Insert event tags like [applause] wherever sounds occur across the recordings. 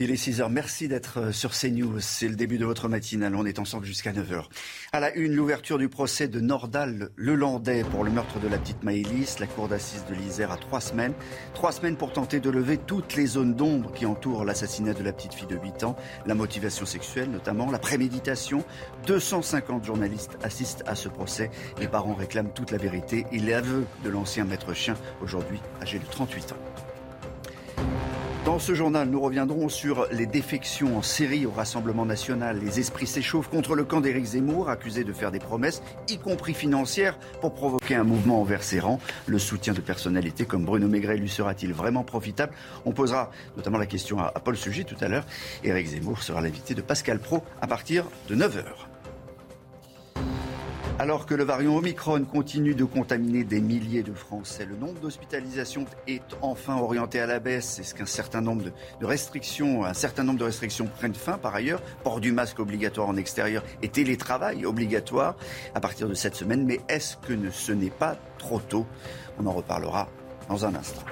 Il est 6 heures. Merci d'être euh, sur CNews. C'est le début de votre matinale. On est ensemble jusqu'à 9 heures. À la une, l'ouverture du procès de Nordal Lelandais pour le meurtre de la petite Maëlys. La cour d'assises de l'Isère a trois semaines. Trois semaines pour tenter de lever toutes les zones d'ombre qui entourent l'assassinat de la petite fille de 8 ans. La motivation sexuelle notamment, la préméditation. 250 journalistes assistent à ce procès. Les parents réclament toute la vérité et l'aveu de l'ancien maître chien, aujourd'hui âgé de 38 ans. Dans ce journal, nous reviendrons sur les défections en série au Rassemblement national. Les esprits s'échauffent contre le camp d'Éric Zemmour, accusé de faire des promesses, y compris financières, pour provoquer un mouvement envers ses rangs. Le soutien de personnalités comme Bruno Maigret lui sera-t-il vraiment profitable? On posera notamment la question à Paul Sugy tout à l'heure. Éric Zemmour sera l'invité de Pascal Pro à partir de 9h. Alors que le variant Omicron continue de contaminer des milliers de Français, le nombre d'hospitalisations est enfin orienté à la baisse. C'est ce qu'un certain nombre de, restrictions, un certain nombre de restrictions prennent fin par ailleurs. Port du masque obligatoire en extérieur et télétravail obligatoire à partir de cette semaine. Mais est-ce que ce n'est pas trop tôt? On en reparlera dans un instant.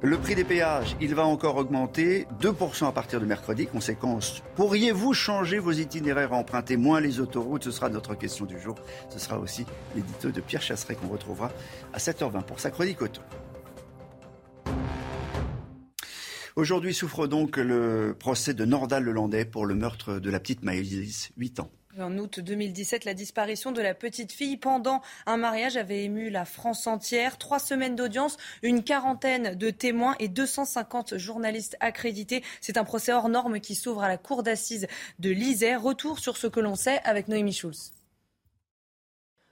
Le prix des péages, il va encore augmenter, 2% à partir de mercredi. Conséquence, pourriez-vous changer vos itinéraires, emprunter moins les autoroutes? Ce sera notre question du jour. Ce sera aussi l'édito de Pierre Chasseret qu'on retrouvera à 7h20 pour sa chronique auto. Aujourd'hui souffre donc le procès de Nordal Lelandais pour le meurtre de la petite Maëlys, 8 ans. En août 2017, la disparition de la petite fille pendant un mariage avait ému la France entière. Trois semaines d'audience, une quarantaine de témoins et 250 journalistes accrédités. C'est un procès hors norme qui s'ouvre à la cour d'assises de l'Isère. Retour sur ce que l'on sait avec Noémie Schulz.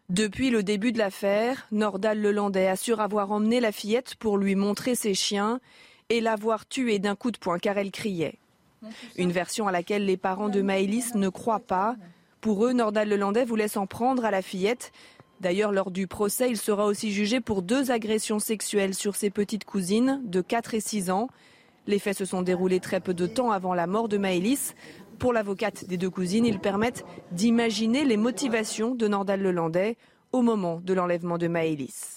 Depuis le début de l'affaire, Nordal Lelandais assure avoir emmené la fillette pour lui montrer ses chiens et l'avoir tuée d'un coup de poing car elle criait. Une version à laquelle les parents de Maëlys ne croient pas. Pour eux, Nordal Lelandais voulait s'en prendre à la fillette. D'ailleurs, lors du procès, il sera aussi jugé pour deux agressions sexuelles sur ses petites cousines de 4 et 6 ans. Les faits se sont déroulés très peu de temps avant la mort de Maëlys. Pour l'avocate des deux cousines, ils permettent d'imaginer les motivations de Nordal Lelandais au moment de l'enlèvement de Maëlys.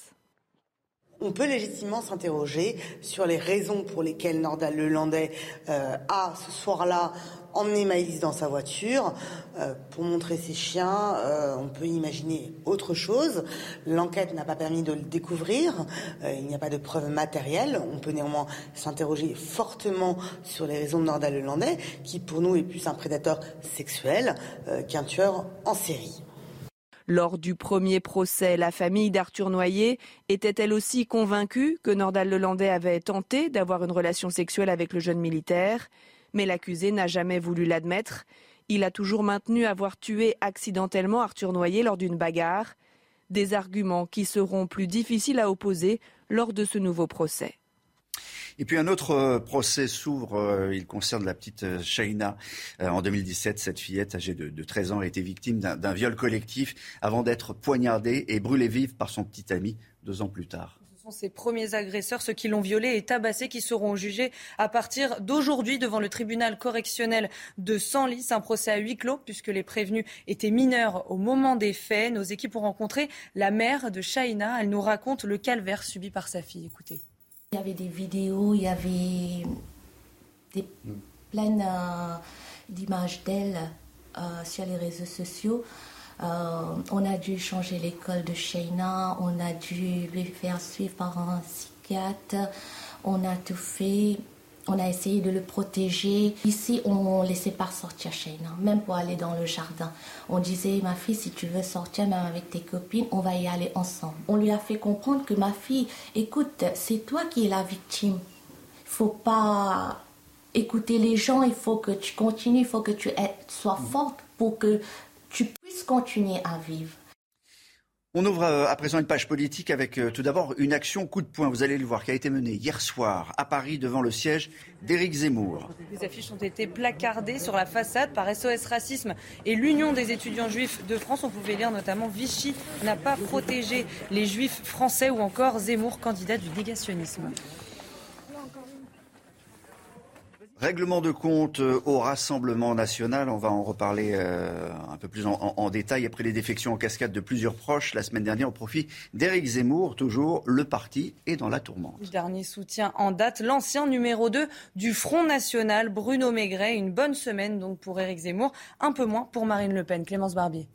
On peut légitimement s'interroger sur les raisons pour lesquelles Nordal Lelandais euh, a ce soir-là emmener Maïlis dans sa voiture euh, pour montrer ses chiens. Euh, on peut imaginer autre chose. L'enquête n'a pas permis de le découvrir. Euh, il n'y a pas de preuves matérielles. On peut néanmoins s'interroger fortement sur les raisons de Nordal Lelandais, qui pour nous est plus un prédateur sexuel qu'un tueur en série. Lors du premier procès, la famille d'Arthur Noyer était elle aussi convaincue que Nordal Lelandais avait tenté d'avoir une relation sexuelle avec le jeune militaire mais l'accusé n'a jamais voulu l'admettre. Il a toujours maintenu avoir tué accidentellement Arthur Noyer lors d'une bagarre, des arguments qui seront plus difficiles à opposer lors de ce nouveau procès. Et puis un autre euh, procès s'ouvre, euh, il concerne la petite euh, Shaina. En 2017, cette fillette âgée de 13 ans a été victime d'un viol collectif avant d'être poignardée et brûlée vive par son petit ami deux ans plus tard ces premiers agresseurs, ceux qui l'ont violée et tabassée, qui seront jugés à partir d'aujourd'hui devant le tribunal correctionnel de Senlis. Un procès à huis clos puisque les prévenus étaient mineurs au moment des faits. Nos équipes ont rencontré la mère de Shaina. Elle nous raconte le calvaire subi par sa fille. Écoutez. Il y avait des vidéos, il y avait des pleines euh, d'images d'elle euh, sur les réseaux sociaux. Euh, on a dû changer l'école de Shaina, on a dû lui faire suivre par un psychiatre, on a tout fait. On a essayé de le protéger. Ici, on ne laissait pas sortir Shaina, même pour aller dans le jardin. On disait, ma fille, si tu veux sortir, même avec tes copines, on va y aller ensemble. On lui a fait comprendre que ma fille, écoute, c'est toi qui es la victime. Il faut pas écouter les gens, il faut que tu continues, il faut que tu sois forte pour que tu puisses continuer à vivre. On ouvre euh, à présent une page politique avec euh, tout d'abord une action coup de poing, vous allez le voir, qui a été menée hier soir à Paris devant le siège d'Éric Zemmour. Les affiches ont été placardées sur la façade par SOS Racisme et l'Union des étudiants juifs de France. On pouvait lire notamment Vichy n'a pas protégé les juifs français ou encore Zemmour, candidat du négationnisme. Règlement de compte euh, au Rassemblement national, on va en reparler euh, un peu plus en, détail après les défections en cascade de plusieurs proches la semaine dernière au profit d'Éric Zemmour. Toujours, le parti est dans la tourmente. Dernier soutien en date, l'ancien numéro 2 du Front national, Bruno Maigret. Une bonne semaine donc pour Éric Zemmour, un peu moins pour Marine Le Pen. Clémence Barbier.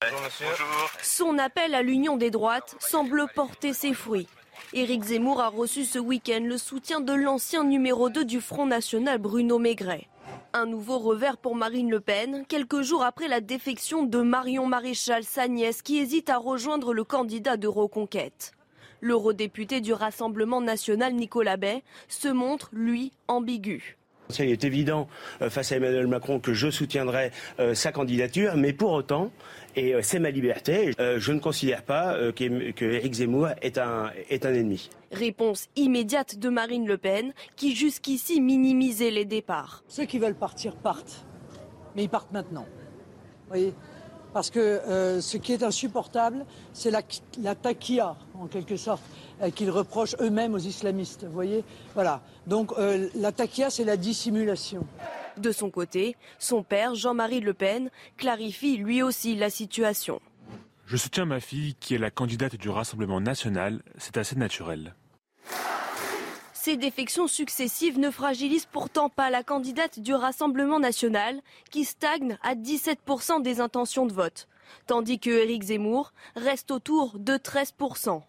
Bonjour. Son appel à l'union des droites semble porter ses fruits. Éric Zemmour a reçu ce week-end le soutien de l'ancien numéro 2 du Front National, Bruno Maigret. Un nouveau revers pour Marine Le Pen, quelques jours après la défection de Marion Maréchal, sa nièce, qui hésite à rejoindre le candidat de Reconquête. L'eurodéputé du Rassemblement national, Nicolas Bay, se montre, lui, ambigu. Il est évident euh, face à Emmanuel Macron que je soutiendrai euh, sa candidature, mais pour autant, et euh, c'est ma liberté. Euh, je ne considère pas euh, qu'Éric Zemmour est un, est un ennemi. Réponse immédiate de Marine Le Pen, qui jusqu'ici minimisait les départs. Ceux qui veulent partir partent, mais ils partent maintenant. voyez? Parce que ce qui est insupportable, c'est la, la en quelque sorte, qu'ils reprochent eux-mêmes aux islamistes. Vous voyez? Voilà. Donc la taquilla, c'est la dissimulation. De son côté, son père, Jean-Marie Le Pen, clarifie lui aussi la situation. Je soutiens ma fille qui est la candidate du Rassemblement national, c'est assez naturel. Ces défections successives ne fragilisent pourtant pas la candidate du Rassemblement national, qui stagne à 17% des intentions de vote, tandis que Éric Zemmour reste autour de 13%.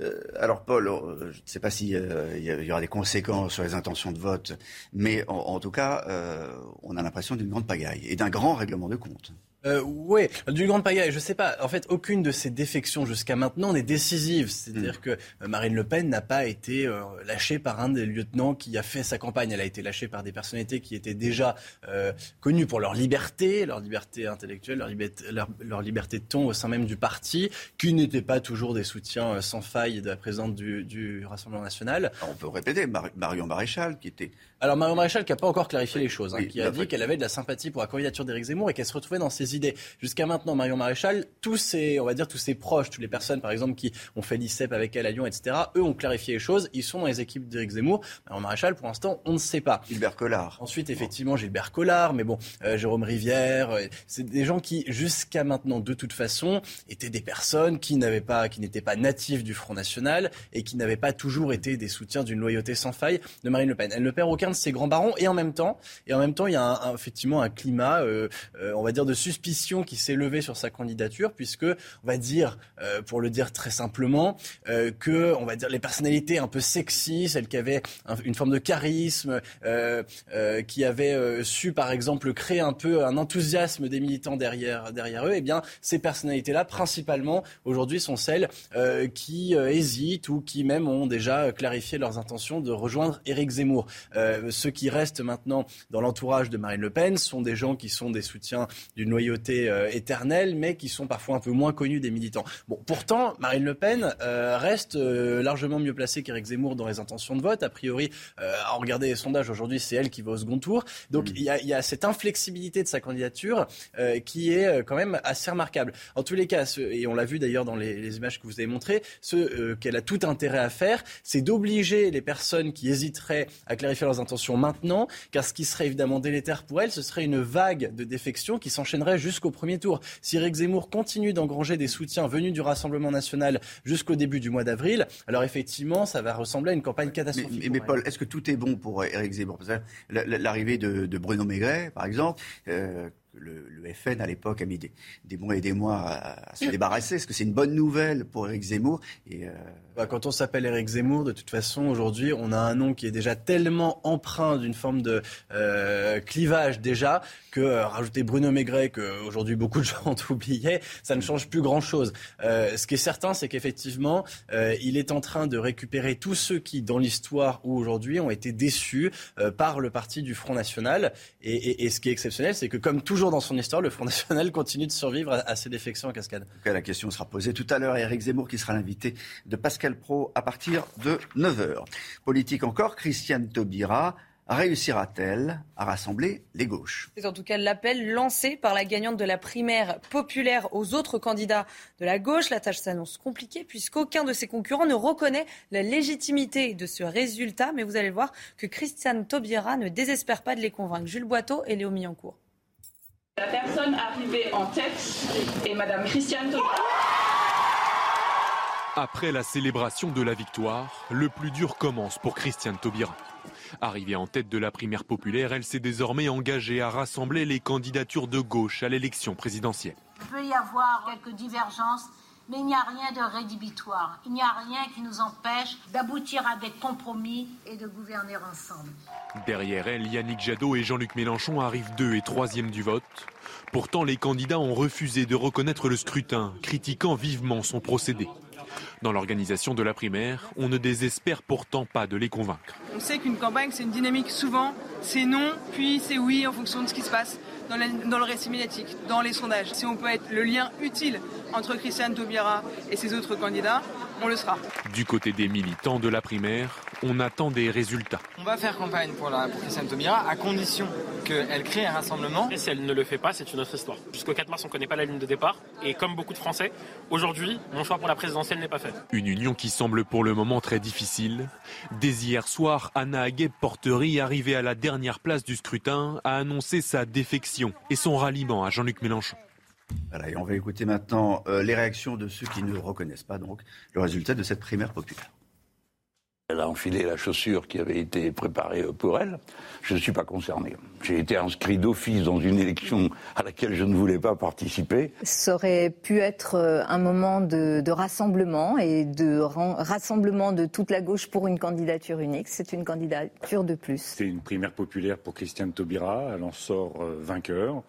Euh, alors Paul, euh, je ne sais pas s'il euh, y aura des conséquences sur les intentions de vote, mais en, tout cas, on a l'impression d'une grande pagaille et d'un grand règlement de compte. Euh, oui, du grande pagaille, je sais pas. En fait, aucune de ces défections jusqu'à maintenant n'est décisive. C'est-à-dire mm. que euh, Marine Le Pen n'a pas été euh, lâchée par un des lieutenants qui a fait sa campagne. Elle a été lâchée par des personnalités qui étaient déjà euh, connues pour leur liberté, leur liberté intellectuelle, leur liberté, leur, liberté de ton au sein même du parti, qui n'étaient pas toujours des soutiens sans faille de la présidente du, du Rassemblement national. on peut répéter, Marion Maréchal, qui était alors Marion Maréchal qui n'a pas encore clarifié les choses, hein, qui a dit qu'elle avait de la sympathie pour la candidature d'Éric Zemmour et qu'elle se retrouvait dans ses idées. Jusqu'à maintenant, Marion Maréchal, tous ses, on va dire tous ses proches, toutes les personnes par exemple qui ont fait l'ICEP avec elle à Lyon, etc. Eux ont clarifié les choses. Ils sont dans les équipes d'Éric Zemmour. Marion Maréchal, pour l'instant, on ne sait pas. Gilbert Collard. Ensuite, effectivement, Gilbert Collard, mais bon, euh, Jérôme Rivière, euh, c'est des gens qui jusqu'à maintenant, de toute façon, étaient des personnes qui n'avaient pas, qui n'étaient pas natifs du Front National et qui n'avaient pas toujours été des soutiens d'une loyauté sans faille de Marine Le Pen. Elle ne perd aucun de ses grands barons et en même temps, et en même temps, il y a effectivement un climat, euh, euh, on va dire, de suspicion qui s'est levé sur sa candidature, puisque on va dire, euh, pour le dire très simplement, que on va dire les personnalités un peu sexy, celles qui avaient une forme de charisme, qui avaient su par exemple créer un peu un enthousiasme des militants derrière derrière eux, eh bien ces personnalités-là, principalement aujourd'hui, sont celles qui hésitent ou qui même ont déjà clarifié leurs intentions de rejoindre Éric Zemmour. Ceux qui restent maintenant dans l'entourage de Marine Le Pen sont des gens qui sont des soutiens d'une loyauté euh, éternelle, mais qui sont parfois un peu moins connus des militants. Bon, pourtant, Marine Le Pen euh, reste euh, largement mieux placée qu'Éric Zemmour dans les intentions de vote. A priori, à regarder les sondages aujourd'hui, c'est elle qui va au second tour. Donc, mm. il y, a, cette inflexibilité de sa candidature qui est quand même assez remarquable. En tous les cas, et on l'a vu d'ailleurs dans les, les, images que vous avez montrées, ce qu'elle a tout intérêt à faire, c'est d'obliger les personnes qui hésiteraient à clarifier leurs intentions maintenant car ce qui serait évidemment délétère pour elle, ce serait une vague de défection qui s'enchaînerait jusqu'au premier tour. Si Eric Zemmour continue d'engranger des soutiens venus du Rassemblement national jusqu'au début du mois d'avril, alors effectivement, ça va ressembler à une campagne catastrophique. Mais, Paul, est-ce que tout est bon pour Eric Zemmour? L'arrivée de, Bruno Maigret, par exemple, euh, le, FN à l'époque a mis des, mois et des mois à, se débarrasser. Est-ce que c'est une bonne nouvelle pour Eric Zemmour et euh, bah, Quand on s'appelle Eric Zemmour, de toute façon, aujourd'hui, on a un nom qui est déjà tellement empreint d'une forme de euh, clivage déjà que euh, rajouter Bruno Maigret, que aujourd'hui beaucoup de gens ont oublié, ça ne change plus grand-chose. ce qui est certain, c'est qu'effectivement, il est en train de récupérer tous ceux qui, dans l'histoire ou aujourd'hui, ont été déçus par le parti du Front National. Et, et ce qui est exceptionnel, c'est que comme toujours jour dans son histoire, le Front National continue de survivre à, ces défections en cascade. la question sera posée tout à l'heure. Eric Zemmour qui sera l'invité de Pascal Pro à partir de 9h. Politique encore, Christiane Taubira réussira-t-elle à rassembler les gauches? C'est en tout cas l'appel lancé par la gagnante de la primaire populaire aux autres candidats de la gauche. La tâche s'annonce compliquée puisqu'aucun de ses concurrents ne reconnaît la légitimité de ce résultat. Mais vous allez voir que Christiane Taubira ne désespère pas de les convaincre. Jules Boiteau et Léo Millancourt. La personne arrivée en tête est Madame Christiane Taubira. Après la célébration de la victoire, le plus dur commence pour Christiane Taubira. Arrivée en tête de la primaire populaire, elle s'est désormais engagée à rassembler les candidatures de gauche à l'élection présidentielle. Il peut y avoir quelques divergences, mais il n'y a rien de rédhibitoire. Il n'y a rien qui nous empêche d'aboutir à des compromis et de gouverner ensemble. Derrière elle, Yannick Jadot et Jean-Luc Mélenchon arrivent deux et troisième du vote. Pourtant, les candidats ont refusé de reconnaître le scrutin, critiquant vivement son procédé. Dans l'organisation de la primaire, on ne désespère pourtant pas de les convaincre. On sait qu'une campagne, c'est une dynamique. Souvent, c'est non, puis c'est oui en fonction de ce qui se passe dans, le récit médiatique, dans les sondages. Si on peut être le lien utile entre Christiane Taubira et ses autres candidats, on le sera. Du côté des militants de la primaire, on attend des résultats. On va faire campagne pour, la, pour Christiane Taubira à condition qu'elle crée un rassemblement. Et si elle ne le fait pas, c'est une autre histoire. Jusqu'au 4 mars, on ne connaît pas la ligne de départ. Et comme beaucoup de Français, aujourd'hui, mon choix pour la présidentielle n'est pas fait. Une union qui semble pour le moment très difficile. Dès hier soir, Anna Agueb Porterie, arrivée à la dernière place du scrutin, a annoncé sa défection et son ralliement à Jean-Luc Mélenchon. Voilà, et on va écouter maintenant euh, les réactions de ceux qui ne reconnaissent pas donc le résultat de cette primaire populaire. Elle a enfilé la chaussure qui avait été préparée pour elle. Je ne suis pas concerné. J'ai été inscrit d'office dans une élection à laquelle je ne voulais pas participer. Ça aurait pu être euh, un moment de, rassemblement et de rassemblement de toute la gauche pour une candidature unique. C'est une candidature de plus. C'est une primaire populaire pour Christiane Taubira. Elle en sort euh, vainqueur.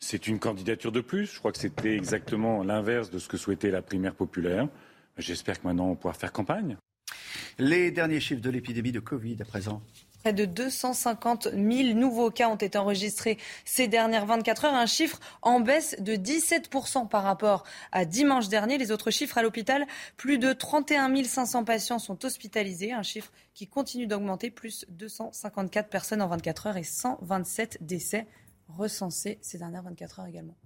C'est une candidature de plus. Je crois que c'était exactement l'inverse de ce que souhaitait la primaire populaire. J'espère que maintenant on pourra faire campagne. Les derniers chiffres de l'épidémie de Covid à présent. Près de 250 000 nouveaux cas ont été enregistrés ces dernières 24 heures, un chiffre en baisse de 17 par rapport à dimanche dernier. Les autres chiffres à l'hôpital, plus de 31 500 patients sont hospitalisés, un chiffre qui continue d'augmenter, plus 254 personnes en 24 heures et 127 décès recensés ces dernières 24 heures également.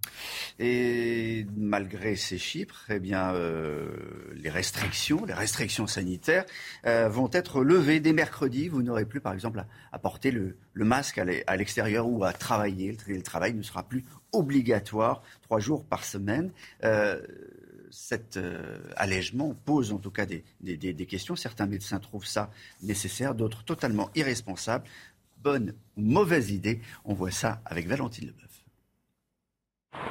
Et malgré ces chiffres, eh euh, les restrictions, les restrictions sanitaires euh, vont être levées dès mercredi. Vous n'aurez plus, par exemple, à, porter le, masque à l'extérieur ou à travailler. Le, travail ne sera plus obligatoire trois jours par semaine. Euh, cet allègement pose en tout cas des, des, questions. Certains médecins trouvent ça nécessaire, d'autres totalement irresponsables bonne ou mauvaise idée On voit ça avec Valentine Leboeuf.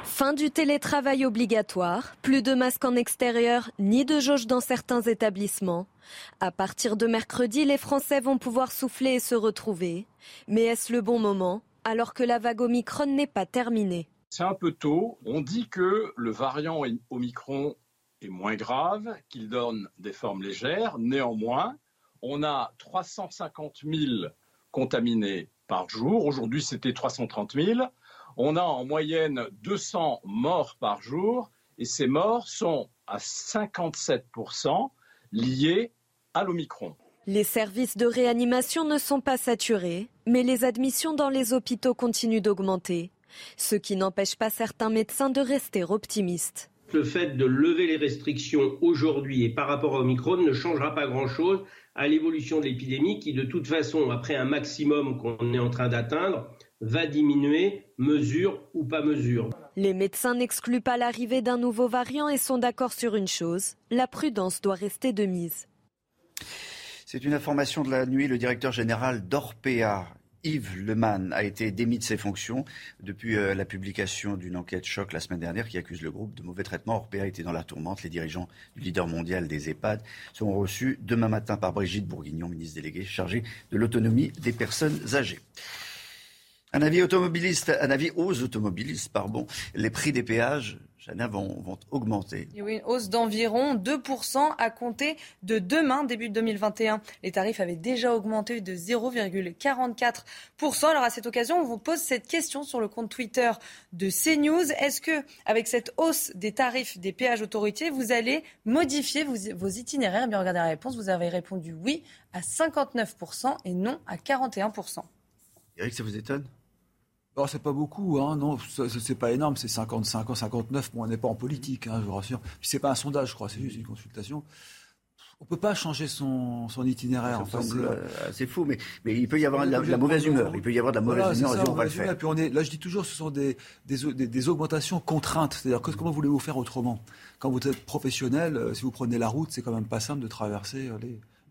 Fin du télétravail obligatoire, plus de masques en extérieur, ni de jauge dans certains établissements. À partir de mercredi, les Français vont pouvoir souffler et se retrouver. Mais est-ce le bon moment alors que la vague Omicron n'est pas terminée? C'est un peu tôt. On dit que le variant Omicron est moins grave, qu'il donne des formes légères. Néanmoins, on a 350 000 contaminés par jour. Aujourd'hui, c'était 330 000. On a en moyenne 200 morts par jour et ces morts sont à 57% liés à l'Omicron. Les services de réanimation ne sont pas saturés, mais les admissions dans les hôpitaux continuent d'augmenter, ce qui n'empêche pas certains médecins de rester optimistes. Le fait de lever les restrictions aujourd'hui et par rapport à Omicron ne changera pas grand-chose à l'évolution de l'épidémie qui, de toute façon, après un maximum qu'on est en train d'atteindre, va diminuer, mesure ou pas mesure. Les médecins n'excluent pas l'arrivée d'un nouveau variant et sont d'accord sur une chose, la prudence doit rester de mise. C'est une information de la nuit. Le directeur général d'Orpea Yves Leman a été démis de ses fonctions depuis euh, la publication d'une enquête choc la semaine dernière qui accuse le groupe de mauvais traitement. Orpea était dans la tourmente. Les dirigeants du leader mondial des EHPAD seront reçus demain matin par Brigitte Bourguignon, ministre déléguée chargée de l'autonomie des personnes âgées. Un avis automobiliste, un avis aux automobilistes, pardon. Les prix des péages vont, vont augmenter. oui, une hausse d'environ 2% à compter de demain, début 2021. Les tarifs avaient déjà augmenté de 0,44%. Alors à cette occasion, on vous pose cette question sur le compte Twitter de CNews. Est-ce que, avec cette hausse des tarifs des péages autorités, vous allez modifier vos, vos itinéraires? Bien, regardez la réponse. Vous avez répondu oui à 59% et non à 41%. Eric, ça vous étonne? C'est pas beaucoup, hein, non, c'est pas énorme, c'est 55 ans, 59, bon, on n'est pas en politique, hein, je vous rassure. Puis c'est pas un sondage, je crois, c'est juste une consultation. On peut pas changer son, son itinéraire. c'est fou, mais, mais il peut y avoir de la, mauvaise humeur. Il peut y avoir de la mauvaise humeur, on va le faire. Puis on est, là, je dis toujours, ce sont des, des, des, augmentations contraintes. C'est-à-dire, comment voulez-vous faire autrement? Quand vous êtes professionnel, euh, si vous prenez la route, c'est quand même pas simple de traverser euh,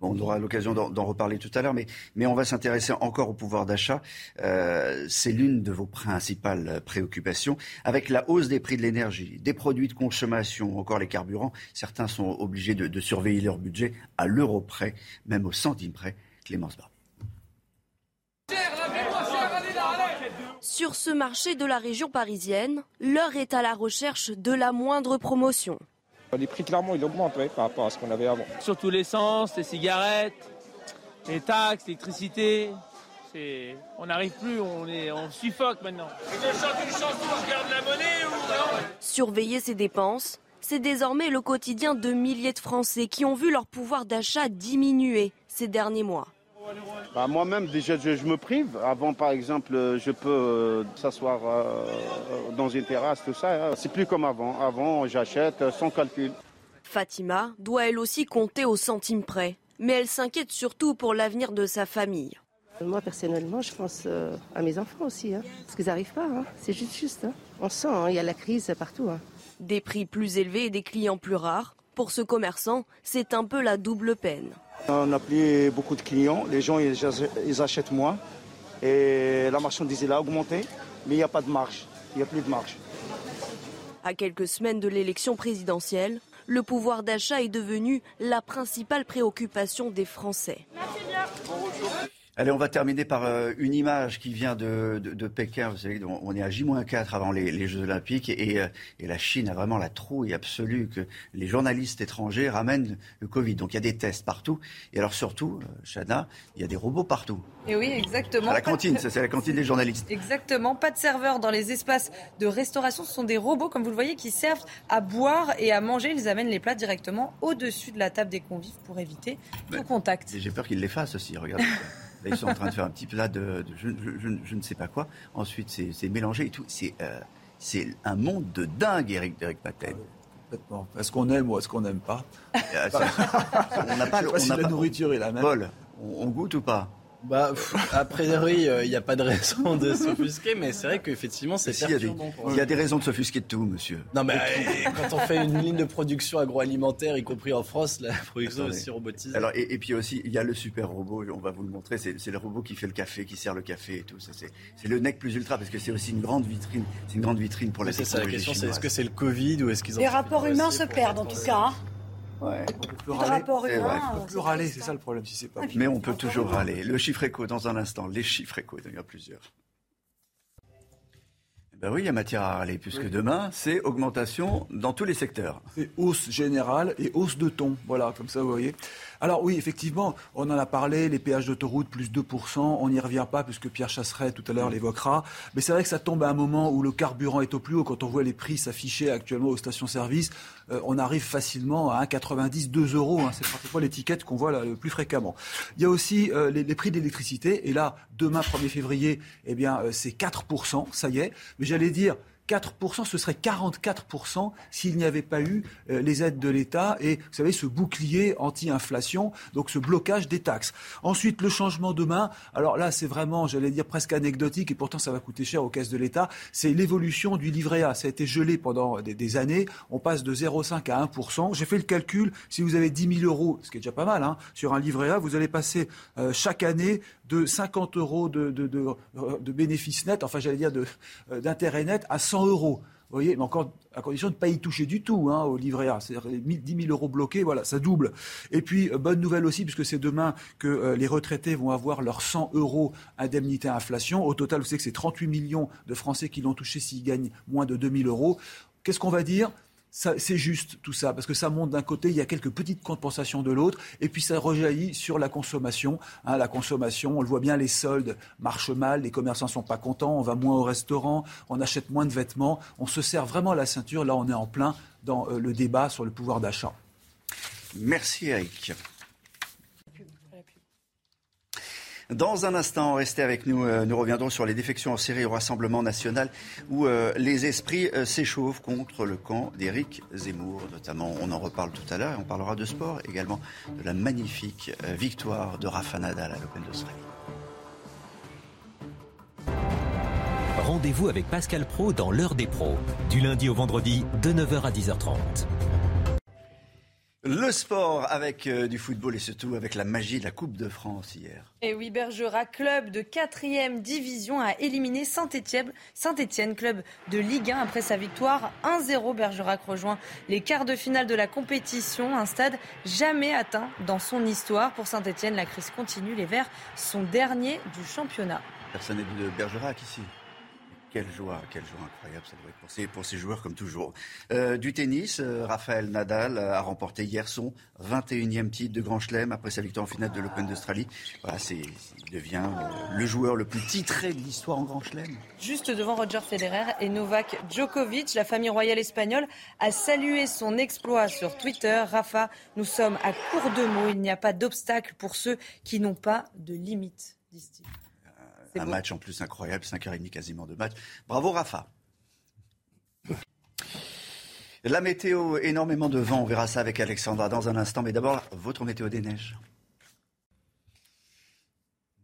on aura l'occasion d'en reparler tout à l'heure, mais, mais on va s'intéresser encore au pouvoir d'achat. Euh, c'est l'une de vos principales préoccupations. Avec la hausse des prix de l'énergie, des produits de consommation, encore les carburants, certains sont obligés de, surveiller leur budget à l'euro près, même au centime près. Clémence Barbier. Sur ce marché de la région parisienne, l'heure est à la recherche de la moindre promotion. Les prix, clairement, ils augmentent par rapport à ce qu'on avait avant. Surtout l'essence, les cigarettes, les taxes, l'électricité. On n'arrive plus, on, est, on suffoque maintenant. la monnaie ou Surveiller ses dépenses, c'est désormais le quotidien de milliers de Français qui ont vu leur pouvoir d'achat diminuer ces derniers mois. Bah, moi-même, déjà, je, me prive. Avant, par exemple, je peux euh, s'asseoir euh, dans une terrasse, tout ça. Hein. C'est plus comme avant. Avant, j'achète sans calcul. Fatima doit elle aussi compter au centime près. Mais elle s'inquiète surtout pour l'avenir de sa famille. Moi, personnellement, je pense euh, à mes enfants aussi. Hein, parce qu'ils n'arrivent pas. Hein. C'est juste juste. On sent, il y a la crise partout. Des prix plus élevés et des clients plus rares. Pour ce commerçant, c'est un peu la double peine. On n'a plus beaucoup de clients, les gens ils, achètent moins et la marchandise a augmenté, mais il n'y a pas de marge, il n'y a plus de marge. À quelques semaines de l'élection présidentielle, le pouvoir d'achat est devenu la principale préoccupation des Français. Allez, on va terminer par euh, une image qui vient de, Pékin. Vous savez, on est à J-4 avant les, Jeux Olympiques euh, et, la Chine a vraiment la trouille absolue que les journalistes étrangers ramènent le Covid. Donc il y a des tests partout. Et alors surtout, euh, Chana, il y a des robots partout. Et oui, exactement. À la cantine, ça c'est la cantine des journalistes. Exactement. Pas de serveurs dans les espaces de restauration. Ce sont des robots, comme vous le voyez, qui servent à boire et à manger. Ils amènent les plats directement au-dessus de la table des convives pour éviter tout contact. J'ai peur qu'ils les fassent aussi. Regardez. [laughs] ils sont en train de faire un petit plat de, je, ne sais pas quoi. Ensuite, c'est mélangé et tout. C'est euh, c'est un monde de dingue, Eric, Eric Patel. Est-ce qu'on aime ou est-ce qu'on n'aime pas euh, On n'a pas, la nourriture est la même. Paul, on goûte ou pas? Bah, a priori, il euh, n'y a pas de raison de s'offusquer, mais c'est vrai qu'effectivement, c'est perturbant. Il y, a des raisons de s'offusquer de tout, monsieur. Non, mais euh, quand on fait une ligne de production agroalimentaire, y compris en France, la production est aussi robotisée. Alors, et, puis aussi, il y a le super robot, on va vous le montrer, c'est le robot qui fait le café, qui sert le café et tout. C'est le nec plus ultra, parce que c'est aussi une grande vitrine. C'est une grande vitrine pour la C'est ça, la question, c'est est-ce que c'est le Covid ou est-ce qu'ils ont... Les rapports humains se perdent, en tout cas. Hein. Ouais. On peut plus râler. On peut plus râler, c'est ça le problème si c'est pas. Mais on peut toujours râler. Le chiffre écho dans un instant. Les chiffres écho, il y en a plusieurs. Ben oui, il y a matière à râler, puisque demain, c'est augmentation dans tous les secteurs. C'est hausse générale et hausse de ton. Voilà, comme ça, vous voyez. Alors oui, effectivement, on en a parlé, les péages d'autoroute plus 2%, on n'y revient pas puisque Pierre Chasseret tout à l'heure l'évoquera. Mais c'est vrai que ça tombe à un moment où le carburant est au plus haut. Quand on voit les prix s'afficher actuellement aux stations-service, euh, on arrive facilement à 1,90, 2 euros. Hein. c'est pratiquement l'étiquette qu'on voit là, le plus fréquemment. Il y a aussi euh, les, prix d'électricité. Et là, demain, 1er février, eh bien, euh, c'est 4%, ça y est. Mais j'allais dire, 4%, ce serait 44% s'il n'y avait pas eu euh, les aides de l'État et, vous savez, ce bouclier anti-inflation, donc ce blocage des taxes. Ensuite, le changement de main. Alors là, c'est vraiment, j'allais dire, presque anecdotique et pourtant ça va coûter cher aux caisses de l'État. C'est l'évolution du livret A. Ça a été gelé pendant des, années. On passe de 0,5 à 1%. J'ai fait le calcul. Si vous avez 10 000 euros, ce qui est déjà pas mal, hein, sur un livret A, vous allez passer euh, chaque année de 50 euros de, de, de, bénéfices nets, enfin j'allais dire d'intérêt net, à 100 euros. Vous voyez, mais encore à condition de ne pas y toucher du tout hein, au livret A. C'est-à-dire 10 000 euros bloqués, voilà, ça double. Et puis, euh, bonne nouvelle aussi, puisque c'est demain que euh, les retraités vont avoir leurs 100 euros indemnité inflation. Au total, vous savez que c'est 38 millions de Français qui l'ont touché s'ils gagnent moins de 2 000 euros. Qu'est-ce qu'on va dire? C'est juste tout ça, parce que ça monte d'un côté, il y a quelques petites compensations de l'autre, et puis ça rejaillit sur la consommation. Hein, la consommation, on le voit bien, les soldes marchent mal, les commerçants ne sont pas contents, on va moins au restaurant, on achète moins de vêtements, on se sert vraiment la ceinture. Là, on est en plein dans euh, le débat sur le pouvoir d'achat. Merci Eric. Dans un instant, restez avec nous. Euh, nous reviendrons sur les défections en série au Rassemblement national où euh, les esprits euh, s'échauffent contre le camp d'Éric Zemmour. Notamment, on en reparle tout à l'heure et on parlera de sport également, de la magnifique victoire de Rafa Nadal à l'Open d'Australie. Rendez-vous avec Pascal Pro dans l'heure des pros, du lundi au vendredi de 9h à 10h30. Le sport avec euh, du football et surtout avec la magie de la Coupe de France hier. Et oui, Bergerac, club de 4 division, a éliminé Saint-Etienne, Saint club de Ligue 1, après sa victoire 1-0. Bergerac rejoint les quarts de finale de la compétition, un stade jamais atteint dans son histoire. Pour Saint-Etienne, la crise continue. Les Verts sont derniers du championnat. Personne n'est de Bergerac ici. Quelle joie, quelle joie incroyable ça doit être pour ces, pour ces joueurs comme toujours. Euh, du tennis, euh, Raphaël Nadal a remporté hier son 21e titre de Grand Chelem après sa victoire en finale de l'Open d'Australie. Voilà, c'est, il devient euh, le joueur le plus titré de l'histoire en Grand Chelem. Juste devant Roger Federer et Novak Djokovic, la famille royale espagnole a salué son exploit sur Twitter. Rafa, nous sommes à court de mots, il n'y a pas d'obstacle pour ceux qui n'ont pas de limite, disent-ils. Un match en plus incroyable, 5h30 quasiment de match. Bravo Rafa. La météo, énormément de vent, on verra ça avec Alexandra dans un instant, mais d'abord votre météo des neiges.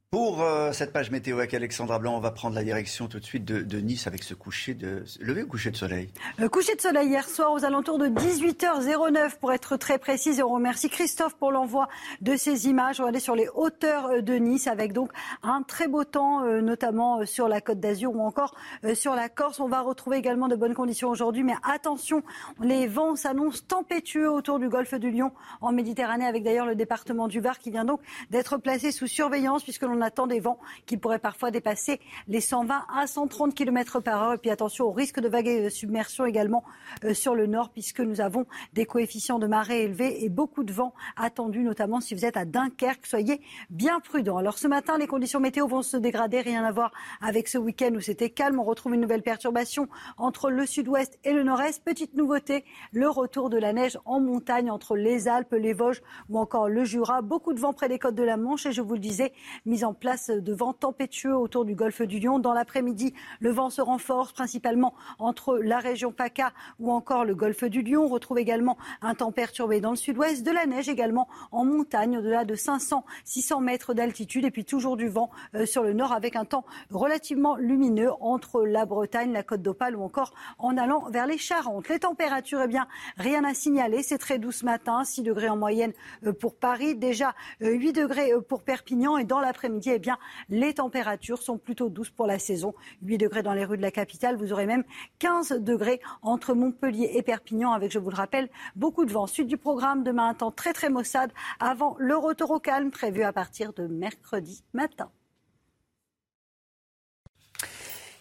Pour euh, cette page météo avec Alexandra Blanc, on va prendre la direction tout de suite de, Nice avec ce coucher de lever ou coucher de soleil? Le coucher de soleil hier soir aux alentours de 18h09 pour être très précise. Et on remercie Christophe pour l'envoi de ces images. Regardez sur les hauteurs euh, de Nice avec donc un très beau temps, euh, notamment sur la Côte d'Azur ou encore sur la Corse. On va retrouver également de bonnes conditions aujourd'hui, mais attention, les vents s'annoncent tempétueux autour du golfe du Lion en Méditerranée, avec d'ailleurs le département du Var qui vient donc d'être placé sous surveillance puisque l'on on attend des vents qui pourraient parfois dépasser les 120 à 130 km par heure. Et puis attention au risque de vagues et de submersion également euh, sur le nord, puisque nous avons des coefficients de marée élevés et beaucoup de vent attendus, notamment si vous êtes à Dunkerque. Soyez bien prudents. Alors ce matin, les conditions météo vont se dégrader. Rien à voir avec ce week-end où c'était calme. On retrouve une nouvelle perturbation entre le sud-ouest et le nord-est. Petite nouveauté, le retour de la neige en montagne entre les Alpes, les Vosges ou encore le Jura. Beaucoup de vent près des côtes de la Manche et je vous le disais, mise en place de vent tempétueux autour du golfe du Lion. Dans l'après-midi, le vent se renforce principalement entre la région PACA ou encore le golfe du Lion. On retrouve également un temps perturbé dans le sud-ouest, de la neige également en montagne au-delà de 500-600 mètres d'altitude et puis toujours du vent euh, sur le nord avec un temps relativement lumineux entre la Bretagne, la Côte d'Opale ou encore en allant vers les Charentes. Les températures, eh bien, rien à signaler. C'est très doux ce matin, 6 degrés en moyenne euh, pour Paris, déjà 8 euh, degrés pour Perpignan et dans l'après-midi, eh bien, les températures sont plutôt douces pour la saison. 8 degrés dans les rues de la capitale. Vous aurez même 15 degrés entre Montpellier et Perpignan avec, je vous le rappelle, beaucoup de vent. Suite du programme, demain un temps très très maussade avant le retour au calme prévu à partir de mercredi matin.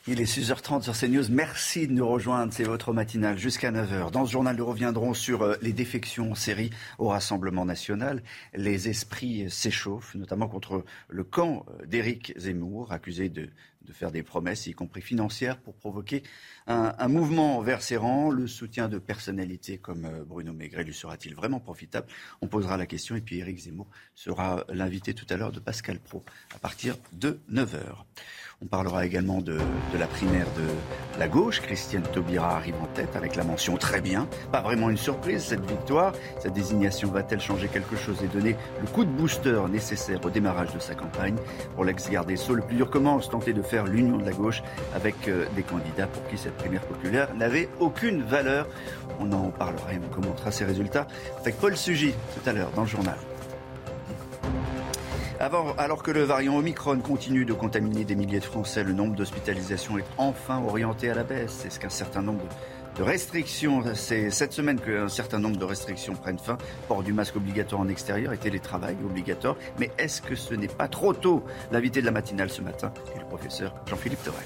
Il est 6h30 sur CNews. Merci de nous rejoindre. C'est votre matinale jusqu'à 9h. Dans ce journal, nous reviendrons sur euh, les défections en série au Rassemblement national. Les esprits s'échauffent, notamment contre le camp euh, d'Éric Zemmour, accusé de, faire des promesses, y compris financières, pour provoquer un, mouvement vers ses rangs. Le soutien de personnalités comme euh, Bruno Maigret lui sera-t-il vraiment profitable? On posera la question. Et puis Éric Zemmour sera l'invité tout à l'heure de Pascal Pro à partir de 9h. On parlera également de, la primaire de la gauche. Christiane Taubira arrive en tête avec la mention très bien. Pas vraiment une surprise cette victoire. Sa désignation va-t-elle changer quelque chose et donner le coup de booster nécessaire au démarrage de sa campagne? Pour l'ex-garde Sceaux, le plus dur commence, tenter de faire l'union de la gauche avec euh, des candidats pour qui cette primaire populaire n'avait aucune valeur. On en parlera et on commentera ces résultats avec Paul Sugy tout à l'heure dans le journal. alors que le variant Omicron continue de contaminer des milliers de Français, le nombre d'hospitalisations est enfin orienté à la baisse. C'est ce qu'un certain nombre de restrictions, c'est cette semaine qu'un certain nombre de restrictions prennent fin. Port du masque obligatoire en extérieur et télétravail obligatoire. Mais est-ce que ce n'est pas trop tôt? L'invité de la matinale ce matin est le professeur Jean-Philippe Torel.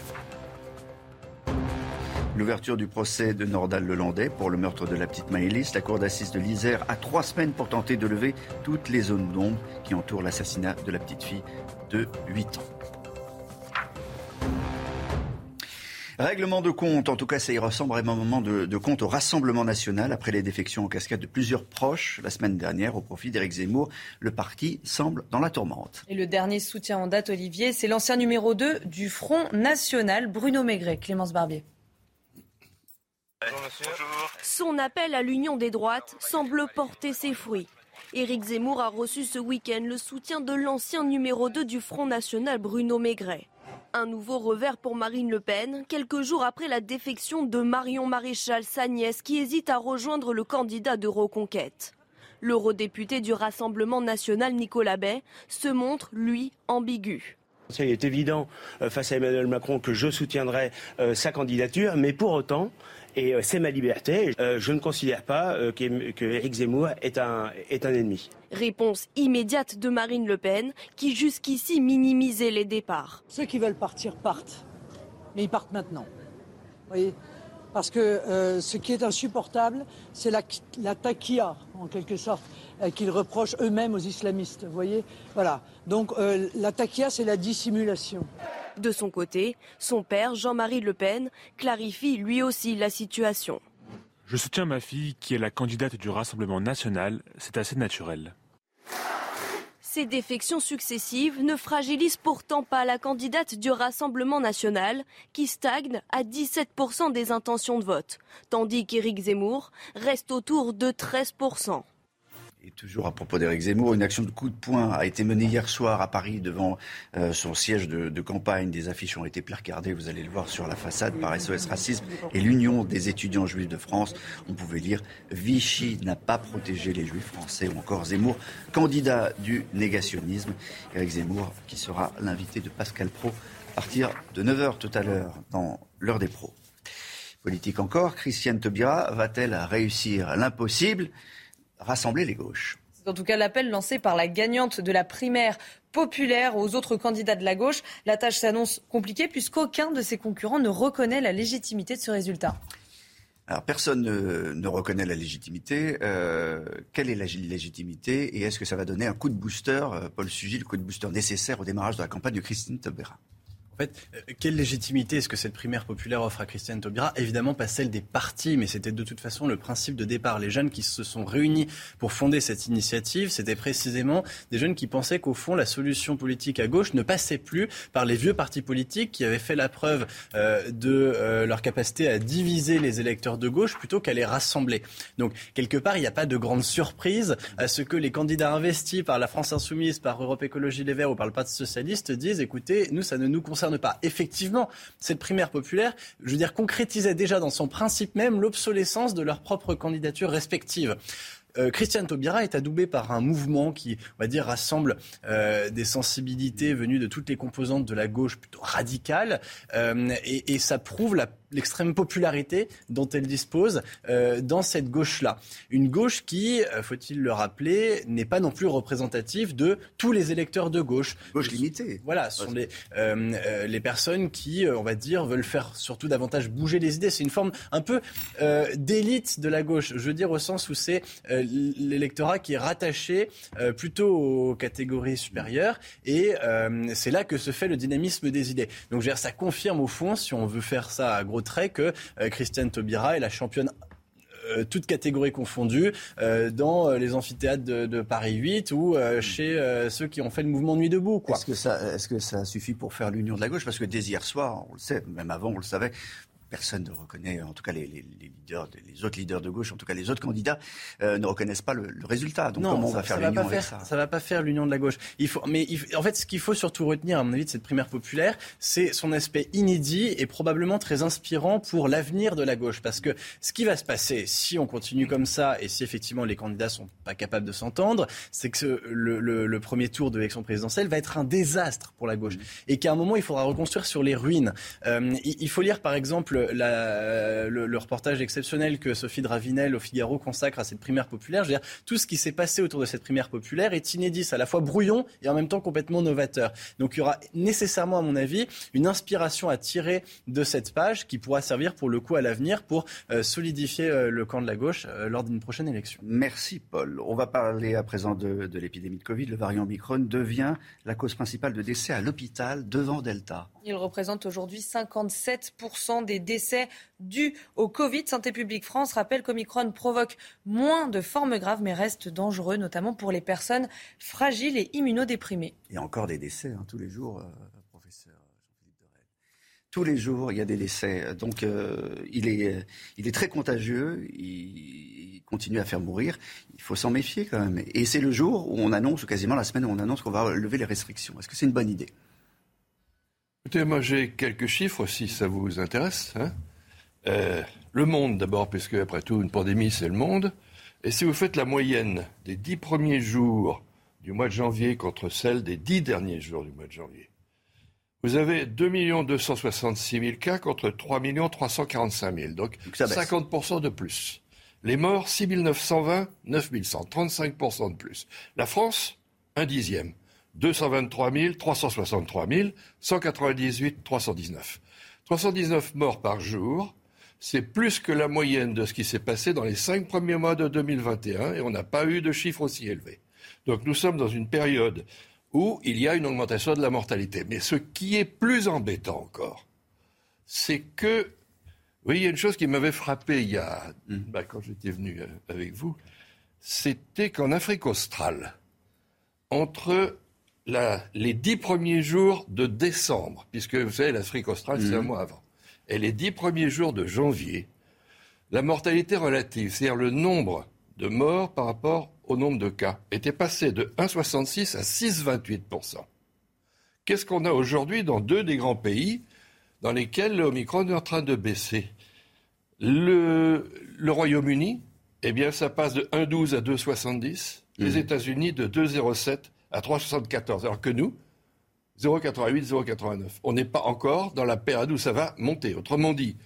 L'ouverture du procès de Nordal Lelandais pour le meurtre de la petite Maëlys, la cour d'assises de l'Isère a trois semaines pour tenter de lever toutes les zones d'ombre qui entourent l'assassinat de la petite fille de 8 ans. Règlement de compte, en tout cas ça y ressemble à un moment de, de, compte au Rassemblement national après les défections en cascade de plusieurs proches la semaine dernière au profit d'Éric Zemmour. Le parti semble dans la tourmente. Et le dernier soutien en date, Olivier, c'est l'ancien numéro 2 du Front national, Bruno Maigret. Clémence Barbier. Son appel à l'union des droites semble porter ses fruits. Éric Zemmour a reçu ce week-end le soutien de l'ancien numéro 2 du Front National, Bruno Maigret. Un nouveau revers pour Marine Le Pen, quelques jours après la défection de Marion Maréchal, sa nièce, qui hésite à rejoindre le candidat de Reconquête. L'eurodéputé du Rassemblement national, Nicolas Bay, se montre, lui, ambigu. Il est évident euh, face à Emmanuel Macron que je soutiendrai euh, sa candidature, mais pour autant, et euh, c'est ma liberté. Euh, je ne considère pas euh, qu'Éric Zemmour est un, est un ennemi. Réponse immédiate de Marine Le Pen, qui jusqu'ici minimisait les départs. Ceux qui veulent partir partent, mais ils partent maintenant. Vous voyez? Parce que ce qui est insupportable, c'est la, la taquilla, en quelque sorte, qu'ils reprochent eux-mêmes aux islamistes. Vous voyez? Voilà. Donc la taquilla, c'est la dissimulation. De son côté, son père, Jean-Marie Le Pen, clarifie lui aussi la situation. Je soutiens ma fille qui est la candidate du Rassemblement national, c'est assez naturel. Ces défections successives ne fragilisent pourtant pas la candidate du Rassemblement national, qui stagne à 17% des intentions de vote, tandis qu'Éric Zemmour reste autour de 13%. Et toujours à propos d'Éric Zemmour, une action de coup de poing a été menée hier soir à Paris devant euh, son siège de, de, campagne. Des affiches ont été placardées, vous allez le voir sur la façade, par SOS Racisme et l'Union des étudiants juifs de France. On pouvait lire Vichy n'a pas protégé les juifs français ou encore Zemmour, candidat du négationnisme. Éric Zemmour qui sera l'invité de Pascal Pro à partir de 9h tout à l'heure dans l'heure des pros. Politique encore, Christiane Taubira va-t-elle réussir l'impossible? Rassembler les gauches. C'est en tout cas l'appel lancé par la gagnante de la primaire populaire aux autres candidats de la gauche. La tâche s'annonce compliquée puisqu'aucun de ses concurrents ne reconnaît la légitimité de ce résultat. Alors personne ne, reconnaît la légitimité. Euh, quelle est la légitimité et est-ce que ça va donner un coup de booster, euh, Paul Sugy, le coup de booster nécessaire au démarrage de la campagne de Christine Taubira fait, euh, quelle légitimité est-ce que cette primaire populaire offre à Christiane Taubira? Évidemment pas celle des partis, mais c'était de toute façon le principe de départ. Les jeunes qui se sont réunis pour fonder cette initiative, c'était précisément des jeunes qui pensaient qu'au fond, la solution politique à gauche ne passait plus par les vieux partis politiques qui avaient fait la preuve euh, de euh, leur capacité à diviser les électeurs de gauche plutôt qu'à les rassembler. Donc, quelque part, il n'y a pas de grande surprise à ce que les candidats investis par la France Insoumise, par Europe Écologie Les Verts ou par le Parti Socialiste disent, écoutez, nous, ça ne nous concerne pas. Effectivement, cette primaire populaire, je veux dire, concrétisait déjà dans son principe même l'obsolescence de leurs propres candidatures respectives. Euh, Christiane Taubira est adoubée par un mouvement qui, on va dire, rassemble euh, des sensibilités venues de toutes les composantes de la gauche plutôt radicale, euh, et, et, ça prouve la l'extrême popularité dont elle dispose euh, dans cette gauche-là. Une gauche qui, euh, faut-il le rappeler, n'est pas non plus représentative de tous les électeurs de gauche. Gauche limitée. Voilà, ce sont les, euh, les personnes qui, on va dire, veulent faire surtout davantage bouger les idées. C'est une forme un peu d'élite de la gauche. Je veux dire au sens où c'est l'électorat qui est rattaché plutôt aux catégories supérieures et c'est là que se fait le dynamisme des idées. Donc, je veux dire, ça confirme au fond, si on veut faire ça à gros trait que euh, Christiane Taubira est la championne euh, toutes catégories confondues, euh, dans les amphithéâtres de, Paris 8 ou chez ceux qui ont fait le mouvement Nuit debout. Que, ça, est-ce que ça suffit pour faire l'union de la gauche? Parce que dès hier soir, on le sait, même avant on le savait, personne ne reconnaît, en tout cas les, leaders, les autres leaders de gauche, en tout cas les autres candidats, euh, ne reconnaissent pas le, résultat. Donc comment on va faire l'union avec ça Ça va pas faire l'union de la gauche. Il faut, mais en fait, ce qu'il faut surtout retenir, à mon avis, de cette primaire populaire, c'est son aspect inédit et probablement très inspirant pour l'avenir de la gauche. Parce que ce qui va se passer, si on continue comme ça et si effectivement les candidats sont pas capables de s'entendre, c'est que le, premier tour de l'élection présidentielle va être un désastre pour la gauche et qu'à un moment il faudra reconstruire sur les ruines. Euh, il, faut lire par exemple la, le, reportage exceptionnel que Sophie Dravinel au Figaro consacre à cette primaire populaire. Je veux dire, tout ce qui s'est passé autour de cette primaire populaire est inédit, à la fois brouillon et en même temps complètement novateur. Donc il y aura nécessairement, à mon avis, une inspiration à tirer de cette page qui pourra servir pour le coup à l'avenir pour euh, solidifier euh, le camp de la gauche lors d'une prochaine élection. Merci Paul. On va parler à présent de, de l'épidémie de Covid. Le variant Omicron devient la cause principale de décès à l'hôpital devant Delta. Il représente aujourd'hui 57% des décès dus au Covid. Santé publique France rappelle qu'Omicron provoque moins de formes graves mais reste dangereux, notamment pour les personnes fragiles et immunodéprimées. Il y a encore des décès hein, tous les jours, euh, professeur Tous les jours, il y a des décès. Donc, euh, est, il est très contagieux. Il, continue à faire mourir. Il faut s'en méfier quand même. Et c'est le jour où on annonce, ou quasiment la semaine où on annonce qu'on va lever les restrictions. Est-ce que c'est une bonne idée? Écoutez, moi j'ai quelques chiffres si ça vous intéresse. Hein. Euh, le monde d'abord, puisque après tout, une pandémie, c'est le monde. Et si vous faites la moyenne des dix premiers jours du mois de janvier contre celle des dix derniers jours du mois de janvier, vous avez 2 266 000 cas contre 3 345 000. Donc, Donc 50% de plus. Les morts, 6 920, 9 100, 35% de plus. La France, un dixième. 223 000, 363 000, 198, 319. 319 morts par jour, c'est plus que la moyenne de ce qui s'est passé dans les cinq premiers mois de 2021 et on n'a pas eu de chiffres aussi élevés. Donc nous sommes dans une période où il y a une augmentation de la mortalité. Mais ce qui est plus embêtant encore, c'est que, vous voyez, il y a une chose qui m'avait frappé il y a, mmh. bah, quand j'étais venu euh, avec vous, c'était qu'en Afrique australe, entre les dix premiers jours de décembre, puisque vous savez, l'Afrique australe, c'est un mhm. mois avant, et les dix premiers jours de janvier, la mortalité relative, c'est-à-dire le nombre de morts par rapport au nombre de cas, était passé de 1,66 à 6,28%. Qu'est-ce qu'on a aujourd'hui dans deux des grands pays dans lesquels l'Omicron est en train de baisser? Le, le Royaume-Uni, eh bien, ça passe de 1,12 à 2,70. Les mhm. États-Unis de 2,07 à 3,74. Alors que nous, 0,88, 0,89. On n'est pas encore dans la période où ça va monter. Autrement dit,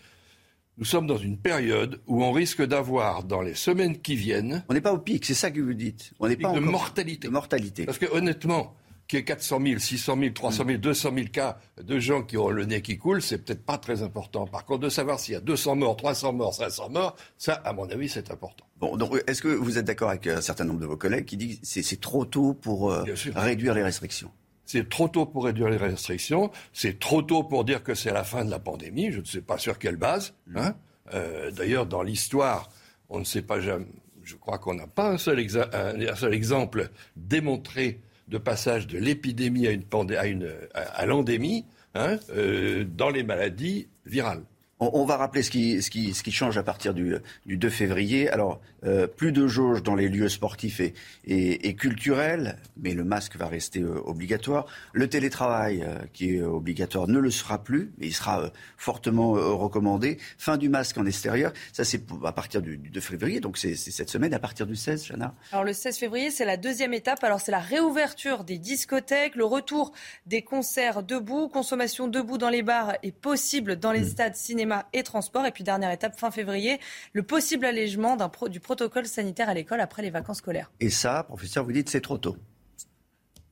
nous sommes dans une période où on risque d'avoir dans les semaines qui viennent. On n'est pas au pic, c'est ça que vous dites. On n'est pas de mortalité. De mortalité. Parce que honnêtement, qu'il y ait 400 000, 600 000, 300 000, 200 000 cas de gens qui ont le nez qui coule, c'est peut-être pas très important. Par contre, de savoir s'il y a 200 morts, 300 morts, 500 morts, ça, à mon avis, c'est important. Bon, donc, est-ce que vous êtes d'accord avec un certain nombre de vos collègues qui disent que c'est trop tôt pour euh, réduire les restrictions? C'est trop tôt pour réduire les restrictions. C'est trop tôt pour dire que c'est la fin de la pandémie. Je ne sais pas sur quelle base. Mm. Hein. Euh, d'ailleurs, dans l'histoire, on ne sait pas jamais. Je crois qu'on n'a pas un seul, un seul exemple démontré de passage de l'épidémie à, une, à, une, à, l'endémie hein, euh, dans les maladies virales. On, va rappeler ce qui, ce, qui, ce qui, change à partir du, du 2 février. Alors, euh, plus de jauges dans les lieux sportifs et, et, culturels, mais le masque va rester euh, obligatoire. Le télétravail, euh, qui est obligatoire, ne le sera plus, mais il sera fortement recommandé. Fin du masque en extérieur, ça c'est à partir du, 2 février, donc c'est cette semaine, à partir du 16, Chana Alors le 16 février, c'est la deuxième étape. Alors c'est la réouverture des discothèques, le retour des concerts debout, consommation debout dans les bars est possible dans les mmh. stades, cinéma et transport. Et puis dernière étape, fin février, le possible allègement du protocole sanitaire à l'école après les vacances scolaires. Et ça, professeur, vous dites c'est trop tôt.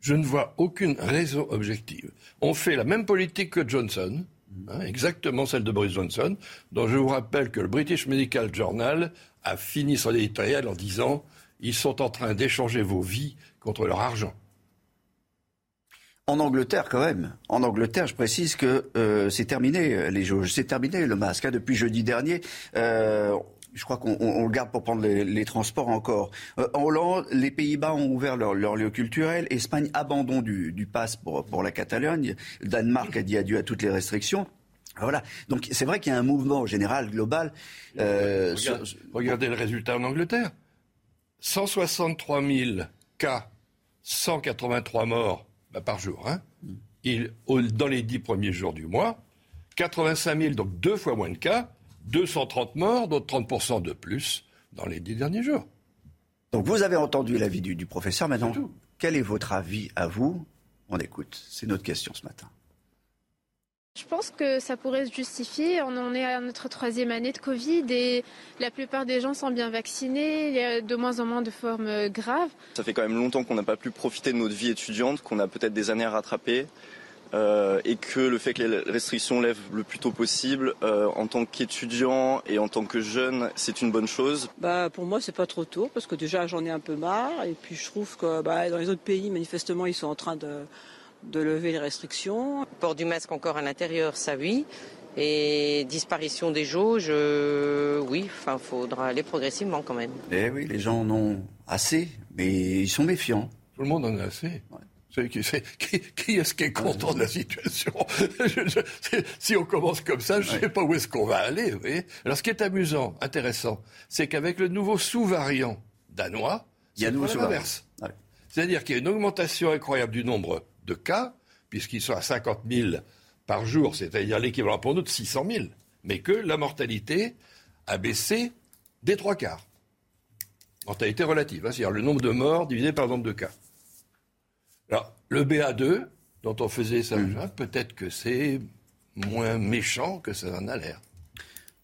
Je ne vois aucune raison objective. On fait la même politique que Johnson, hein, exactement celle de Boris Johnson, dont je vous rappelle que le British Medical Journal a fini son éditorial en disant ils sont en train d'échanger vos vies contre leur argent. En Angleterre, quand même. En Angleterre, je précise que euh, c'est terminé les jauges, c'est terminé le masque. Hein, depuis jeudi dernier, euh, je crois qu'on le garde pour prendre les, transports encore. Euh, en Hollande, les Pays-Bas ont ouvert leur, leur, lieu culturel. Espagne, abandon du, du pass pour, pour la Catalogne. Le Danemark a dit adieu à toutes les restrictions. Voilà. Donc c'est vrai qu'il y a un mouvement général, global. Euh, regardez le résultat en Angleterre. 163 000 cas, 183 morts bah, par jour. Hein. Il, dans les dix premiers jours du mois, 85 000, donc deux fois moins de cas, 230 morts, donc 30 de plus dans les dix derniers jours. Donc vous avez entendu l'avis du, du professeur. Maintenant, quel est votre avis à vous? On écoute. C'est notre question ce matin. Je pense que ça pourrait se justifier. On en est à notre troisième année de Covid et la plupart des gens sont bien vaccinés. Il y a de moins en moins de formes graves. Ça fait quand même longtemps qu'on n'a pas pu profiter de notre vie étudiante, qu'on a peut-être des années à rattraper. Euh, et que le fait que les restrictions lèvent le plus tôt possible, euh, en tant qu'étudiant et en tant que jeune, c'est une bonne chose. Bah pour moi c'est pas trop tôt parce que déjà j'en ai un peu marre et puis je trouve que bah, dans les autres pays manifestement ils sont en train de de lever les restrictions. Port du masque encore à l'intérieur, ça oui. Et disparition des jauges, euh, oui, enfin, faudra aller progressivement quand même. Eh oui, les gens en ont assez, mais ils sont méfiants. Tout le monde en a assez. Qui, qui, est-ce qui est content de la situation [laughs] Si on commence comme ça, je ne sais pas où est-ce qu'on va aller. Alors, ce qui est amusant, intéressant, c'est qu'avec le nouveau sous-variant danois, il y a nouveau l'inverse. C'est-à-dire qu'il y a une augmentation incroyable du nombre de cas, puisqu'ils sont à 50 000 par jour, c'est-à-dire l'équivalent pour nous de 600 000, mais que la mortalité a baissé des trois quarts. Mortalité relative, hein, c'est-à-dire le nombre de morts divisé par le nombre de cas. Alors, le BA2, dont on faisait ça, mmh. peut-être que c'est moins méchant que ça en a l'air.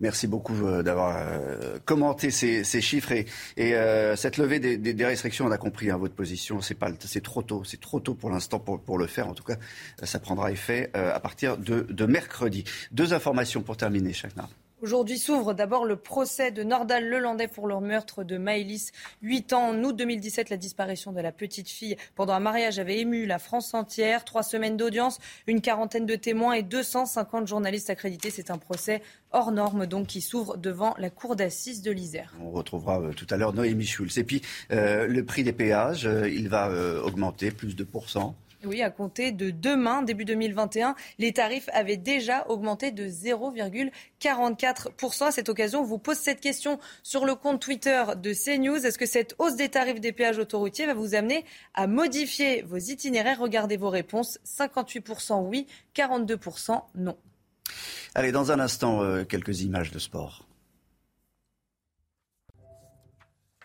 Merci beaucoup euh, d'avoir euh, commenté ces, chiffres et, euh, cette levée des, restrictions. On a compris hein, votre position. C'est pas, c'est trop tôt. C'est trop tôt pour l'instant pour, le faire. En tout cas, ça prendra effet à partir de, mercredi. Deux informations pour terminer, Chakna. Aujourd'hui s'ouvre d'abord le procès de Nordal Lelandais pour le meurtre de Maëlys, 8 ans. En août 2017, la disparition de la petite fille pendant un mariage avait ému la France entière. Trois semaines d'audience, une quarantaine de témoins et 250 journalistes accrédités. C'est un procès hors norme donc qui s'ouvre devant la cour d'assises de l'Isère. On retrouvera euh, tout à l'heure Noémie Schulz. Et puis euh, le prix des péages, euh, il va augmenter plus de pourcents. Oui, à compter de demain, début 2021, les tarifs avaient déjà augmenté de 0,44%. À cette occasion, on vous pose cette question sur le compte Twitter de CNews. Est-ce que cette hausse des tarifs des péages autoroutiers va vous amener à modifier vos itinéraires? Regardez vos réponses. 58% oui, 42% non. Allez, dans un instant, euh, quelques images de sport.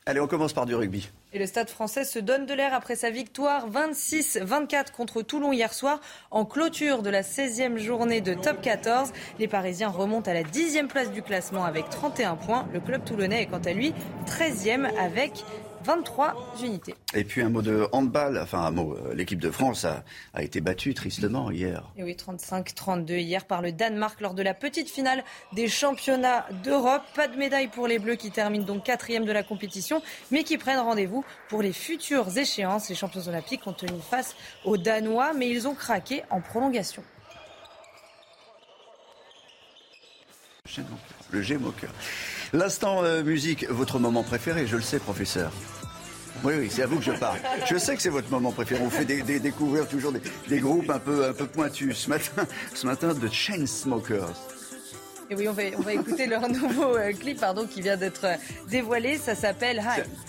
Allez, on commence par du rugby. Et le Stade français se donne de l'air après sa victoire 26-24 contre Toulon hier soir en clôture de la 16e journée de top 14. Les Parisiens remontent à la 10e place du classement avec 31 points. Le club toulonnais est quant à lui 13e avec 23 unités. Et puis un mot de handball, enfin un mot, euh, l'équipe de France a, été battue tristement hier. Et oui, 35-32 hier par le Danemark lors de la petite finale des championnats d'Europe. Pas de médaille pour les Bleus qui terminent donc quatrième de la compétition, mais qui prennent rendez-vous pour les futures échéances. Les champions olympiques ont tenu face aux Danois, mais ils ont craqué en prolongation. Le G-Mocker. L'instant euh, musique, votre moment préféré, je le sais, professeur. Oui, oui, c'est à vous que je parle. Je sais que c'est votre moment préféré. On fait découvrir toujours des, groupes un peu, un peu pointus. Ce matin, [laughs] ce matin, The Chainsmokers. Et oui, on va, on va écouter leur [laughs] nouveau euh, clip pardon, qui vient d'être euh, dévoilé. Ça s'appelle.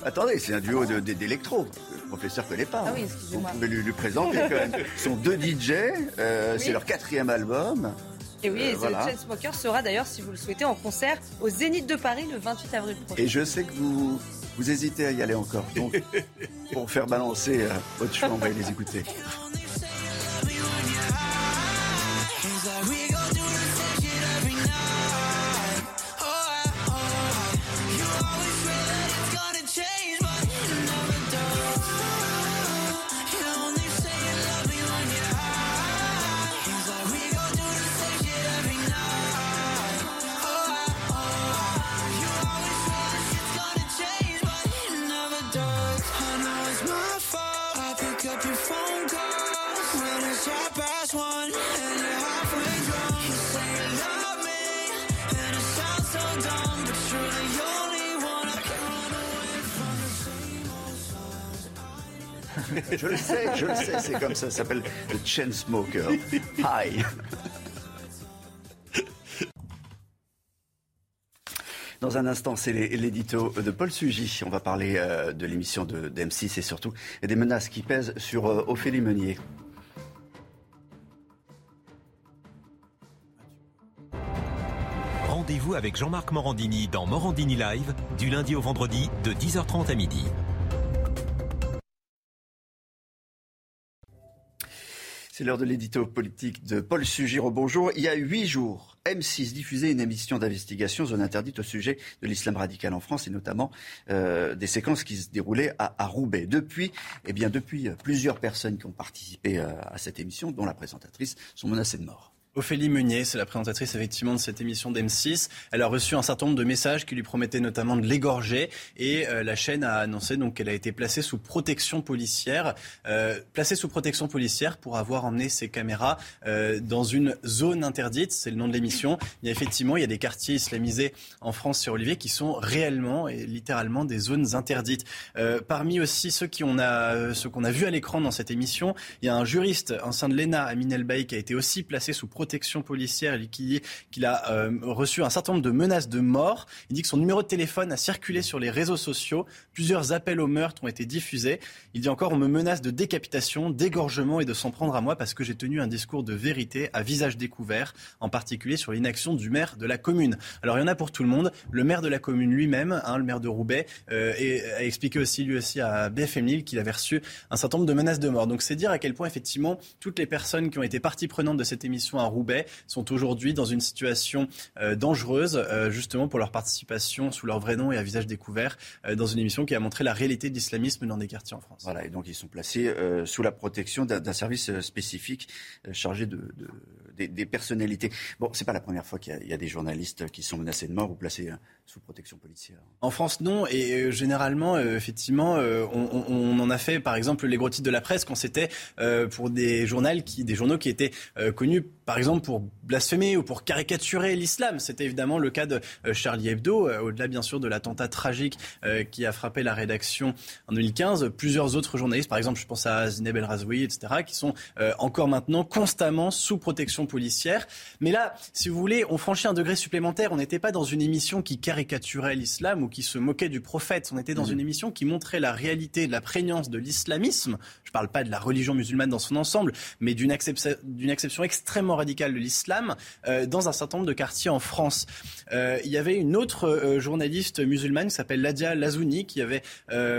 Attendez, c'est un duo d'électro. Le professeur connaît pas. Ah oui, excusez-moi. Vous pouvez lui, présenter quand même. Ce sont deux DJ. C'est leur quatrième album. Et oui, euh, The Chainsmokers sera d'ailleurs, si vous le souhaitez, en concert au Zénith de Paris le 28 avril prochain. Et je sais que vous, vous hésitez à y aller encore. Donc, [laughs] pour faire balancer euh, votre choix, on va les écouter. [laughs] Je le sais, je le sais, c'est comme ça, ça s'appelle The Chainsmoker. Hi. Dans un instant, c'est l'édito de Paul Sugy. On va parler euh, de l'émission de M6 et surtout des menaces qui pèsent sur euh, Ophélie Meunier. Rendez-vous avec Jean-Marc Morandini dans Morandini Live du lundi au vendredi de 10h30 à midi. C'est l'heure de l'édito politique de Paul Sugiro. Bonjour. Il y a huit jours, M6 diffusait une émission d'investigation zone interdite au sujet de l'islam radical en France et notamment euh, des séquences qui se déroulaient à, Roubaix. Depuis, eh bien, depuis, euh, plusieurs personnes qui ont participé euh, à cette émission, dont la présentatrice, sont menacées de mort. Ophélie Meunier, c'est la présentatrice effectivement de cette émission d'M6. Elle a reçu un certain nombre de messages qui lui promettaient notamment de l'égorger et euh, la chaîne a annoncé donc qu'elle a été placée sous protection policière, euh, placée sous protection policière pour avoir emmené ses caméras euh, dans une zone interdite, c'est le nom de l'émission. A effectivement il y a des quartiers islamisés en France sur Olivier qui sont réellement et littéralement des zones interdites. Euh, parmi aussi ceux qui on a ceux qu'on a vu à l'écran dans cette émission, il y a un juriste sein de l'ENA, Amin Elbaï, qui a été aussi placé sous protection protection policière qu'il a euh, reçu un certain nombre de menaces de mort. Il dit que son numéro de téléphone a circulé sur les réseaux sociaux. Plusieurs appels au meurtre ont été diffusés. Il dit encore on me menace de décapitation, d'égorgement et de s'en prendre à moi parce que j'ai tenu un discours de vérité à visage découvert, en particulier sur l'inaction du maire de la commune. Alors il y en a pour tout le monde. Le maire de la commune lui-même, hein, le maire de Roubaix, euh, a expliqué aussi lui aussi à BFM Lille qu'il avait reçu un certain nombre de menaces de mort. Donc c'est dire à quel point effectivement toutes les personnes qui ont été partie prenante de cette émission à Roubaix sont aujourd'hui dans une situation euh, dangereuse, euh, justement pour leur participation sous leur vrai nom et à visage découvert euh, dans une émission qui a montré la réalité de l'islamisme dans des quartiers en France. Voilà, et donc ils sont placés sous la protection d'un service spécifique chargé de, des, personnalités. Bon, c'est pas la première fois qu'il y, a des journalistes qui sont menacés de mort ou placés sous protection policière. En France, non. Et généralement, effectivement, on, en a fait, par exemple, les gros titres de la presse quand c'était pour des journaux qui, des journaux qui étaient connus, par exemple, pour blasphémer ou pour caricaturer l'islam. C'était évidemment le cas de euh, Charlie Hebdo, euh, au-delà bien sûr de l'attentat tragique euh, qui a frappé la rédaction en 2015. Plusieurs autres journalistes, par exemple, je pense à Zineb El Razoui, etc., qui sont encore maintenant constamment sous protection policière. Mais là, si vous voulez, on franchit un degré supplémentaire. On n'était pas dans une émission qui caricaturait l'islam ou qui se moquait du prophète. On était dans mmh. une émission qui montrait la réalité de la prégnance de l'islamisme. Je ne parle pas de la religion musulmane dans son ensemble, mais d'une acception extrêmement radicale de l'islam euh, dans un certain nombre de quartiers en France. Euh, il y avait une autre euh, journaliste musulmane qui s'appelle Ladia Lazouni qui avait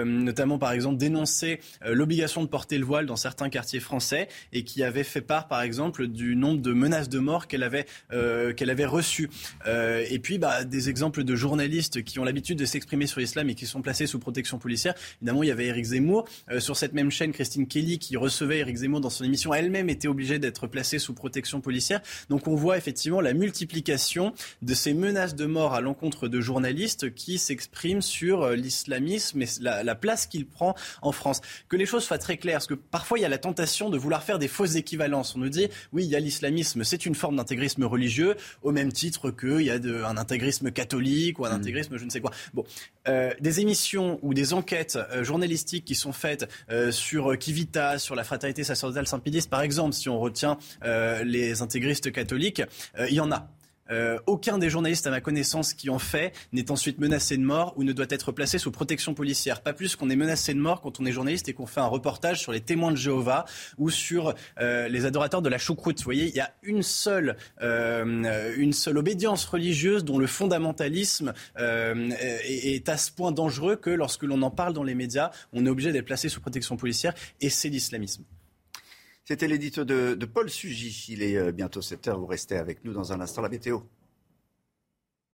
notamment par exemple dénoncé l'obligation de porter le voile dans certains quartiers français et qui avait fait part par exemple du nombre de menaces de mort qu'elle avait qu'elle avait reçues. et puis bah, des exemples de journalistes qui ont l'habitude de s'exprimer sur l'islam et qui sont placés sous protection policière. Évidemment, il y avait Eric Zemmour. sur cette même chaîne, Christine Kelly, qui recevait Eric Zemmour dans son émission, elle-même était obligée d'être placée sous protection policière. Donc on voit effectivement la multiplication de ces menaces de mort à l'encontre de journalistes qui s'expriment sur euh, l'islamisme et la, place qu'il prend en France. Que les choses soient très claires, parce que parfois il y a la tentation de vouloir faire des fausses équivalences. On nous dit, oui, il y a l'islamisme, c'est une forme d'intégrisme religieux, au même titre qu'il y a de, un intégrisme catholique ou un mm. intégrisme je ne sais quoi. Bon, euh, des émissions ou des enquêtes euh, journalistiques qui sont faites sur Kivita, sur la fraternité sacerdotale Saint-Pédis, par exemple, si on retient les intégristes catholiques, euh, il y en a. Euh, aucun des journalistes à ma connaissance qui ont fait n'est ensuite menacé de mort ou ne doit être placé sous protection policière. Pas plus qu'on est menacé de mort quand on est journaliste et qu'on fait un reportage sur les témoins de Jéhovah ou sur euh, les adorateurs de la choucroute. Vous voyez, il y a une seule, une seule obédience religieuse dont le fondamentalisme est, à ce point dangereux que lorsque l'on en parle dans les médias, on est obligé d'être placé sous protection policière et c'est l'islamisme. C'était l'édito de, Paul Sugy. Il est euh, bientôt 7 heures. Vous restez avec nous dans un instant. La météo.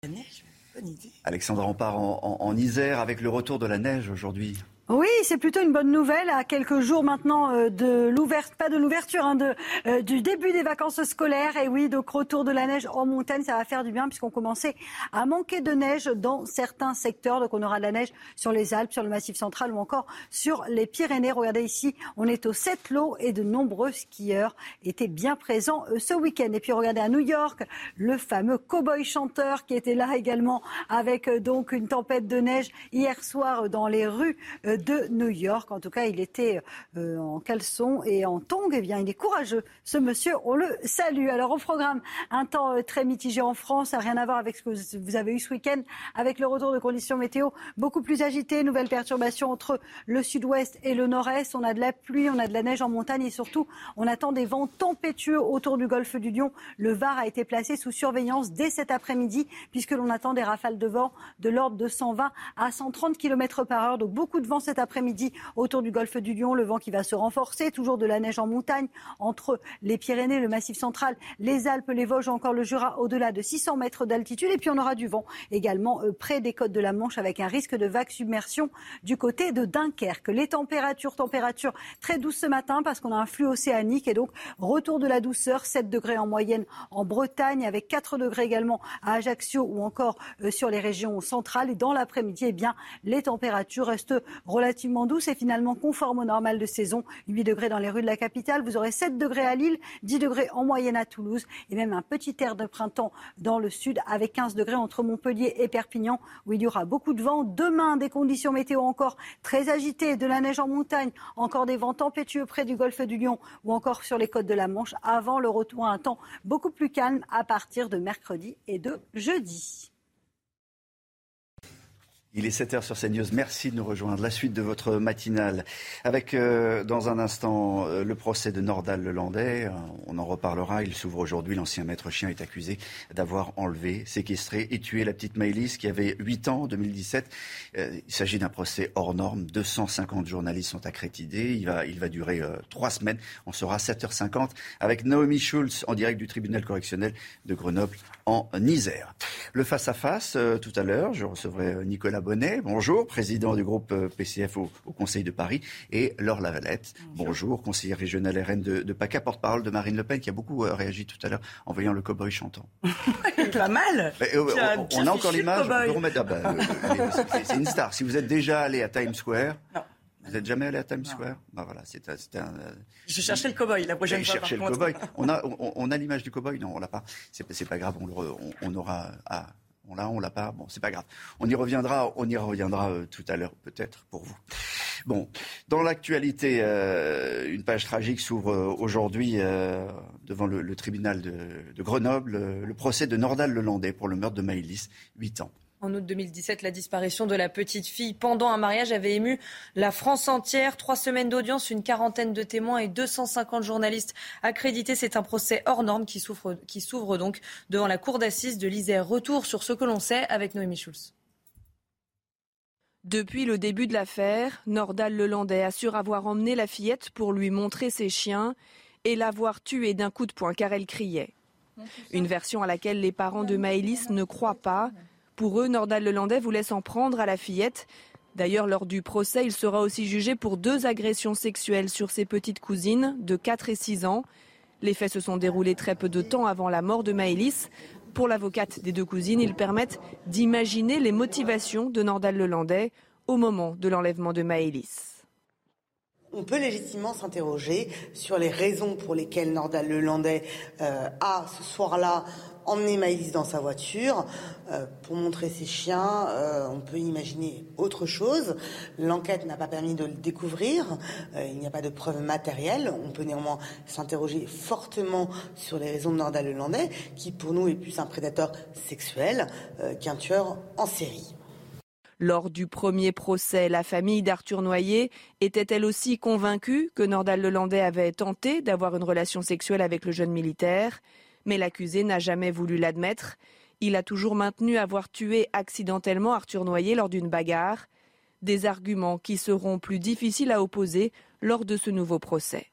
La neige, bonne idée. Alexandre Ampard en, en Isère avec le retour de la neige aujourd'hui. Oui, c'est plutôt une bonne nouvelle à quelques jours maintenant euh, de l'ouverture, pas de l'ouverture, hein, euh, du début des vacances scolaires. Et oui, donc retour de la neige en montagne, ça va faire du bien puisqu'on commençait à manquer de neige dans certains secteurs. Donc on aura de la neige sur les Alpes, sur le Massif central ou encore sur les Pyrénées. Regardez ici, on est au Sept-Lots et de nombreux skieurs étaient bien présents euh, ce week-end. Et puis regardez à New York, le fameux cowboy chanteur qui était là également avec donc une tempête de neige hier soir dans les rues de New York. En tout cas, il était en caleçon et en tongs. Eh bien, il est courageux, ce monsieur. On le salue. Alors, au programme, un temps très mitigé en France. Ça n'a rien à voir avec ce que vous avez eu ce week-end, avec le retour de conditions météo beaucoup plus agitées. Nouvelles perturbations entre le sud-ouest et le nord-est. On a de la pluie, on a de la neige en montagne et surtout, on attend des vents tempétueux autour du golfe du Lion. Le Var a été placé sous surveillance dès cet après-midi puisque l'on attend des rafales de vent de l'ordre de 120 à 130 km par heure. Donc beaucoup de vent cet après-midi autour du golfe du Lion. Le vent qui va se renforcer. Toujours de la neige en montagne entre les Pyrénées, le Massif central, les Alpes, les Vosges, encore le Jura au-delà de 600 mètres d'altitude. Et puis on aura du vent également euh, près des côtes de la Manche avec un risque de vague submersion du côté de Dunkerque. Les températures, températures très douces ce matin parce qu'on a un flux océanique et donc retour de la douceur, 7 degrés en moyenne en Bretagne avec 4 degrés également à Ajaccio ou encore euh, sur les régions centrales. Et dans l'après-midi, eh bien, les températures restent relativement douces et finalement conformes au normal de saison. 8 degrés dans les rues de la capitale. Vous aurez 7 degrés à Lille, 10 degrés en moyenne à Toulouse et même un petit air de printemps dans le sud avec 15 degrés entre Montpellier et Perpignan où il y aura beaucoup de vent. Demain, des conditions météo encore très agitées, de la neige en montagne, encore des vents tempétueux près du golfe du Lion ou encore sur les côtes de la Manche avant le retour à un temps beaucoup plus calme à partir de mercredi et de jeudi. Il est 7h sur CNews. Merci de nous rejoindre. La suite de votre matinale avec, euh, dans un instant, euh, le procès de Nordal Lelandais. Euh, on en reparlera. Il s'ouvre aujourd'hui. L'ancien maître chien est accusé d'avoir enlevé, séquestré et tué la petite Maëlys qui avait 8 ans en 2017. il s'agit d'un procès hors norme. 250 journalistes sont accrédités. Il va, il va durer 3 semaines. On sera à 7h50 avec Naomi Schulz en direct du tribunal correctionnel de Grenoble en Isère. Le face-à-face, tout à l'heure, je recevrai Nicolas Bonnet, bonjour, président du groupe euh, PCF au, Conseil de Paris, et Laure Lavalette, bonjour, conseiller régional RN de, PACA, porte-parole de Marine Le Pen, qui a beaucoup euh, réagi tout à l'heure en voyant le cowboy chantant. [laughs] Pas mal euh, On, a encore l'image, ah bah, [laughs] c'est une star. Si vous êtes déjà allé à Times Square... Vous n'êtes jamais allé à Times Square? Bah voilà, c'est un. Je cherchais le cow-boy la prochaine fois. le cow-boy. On a, on, a l'image du cow-boy? Non, on l'a pas. C'est pas grave. On, on, on aura à, on l'a, on l'a pas. Bon, c'est pas grave. On y reviendra, on y reviendra euh, tout à l'heure, peut-être pour vous. Bon, dans l'actualité, euh, une page tragique s'ouvre euh, aujourd'hui devant le, tribunal de, Grenoble, le procès de Nordal Lelandais pour le meurtre de Maëlys, 8 ans. En août 2017, la disparition de la petite fille pendant un mariage avait ému la France entière. Trois semaines d'audience, une quarantaine de témoins et 250 journalistes accrédités. C'est un procès hors norme qui s'ouvre donc devant la cour d'assises de l'Isère. Retour sur ce que l'on sait avec Noémie Schulz. Depuis le début de l'affaire, Nordal Lelandais assure avoir emmené la fillette pour lui montrer ses chiens et l'avoir tuée d'un coup de poing car elle criait. Une version à laquelle les parents de Maëlys ne croient pas. Pour eux, Nordal Lelandais voulait s'en prendre à la fillette. D'ailleurs, lors du procès, il sera aussi jugé pour deux agressions sexuelles sur ses petites cousines de 4 et 6 ans. Les faits se sont déroulés très peu de temps avant la mort de Maëlys. Pour l'avocate des deux cousines, ils permettent d'imaginer les motivations de Nordal Lelandais au moment de l'enlèvement de Maëlys. On peut légitimement s'interroger sur les raisons pour lesquelles Nordal Lelandais euh, a ce soir-là emmener Maïlis dans sa voiture euh, pour montrer ses chiens. Euh, on peut imaginer autre chose. L'enquête n'a pas permis de le découvrir. Euh, il n'y a pas de preuves matérielles. On peut néanmoins s'interroger fortement sur les raisons de Nordal Lelandais, qui pour nous est plus un prédateur sexuel qu'un tueur en série. Lors du premier procès, la famille d'Arthur Noyer était-elle aussi convaincue que Nordal Lelandais avait tenté d'avoir une relation sexuelle avec le jeune militaire mais l'accusé n'a jamais voulu l'admettre. Il a toujours maintenu avoir tué accidentellement Arthur Noyer lors d'une bagarre. Des arguments qui seront plus difficiles à opposer lors de ce nouveau procès.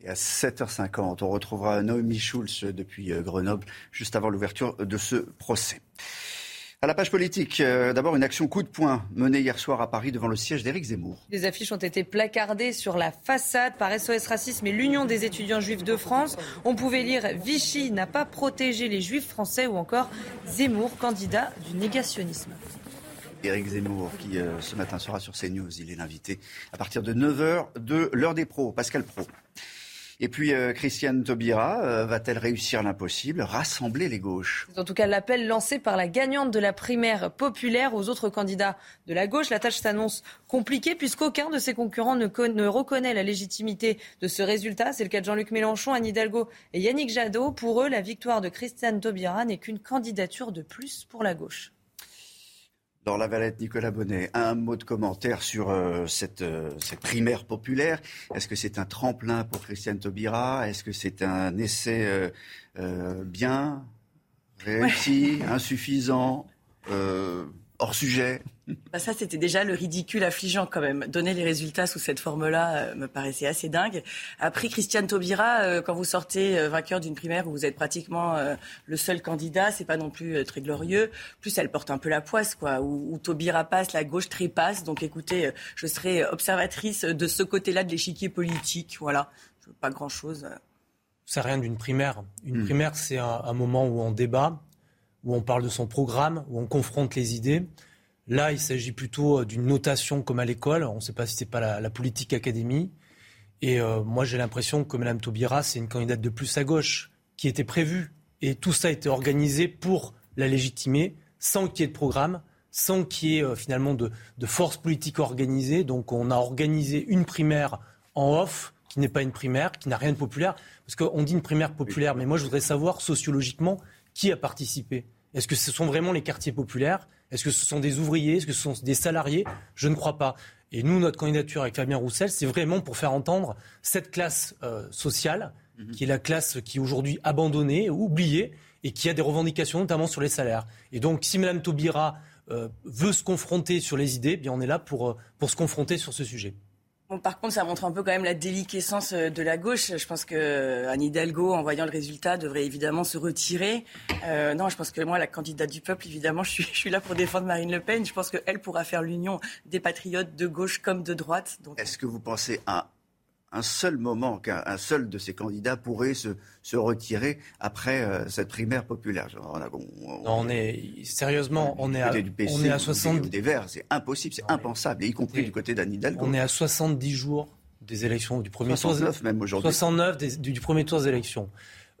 Et à 7h50, on retrouvera Noémie Schulz depuis euh, Grenoble, juste avant l'ouverture de ce procès. À la page politique, euh, d'abord une action coup de poing menée hier soir à Paris devant le siège d'Éric Zemmour. Des affiches ont été placardées sur la façade par SOS Racisme et l'Union des étudiants juifs de France. On pouvait lire Vichy n'a pas protégé les juifs français ou encore Zemmour, candidat du négationnisme. Éric Zemmour, qui euh, ce matin sera sur CNews, il est l'invité à partir de 9h de l'heure des pros. Pascal Pro. Et puis, euh, Christiane Taubira euh, va-t-elle réussir l'impossible, rassembler les gauches en tout cas l'appel lancé par la gagnante de la primaire populaire aux autres candidats de la gauche. La tâche s'annonce compliquée puisqu'aucun de ses concurrents ne, con- ne reconnaît la légitimité de ce résultat. C'est le cas de Jean-Luc Mélenchon, Anne Hidalgo et Yannick Jadot. Pour eux, la victoire de Christiane Taubira n'est qu'une candidature de plus pour la gauche. Dans la Valette, Nicolas Bonnet, un mot de commentaire sur euh, cette, euh, cette primaire populaire. Est-ce que c'est un tremplin pour Christiane Taubira? Est-ce que c'est un essai euh, bien, réussi, insuffisant, hors sujet Bah ça, c'était déjà le ridicule affligeant quand même. Donner les résultats sous cette forme-là euh, me paraissait assez dingue. Après, Christiane Taubira, euh, quand vous sortez euh, vainqueur d'une primaire où vous êtes pratiquement euh, le seul candidat, c'est pas non plus euh, très glorieux. Plus, elle porte un peu la poisse, quoi. Où, où Taubira passe, la gauche trépasse. Donc, écoutez, euh, je serai observatrice de ce côté-là de l'échiquier politique. Voilà, pas grand-chose. C'est rien d'une primaire. Une primaire, c'est un, un moment où on débat, où on parle de son programme, où on confronte les idées. Là, il s'agit plutôt euh, d'une notation comme à l'école. On ne sait pas si c'est pas la, la politique académie. Et euh, moi, j'ai l'impression que Mme Taubira, c'est une candidate de plus à gauche qui était prévue. Et tout ça a été organisé pour la légitimer, sans qu'il y ait de programme, sans qu'il y ait euh, finalement de, de force politique organisée. Donc, on a organisé une primaire en off, qui n'est pas une primaire, qui n'a rien de populaire. Parce qu'on dit une primaire populaire, mais moi, je voudrais savoir sociologiquement qui a participé. Est-ce que ce sont vraiment les quartiers populaires? Est-ce que ce sont des ouvriers? Est-ce que ce sont des salariés? Je ne crois pas. Et nous, notre candidature avec Fabien Roussel, c'est vraiment pour faire entendre cette classe euh, sociale, qui est la classe qui est aujourd'hui abandonnée, oubliée, et qui a des revendications, notamment sur les salaires. Et donc, si Mme Taubira euh, veut se confronter sur les idées, eh bien on est là pour, euh, pour se confronter sur ce sujet. Bon, par contre, ça montre un peu quand même la déliquescence euh, de la gauche. Je pense que euh, Anne Hidalgo, en voyant le résultat, devrait évidemment se retirer. Euh, non, je pense que moi, la candidate du peuple, évidemment, [laughs] je suis, là pour défendre Marine Le Pen. Je pense qu'elle pourra faire l'union des patriotes de gauche comme de droite. Est-ce que vous pensez à un seul moment qu'un un seul de ces candidats pourrait se, se retirer après euh, cette primaire populaire on a- on- Non, on est sérieusement, on est à, PC on est à ou 60, des, des Verts, c'est impossible, c'est impensable, et y compris du côté d'Anne Hidalgo. on est à 70 jours des élections du premier tour. 69 même aujourd'hui. 69 des- du, du premier tour des élections.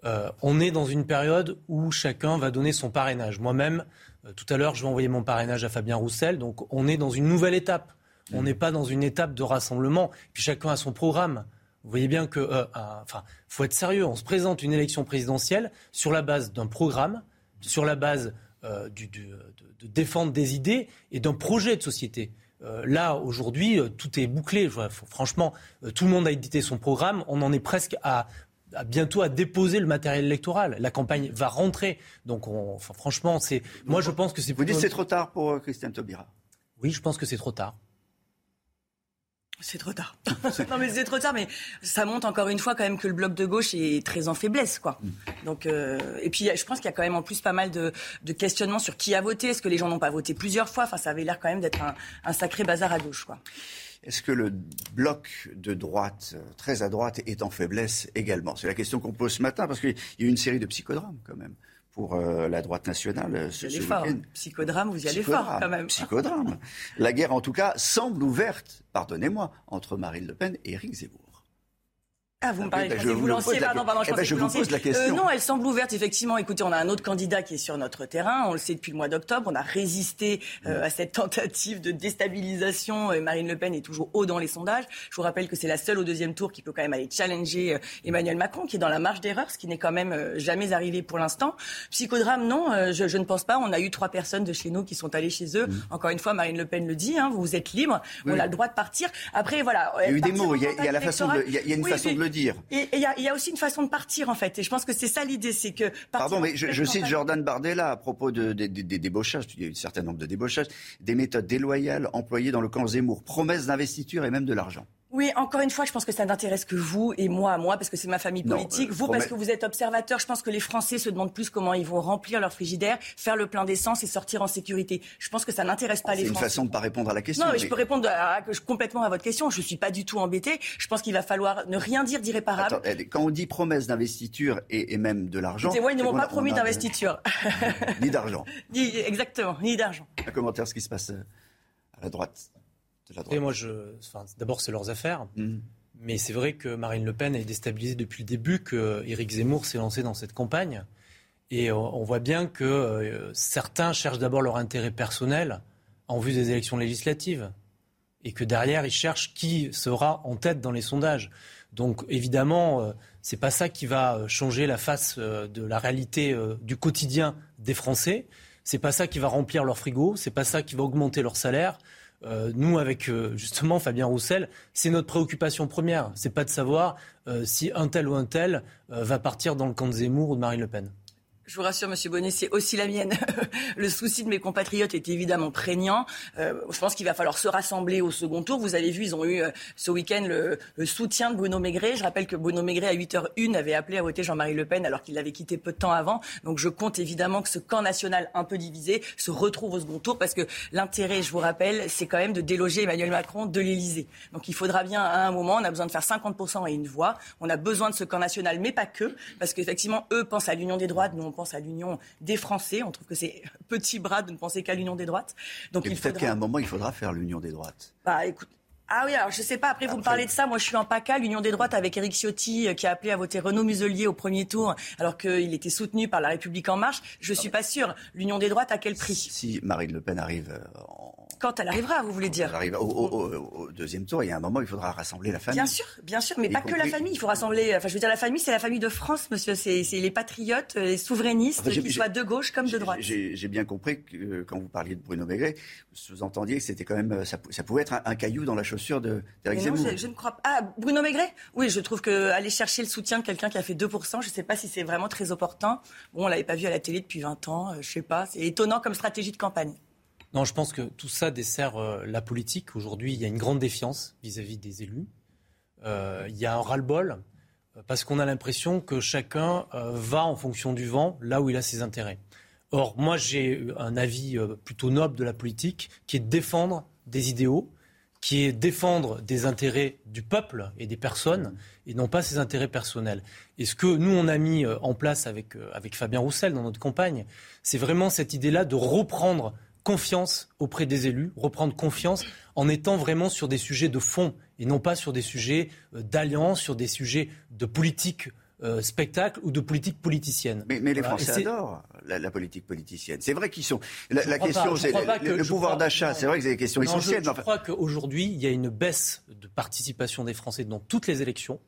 Euh, on est dans une période où chacun va donner son parrainage. Moi-même, euh, tout à l'heure, je vais envoyer mon parrainage à Fabien Roussel. Donc, on est dans une nouvelle étape. On n'est pas dans une étape de rassemblement. Puis chacun a son programme. Vous voyez bien que, euh, enfin, faut être sérieux. On se présente une élection présidentielle sur la base d'un programme, sur la base euh, du- du- de, de défendre des idées et d'un projet de société. Euh, là, aujourd'hui, euh, tout est bouclé. Je vois, faut- franchement, euh, tout le monde a édité son programme. On en est presque à, à bientôt à déposer le matériel électoral. La campagne va rentrer. Donc, on- enfin, franchement, c'est. Moi, je pense que c'est. Vous dites que c'est trop tard pour euh, Christiane Taubira Oui, je pense que c'est trop tard. C'est trop tard. [laughs] non, mais c'est trop tard. Mais ça montre encore une fois quand même que le bloc de gauche est très en faiblesse, quoi. Donc, euh, et puis, je pense qu'il y a quand même en plus pas mal de, de questionnements sur qui a voté. Est-ce que les gens n'ont pas voté plusieurs fois? Enfin, ça avait l'air quand même d'être un, un sacré bazar à gauche, quoi. Est-ce que le bloc de droite, très à droite, est en faiblesse également? C'est la question qu'on pose ce matin, parce qu'il y a eu une série de psychodrames quand même pour euh, la droite nationale euh, ce, Vous y ce week-end. Psychodrame, vous y allez fort quand même. Psychodrame. La guerre, en tout cas, semble ouverte, pardonnez-moi, entre Marine Le Pen et Éric Zemmour. Ah, vous me parlez, ben, que vous la- pardon, pardon, je Eh ben, je vous pose la question. Euh, non, elle semble ouverte, effectivement. Écoutez, on a un autre candidat qui est sur notre terrain, on le sait depuis le mois d'octobre, on a résisté euh, à cette tentative de déstabilisation. Euh, Marine Le Pen est toujours haut dans les sondages. Je vous rappelle que c'est la seule au deuxième tour qui peut quand même aller challenger euh, Emmanuel Macron, qui est dans la marge d'erreur, ce qui n'est quand même euh, jamais arrivé pour l'instant. Psychodrame, non, euh, je, je ne pense pas. On a eu trois personnes de chez nous qui sont allées chez eux. Encore une fois, Marine Le Pen le dit, hein, vous êtes libre, Oui, on a le droit de partir. Après, voilà. Il y a eu des mots, il y a, y a la façon de, le- il y a, il y a une Oui, façon de le dire. Et et il y, a- il y a aussi une façon de partir, en fait. Et je pense que c'est ça l'idée, c'est que... Pardon, mais je, cite Jordan Bardella à propos de, des- des- des débauchages, il y a eu un certain nombre de débauchages, des méthodes déloyales employées dans le camp Zemmour, promesses d'investiture et même de l'argent. Oui, encore une fois, je pense que ça n'intéresse que vous et moi, moi, parce que c'est ma famille politique. euh, vous, parce que vous êtes observateur. Je pense que les Français se demandent plus comment ils vont remplir leur frigidaire, faire le plein d'essence et sortir en sécurité. Je pense que ça n'intéresse pas C'est les une Français. façon de ne pas répondre à la question. Non, mais je peux répondre à- à- que- complètement à votre question. Je suis pas du tout embêtée. Je pense qu'il va falloir ne rien dire d'irréparable. Attends, quand on dit promesse d'investiture et, et même de l'argent, C'est vrai, ils ne c'est m'ont pas promis a- d'investiture. ni d'argent. [laughs] Ni- Exactement, ni d'argent. Un commentaire, ce qui se passe euh, à la droite. De la droite. Et moi, je, enfin, d'abord, c'est leurs affaires. Mhm. Mais c'est vrai que Marine Le Pen est déstabilisée depuis le début, que Éric Zemmour s'est lancé dans cette campagne. Et on voit bien que euh, certains cherchent d'abord leur intérêt personnel en vue des élections législatives. Et que derrière, ils cherchent qui sera en tête dans les sondages. Donc évidemment, euh, ce n'est pas ça qui va euh, changer la face de la réalité du quotidien des Français. C'est pas ça qui va remplir leur frigo. C'est pas ça qui va augmenter leur salaire. Nous, avec justement Fabien Roussel, c'est notre préoccupation première. C'est pas de savoir si un tel ou un tel va partir dans le camp de Zemmour ou de Marine Le Pen. Je vous rassure, Monsieur Bonnet, c'est aussi la mienne. [laughs] le souci de mes compatriotes est évidemment prégnant. Euh, je pense qu'il va falloir se rassembler au second tour. Vous avez vu, ils ont eu euh, ce week-end le, soutien de Bruno Maigret. Je rappelle que Bruno Maigret, à 8h01, avait appelé à voter Jean-Marie Le Pen alors qu'il l'avait quitté peu de temps avant. Donc je compte évidemment que ce camp national un peu divisé se retrouve au second tour parce que l'intérêt, je vous rappelle, c'est quand même de déloger Emmanuel Macron de l'Élysée. Donc il faudra bien, à un moment, on a besoin de faire 50% et une voix. On a besoin de ce camp national, mais pas que, parce qu'effectivement, eux pensent à l'union des droites, nous pense à l'union des Français. On trouve que c'est [laughs] petit bras de ne penser qu'à l'union des droites. Donc il peut-être qu'à un moment, il faudra faire l'union des droites. Bah, écoute, ah oui, alors je sais pas, après, vous me parlez de ça, moi je suis en PACA, l'Union des droites avec Éric Ciotti euh, qui a appelé à voter Renaud Muselier au premier tour alors qu'il était soutenu par la République en marche. Je suis pas sûr. L'Union des droites à quel prix? Si Marine Le Pen arrive euh, en quand elle arrivera, vous voulez dire Elle arrive au, deuxième tour, il y a un moment, il faudra rassembler la famille. Bien sûr, bien sûr, mais pas que la famille. Il faut rassembler. Enfin, je veux dire, la famille, c'est la famille de France, monsieur. C'est les patriotes, les souverainistes, qu'ils soient de gauche comme de droite. J'ai bien compris que euh, quand vous parliez de Bruno Maigret, vous entendiez que c'était quand même, ça, pouvait être un, caillou dans la chaussure d'Éric Zemmour. Je, je, ne crois pas. Ah, Bruno Maigret? Oui, je trouve qu'aller chercher le soutien de quelqu'un qui a fait 2%, je ne sais pas si c'est vraiment très opportun. Bon, on l'avait pas vu à la télé depuis 20 ans, euh, je sais pas. C'est étonnant comme stratégie de campagne. Non, je pense que tout ça dessert euh, la politique. Aujourd'hui, il y a une grande défiance vis-à-vis des élus. Euh, il y a un ras-le-bol parce qu'on a l'impression que chacun va en fonction du vent là où il a ses intérêts. Or, moi, j'ai un avis plutôt noble de la politique qui est de défendre des idéaux, qui est défendre des intérêts du peuple et des personnes et non pas ses intérêts personnels. Et ce que nous, on a mis en place avec, avec Fabien Roussel dans notre campagne, c'est vraiment cette idée-là de reprendre confiance auprès des élus, reprendre confiance en étant vraiment sur des sujets de fond et non pas sur des sujets euh, d'alliance, sur des sujets de politique euh, spectacle ou de politique politicienne. Mais, les Français adorent la, politique politicienne. C'est vrai qu'ils sont. La, question, c'est le, pouvoir d'achat. C'est vrai que c'est des questions essentielles. Je, je crois qu'aujourd'hui, il y a une baisse de participation des Français dans toutes les élections.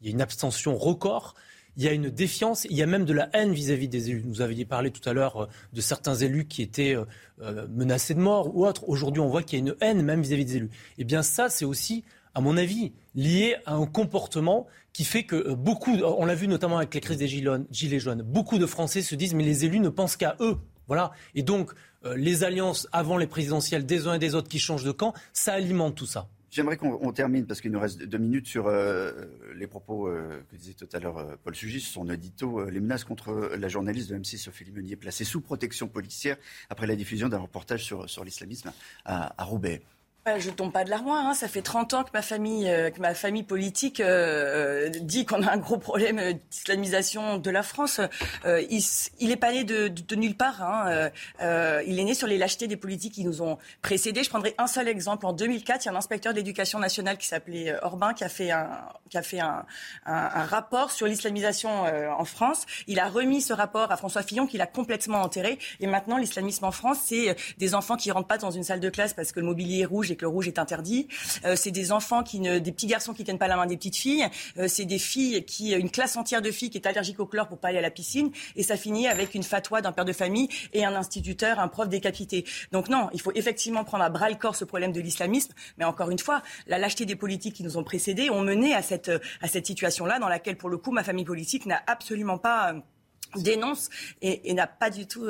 Il y a une abstention record il y a une défiance, il y a même de la haine vis-à-vis des élus. Vous aviez parlé tout à l'heure euh, de certains élus qui étaient euh, menacés de mort ou autres. Aujourd'hui, on voit qu'il y a une haine même vis-à-vis des élus. Eh bien, ça, c'est aussi, à mon avis, lié à un comportement qui fait que beaucoup, on l'a vu notamment avec les crises des gilets jaunes, beaucoup de Français se disent mais les élus ne pensent qu'à eux. Voilà. Et donc, les alliances avant les présidentielles des uns et des autres qui changent de camp, ça alimente tout ça. J'aimerais qu'on termine, parce qu'il nous reste deux minutes, sur euh, les propos euh, que disait tout à l'heure euh, Paul Sugis, son édito, les menaces contre la journaliste de M6, Sophie Limonier, placée sous protection policière après la diffusion d'un reportage sur, l'islamisme à Roubaix. Je je tombe pas de l'armoire. Hein. Ça fait 30 ans que ma famille, euh, que ma famille politique euh, dit qu'on a un gros problème d'islamisation de la France. Euh, il, il est pas né de, de, nulle part. Hein. il est né sur les lâchetés des politiques qui nous ont précédés. Je prendrai un seul exemple. En 2004, il y a un inspecteur d'éducation nationale qui s'appelait Orban qui a fait un, qui a fait un, rapport sur l'islamisation en France. Il a remis ce rapport à François Fillon, qui l'a complètement enterré. Et maintenant, l'islamisme en France, c'est des enfants qui rentrent pas dans une salle de classe parce que le mobilier est rouge que le rouge est interdit. Euh, c'est des enfants qui ne, des petits garçons qui tiennent pas la main des petites filles. Euh, c'est des filles qui, une classe entière de filles qui est allergique au chlore pour pas aller à la piscine. Et ça finit avec une fatwa d'un père de famille et un instituteur, un prof décapité. Donc non, il faut effectivement prendre à bras le corps ce problème de l'islamisme. Mais encore une fois, la lâcheté des politiques qui nous ont précédés ont mené à cette, à cette situation-là dans laquelle, pour le coup, ma famille politique n'a absolument pas euh, dénonce et, n'a pas du tout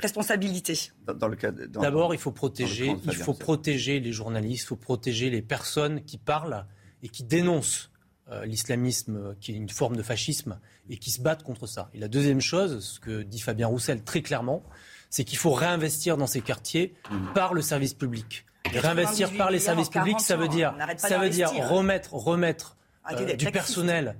responsabilité dans, le D'abord, il faut protéger, il faut protéger les journalistes, il faut protéger les personnes qui parlent et qui dénoncent euh, l'islamisme, euh, qui est une forme de fascisme, et qui se battent contre ça. Et la deuxième chose, ce que dit Fabien Roussel très clairement, c'est qu'il faut réinvestir dans ces quartiers mmh. par le service public. Et réinvestir par les services publics, ça veut dire, ça veut dire remettre, remettre ah, euh, du personnel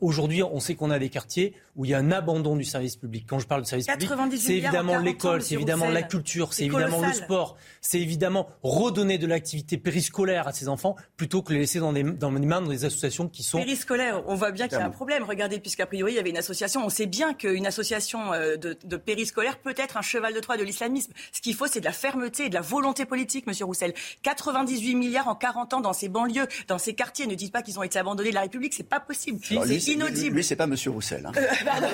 Aujourd'hui, on sait qu'on a des quartiers où il y a un abandon du service public. Quand je parle de service public, c'est évidemment l'école, c'est évidemment la culture, c'est évidemment le sport, c'est évidemment redonner de l'activité périscolaire à ces enfants plutôt que les laisser dans, des, dans les mains des associations qui sont... Périscolaire, on voit bien qu'il y a un problème. Regardez, puisqu'a priori, il y avait une association, on sait bien qu'une association euh, de, de périscolaire peut être un cheval de Troie de l'islamisme. Ce qu'il faut, c'est de la fermeté et de la volonté politique, Monsieur Roussel. 98 milliards en 40 ans dans ces banlieues, dans ces quartiers. Ne dites pas qu'ils ont été abandonnés de la République, c'est pas possible. C'est inaudible. Lui, c'est pas Monsieur Roussel. Hein. Euh, [laughs] pardon.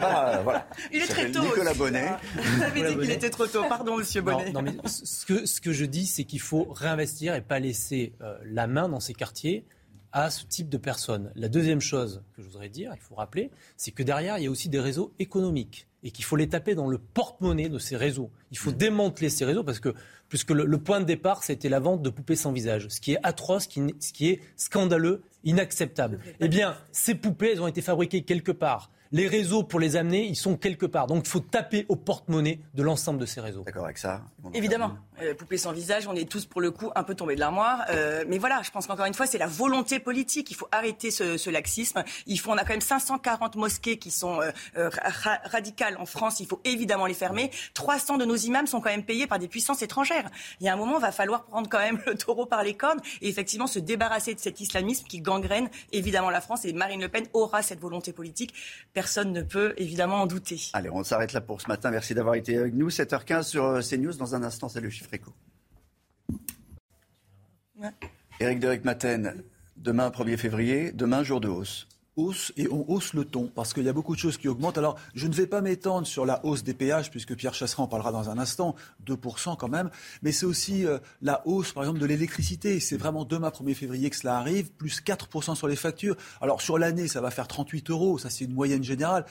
pas, euh, voilà. Il est très tôt. Nicolas Bonnet. Vous avez dit qu'il était trop tôt. Pardon, Monsieur Bonnet. Non, mais ce que, ce que je dis, c'est qu'il faut réinvestir et pas laisser euh, la main dans ces quartiers à ce type de personnes. La deuxième chose que je voudrais dire, il faut rappeler, c'est que derrière, il y a aussi des réseaux économiques et qu'il faut les taper dans le porte-monnaie de ces réseaux. Il faut mmh. démanteler ces réseaux parce que puisque le, point de départ, c'était la vente de poupées sans visage, ce qui est atroce, ce qui est scandaleux, inacceptable. Eh bien, ces poupées, elles ont été fabriquées quelque part les réseaux, pour les amener, ils sont quelque part. Donc il faut taper au porte-monnaie de l'ensemble de ces réseaux. D'accord avec ça Évidemment. Euh, poupée sans visage, on est tous pour le coup un peu tombés de l'armoire. Euh, mais voilà, je pense qu'encore une fois, c'est la volonté politique. Il faut arrêter ce, laxisme. Il faut, on a quand même 540 mosquées qui sont euh, radicales en France. Il faut évidemment les fermer. 300 de nos imams sont quand même payés par des puissances étrangères. Il y a un moment, il va falloir prendre quand même [laughs] le taureau par les cornes et effectivement se débarrasser de cet islamisme qui gangrène évidemment la France. Et Marine Le Pen aura cette volonté politique Personne ne peut évidemment en douter. Allez, on s'arrête là pour ce matin. Merci d'avoir été avec nous. 7h15 sur euh, CNews. Dans un instant, c'est le chiffre éco. Ouais. Éric Deric Maten, demain 1er février, demain jour de hausse et on hausse le ton parce qu'il y a beaucoup de choses qui augmentent. Alors, je ne vais pas m'étendre sur la hausse des péages puisque Pierre Chasseret en parlera dans un instant, 2% quand même, mais c'est aussi euh, la hausse, par exemple, de l'électricité. C'est vraiment demain 1er février que cela arrive, plus 4% sur les factures. Alors, sur l'année, ça va faire 38 euros, ça c'est une moyenne générale.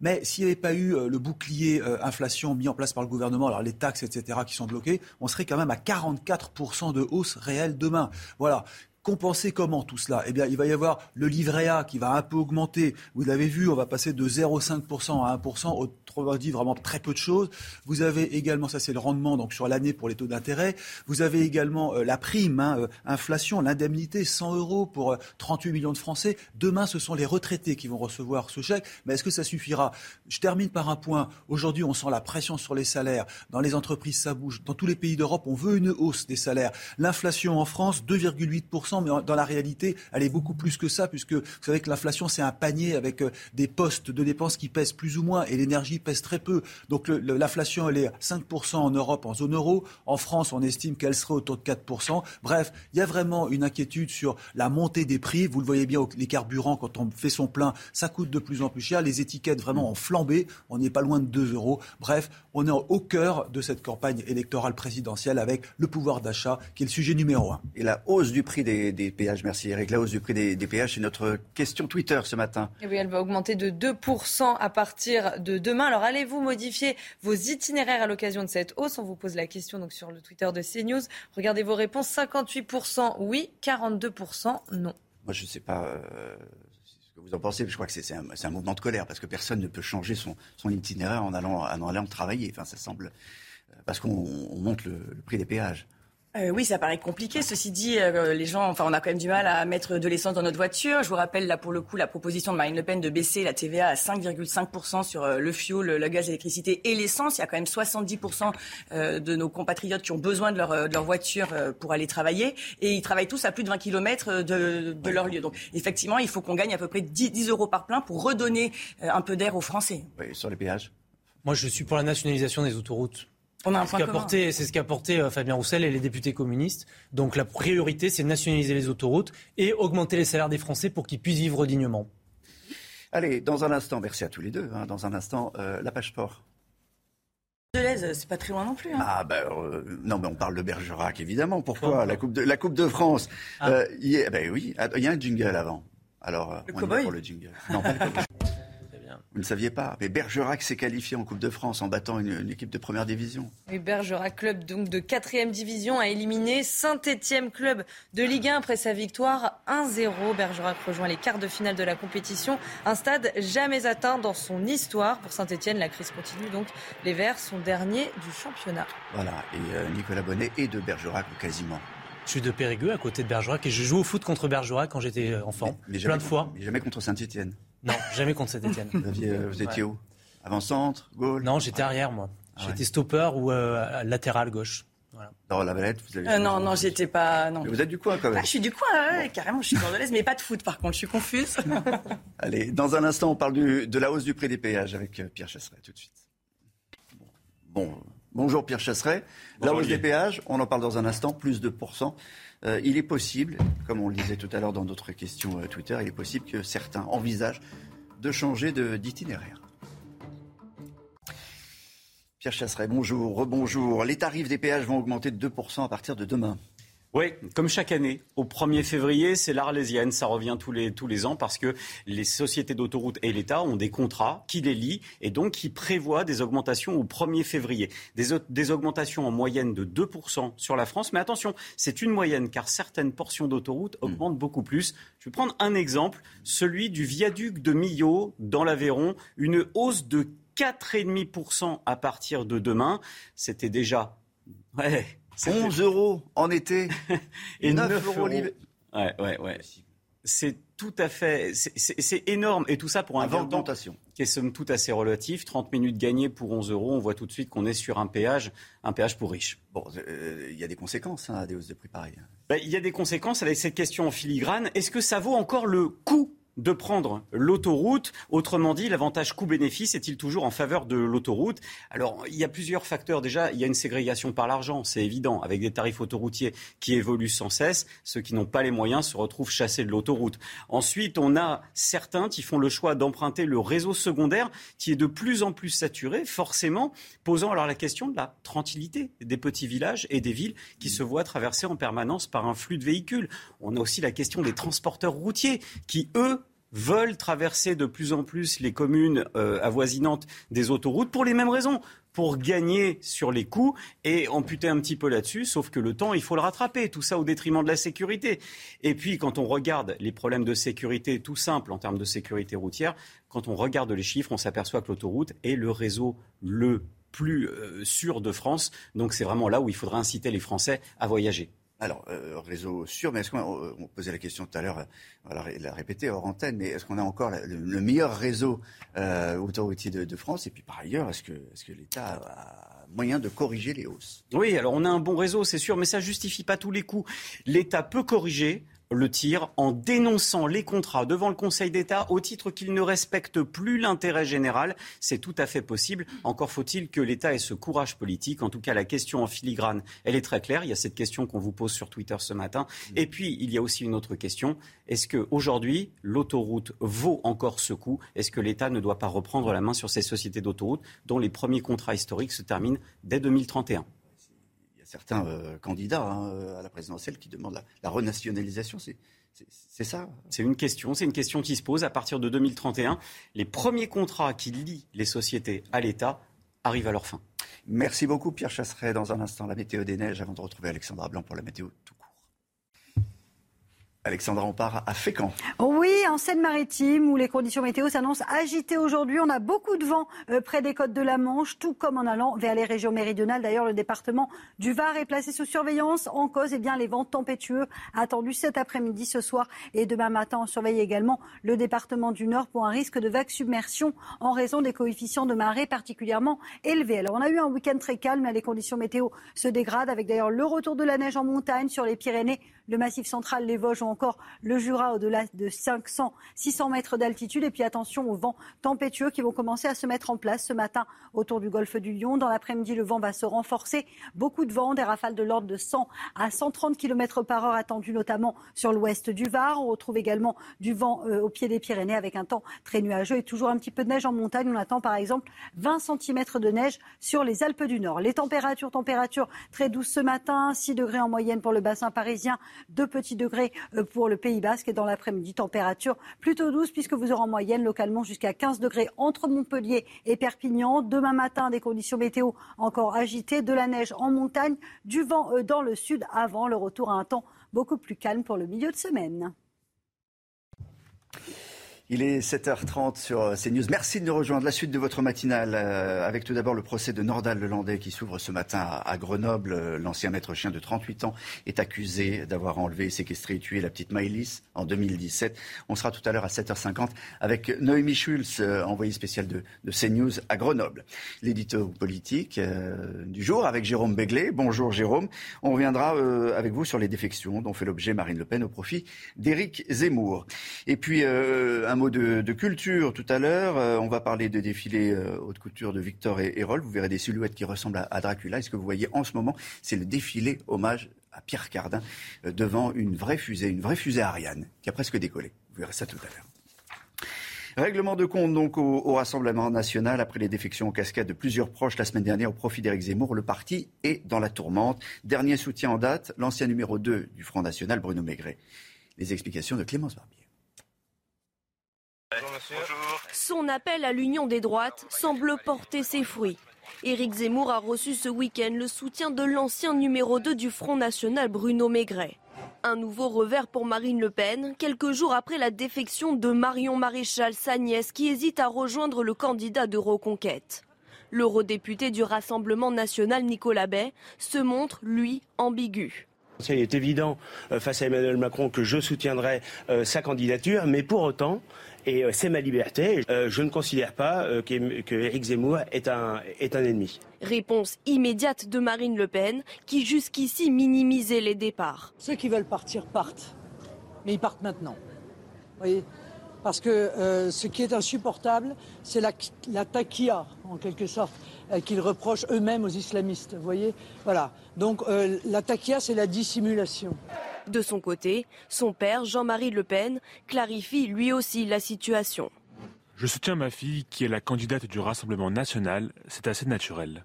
Mais s'il n'y avait pas eu euh, le bouclier euh, inflation mis en place par le gouvernement, alors les taxes, etc., qui sont bloquées, on serait quand même à 44% de hausse réelle demain. Voilà. Compenser comment tout cela? Eh bien, il va y avoir le livret A qui va un peu augmenter. Vous l'avez vu, on va passer de 0,5% à 1%, autrement dit vraiment très peu de choses. Vous avez également, ça c'est le rendement donc sur l'année pour les taux d'intérêt. Vous avez également euh, la prime, hein, euh, inflation, l'indemnité, 100 euros pour 38 euh, millions de Français. Demain, ce sont les retraités qui vont recevoir ce chèque. Mais est-ce que ça suffira? Je termine par un point. Aujourd'hui, on sent la pression sur les salaires. Dans les entreprises, ça bouge. Dans tous les pays d'Europe, on veut une hausse des salaires. L'inflation en France, 2,8% mais dans la réalité, elle est beaucoup plus que ça, puisque vous savez que l'inflation, c'est un panier avec euh, des postes de dépenses qui pèsent plus ou moins, et l'énergie pèse très peu. Donc l'inflation, elle est 5% en Europe, en zone euro. En France, on estime qu'elle serait autour de 4%. Bref, il y a vraiment une inquiétude sur la montée des prix. Vous le voyez bien, les carburants, quand on fait son plein, ça coûte de plus en plus cher. Les étiquettes vraiment ont flambé. On n'est pas loin de 2 euros. Bref, on est au cœur de cette campagne électorale présidentielle avec le pouvoir d'achat qui est le sujet numéro un. Et la hausse du prix des des, péages. Merci Eric. La hausse du prix des, péages, c'est notre question Twitter ce matin. Et oui, elle va augmenter de 2% à partir de demain. Alors allez-vous modifier vos itinéraires à l'occasion de cette hausse? On vous pose la question donc sur le Twitter de CNews. Regardez vos réponses. 58% oui, 42% non. Moi, je ne sais pas. Euh, vous en pensez, je crois que c'est un, mouvement de colère parce que personne ne peut changer son, itinéraire en allant, en allant travailler. Enfin, ça semble. Euh, parce qu'on monte le prix des péages. Euh, oui, ça paraît compliqué. Ceci dit, euh, les gens, enfin, on a quand même du mal à mettre de l'essence dans notre voiture. Je vous rappelle là pour le coup la proposition de Marine Le Pen de baisser la TVA à 5,5% sur euh, le fioul, le gaz, l'électricité et l'essence. Il y a quand même 70% de nos compatriotes qui ont besoin de leur, de leur voiture pour aller travailler et ils travaillent tous à plus de 20 km de, de leur lieu. Donc effectivement, il faut qu'on gagne à peu près 10, 10 euros par plein pour redonner un peu d'air aux Français. Oui, sur les péages. Moi, je suis pour la nationalisation des autoroutes. On a un C'est ce qu'a porté euh, Fabien Roussel et les députés communistes. Donc la priorité, c'est de nationaliser les autoroutes et augmenter les salaires des Français pour qu'ils puissent vivre dignement. Allez, dans un instant, merci à tous les deux. Hein, dans un instant, euh, la page sport. De c'est pas très loin non plus. Hein. Ah ben non, mais on parle de Bergerac évidemment. Pourquoi? La coupe de la Coupe de France ah. Ben oui, il y a un jingle avant. Alors le on pour le jingle. Non, pas le [laughs] Vous ne saviez pas. Mais Bergerac s'est qualifié en Coupe de France en battant une, équipe de première division. Oui, Bergerac, club donc de quatrième division, a éliminé Saint-Étienne, club de Ligue 1 après sa victoire 1-0. Bergerac rejoint les quarts de finale de la compétition. Un stade jamais atteint dans son histoire. Pour Saint-Étienne, la crise continue donc. Les Verts sont derniers du championnat. Voilà. Et euh, Nicolas Bonnet est de Bergerac quasiment. Je suis de Périgueux, à côté de Bergerac, et je joue au foot contre Bergerac quand j'étais enfant, Mais plein de fois. Mais jamais contre Saint-Etienne. Non, jamais contre Saint-Etienne. Vous, aviez- euh, vous étiez où? Avant-centre, goal Non, j'étais arrière, moi. Ah ouais. J'étais stopper ou euh, latéral gauche. Voilà. Dans la valette, vous avez. Euh, non, non, j'étais pas. Non. Mais vous êtes du coin quand même. Ah, je suis du coin, ouais, carrément, je suis bordelaise, mais pas de foot par contre, je suis confuse. [laughs] Allez, dans un instant, on parle du- de la hausse du prix des péages avec Pierre Chasseret, tout de suite. Bon, bonjour Pierre Chasseret. La hausse des péages, on en parle dans un instant, plus de pourcents. Euh, il est possible, comme on le disait tout à l'heure dans d'autres questions euh, Twitter, il est possible que certains envisagent de changer d'itinéraire. Pierre Chasseret, bonjour, rebonjour. Les tarifs des péages vont augmenter de 2% à partir de demain. Oui, comme chaque année, au 1er février, c'est l'Arlésienne. Ça revient tous les, tous les ans parce que les sociétés d'autoroutes et l'État ont des contrats qui les lient et donc qui prévoient des augmentations au 1er février. Des, des augmentations en moyenne de 2% sur la France. Mais attention, c'est une moyenne car certaines portions d'autoroutes augmentent beaucoup plus. Je vais prendre un exemple, celui du viaduc de Millau dans l'Aveyron. Une hausse de 4,5% à partir de demain. C'était déjà... Ouais, c'était- 11 euros en été [laughs] et 9 9 euros euros. l'hiver. Ouais, ouais, ouais. C'est tout à fait, c'est- énorme et tout ça pour un Avant qui est somme toute assez relatif. 30 minutes gagnées pour 11 euros, on voit tout de suite qu'on est sur un péage, un péage pour riches. Bon, euh, il y a des conséquences hein, à des hausses de prix pareilles. Ben, il y a des conséquences avec cette question en filigrane. Est-ce que ça vaut encore le coût de prendre l'autoroute Autrement dit, l'avantage coût-bénéfice est-il toujours en faveur de l'autoroute? Alors, il y a plusieurs facteurs. Déjà, il y a une ségrégation par l'argent, c'est évident, avec des tarifs autoroutiers qui évoluent sans cesse. Ceux qui n'ont pas les moyens se retrouvent chassés de l'autoroute. Ensuite, on a certains qui font le choix d'emprunter le réseau secondaire qui est de plus en plus saturé, forcément, posant alors la question de la tranquillité des petits villages et des villes qui se voient traversés en permanence par un flux de véhicules. On a aussi la question des transporteurs routiers qui, eux, veulent traverser de plus en plus les communes euh, avoisinantes des autoroutes pour les mêmes raisons pour gagner sur les coûts et amputer un petit peu là-dessus, sauf que le temps, il faut le rattraper, tout ça au détriment de la sécurité. Et puis, quand on regarde les problèmes de sécurité tout simples en termes de sécurité routière, quand on regarde les chiffres, on s'aperçoit que l'autoroute est le réseau le plus euh, sûr de France. Donc c'est vraiment là où il faudra inciter les Français à voyager. Alors, euh, réseau sûr, mais est-ce qu'on on posait la question tout à l'heure, euh, l'a ré- l'a répété hors antenne, mais est-ce qu'on a encore le, le meilleur réseau euh, autoroutier de, de France? Et puis par ailleurs, est-ce que, est-ce que l'État a moyen de corriger les hausses? Oui, alors on a un bon réseau, c'est sûr, mais ça justifie pas tous les coups. L'État peut corriger le tir en dénonçant les contrats devant le Conseil d'État au titre qu'ils ne respectent plus l'intérêt général. C'est tout à fait possible. Encore faut-il que l'État ait ce courage politique. En tout cas, la question en filigrane, elle est très claire. Il y a cette question qu'on vous pose sur Twitter ce matin. Et puis, il y a aussi une autre question. Est-ce qu'aujourd'hui, l'autoroute vaut encore ce coup? Est-ce que l'État ne doit pas reprendre la main sur ces sociétés d'autoroute dont les premiers contrats historiques se terminent dès 2031 Il y a certains euh, candidats hein, à la présidentielle qui demandent la, la renationalisation. C'est, ça C'est une question, c'est une question qui se pose. À partir de 2031, les premiers contrats qui lient les sociétés à l'État arrivent à leur fin. Merci beaucoup Pierre Chasseret. Dans un instant, la météo des neiges avant de retrouver Alexandra Blanc pour la météo tout. Alexandra, on part à Fécamp. Oui, en Seine-Maritime, où les conditions météo s'annoncent agitées aujourd'hui. On a beaucoup de vent euh, près des côtes de la Manche, tout comme en allant vers les régions méridionales. D'ailleurs, le département du Var est placé sous surveillance. En cause, eh bien, les vents tempétueux attendus cet après-midi, ce soir et demain matin. On surveille également le département du Nord pour un risque de vague submersion en raison des coefficients de marée particulièrement élevés. Alors, on a eu un week-end très calme. Les conditions météo se dégradent avec d'ailleurs le retour de la neige en montagne sur les Pyrénées, le Massif central, les Vosges ou encore le Jura au-delà de 500, 600 mètres d'altitude. Et puis attention aux vents tempétueux qui vont commencer à se mettre en place ce matin autour du golfe du Lion. Dans l'après-midi, le vent va se renforcer. Beaucoup de vent, des rafales de l'ordre de 100 à 130 km par heure attendues notamment sur l'ouest du Var. On retrouve également du vent euh, au pied des Pyrénées avec un temps très nuageux et toujours un petit peu de neige en montagne. On attend par exemple 20 cm de neige sur les Alpes du Nord. Les températures, températures très douces ce matin, 6 degrés en moyenne pour le bassin parisien, 2 petits degrés euh, pour le Pays Basque et dans l'après-midi, température plutôt douce puisque vous aurez en moyenne localement jusqu'à 15 degrés entre Montpellier et Perpignan. Demain matin, des conditions météo encore agitées, de la neige en montagne, du vent euh, dans le sud avant le retour à un temps beaucoup plus calme pour le milieu de semaine. Il est 7h30 sur CNews. Merci de nous rejoindre. La suite de votre matinale, euh, avec tout d'abord le procès de Nordal Lelandais qui s'ouvre ce matin à, Grenoble. Euh, l'ancien maître chien de 38 ans est accusé d'avoir enlevé, séquestré et tué la petite Maëlys en 2017. On sera tout à l'heure à 7h50 avec Noémie Schulz, euh, envoyée spéciale de, de, CNews à Grenoble. L'édito politique du jour avec Jérôme Béglé. Bonjour Jérôme. On reviendra avec vous sur les défections dont fait l'objet Marine Le Pen au profit d'Éric Zemmour. Et puis un mot de, culture tout à l'heure. Euh, on va parler de défilé euh, haute couture de Victor et Hérol. Vous verrez des silhouettes qui ressemblent à, Dracula. Et ce que vous voyez en ce moment, c'est le défilé hommage à Pierre Cardin euh, devant une vraie fusée, une vraie fusée Ariane qui a presque décollé. Vous verrez ça tout à l'heure. Règlement de compte donc au, au, Rassemblement national après les défections en cascade de plusieurs proches la semaine dernière au profit d'Éric Zemmour. Le parti est dans la tourmente. Dernier soutien en date, l'ancien numéro 2 du Front national, Bruno Maigret. Les explications de Clémence Barbier. Son appel à l'union des droites semble porter ses fruits. Éric Zemmour a reçu ce week-end le soutien de l'ancien numéro 2 du Front National, Bruno Maigret. Un nouveau revers pour Marine Le Pen, quelques jours après la défection de Marion Maréchal, sa nièce, qui hésite à rejoindre le candidat de Reconquête. L'eurodéputé du Rassemblement national, Nicolas Bay, se montre, lui, ambigu. Il est évident euh, face à Emmanuel Macron que je soutiendrai euh, sa candidature, mais pour autant, et euh, c'est ma liberté. Euh, je ne considère pas euh, qu'Éric Zemmour est un, est un ennemi. Réponse immédiate de Marine Le Pen, qui jusqu'ici minimisait les départs. Ceux qui veulent partir partent, mais ils partent maintenant. Vous voyez parce que ce qui est insupportable, c'est la, la taquilla, en quelque sorte, qu'ils reprochent eux-mêmes aux islamistes. Vous voyez? Voilà. Donc la taquilla, c'est la dissimulation. De son côté, son père, Jean-Marie Le Pen, clarifie lui aussi la situation. Je soutiens ma fille qui est la candidate du Rassemblement national, c'est assez naturel.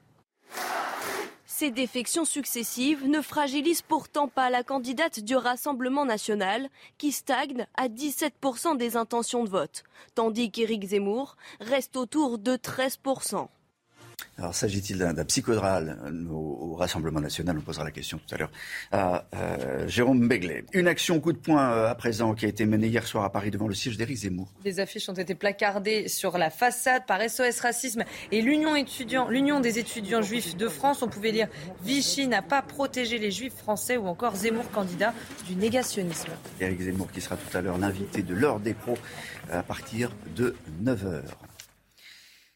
Ces défections successives ne fragilisent pourtant pas la candidate du Rassemblement national, qui stagne à 17% des intentions de vote, tandis qu'Éric Zemmour reste autour de 13%. Alors, s'agit-il d'un psychodrale au, Rassemblement national On posera la question tout à l'heure à euh, Jérôme Beglet. Une action coup de poing euh, à présent qui a été menée hier soir à Paris devant le siège d'Éric Zemmour. Des affiches ont été placardées sur la façade par SOS Racisme et l'Union des étudiants juifs de France. On pouvait lire Vichy n'a pas protégé les juifs français ou encore Zemmour candidat du négationnisme. Éric Zemmour qui sera tout à l'heure l'invité de l'heure des pros à partir de 9h.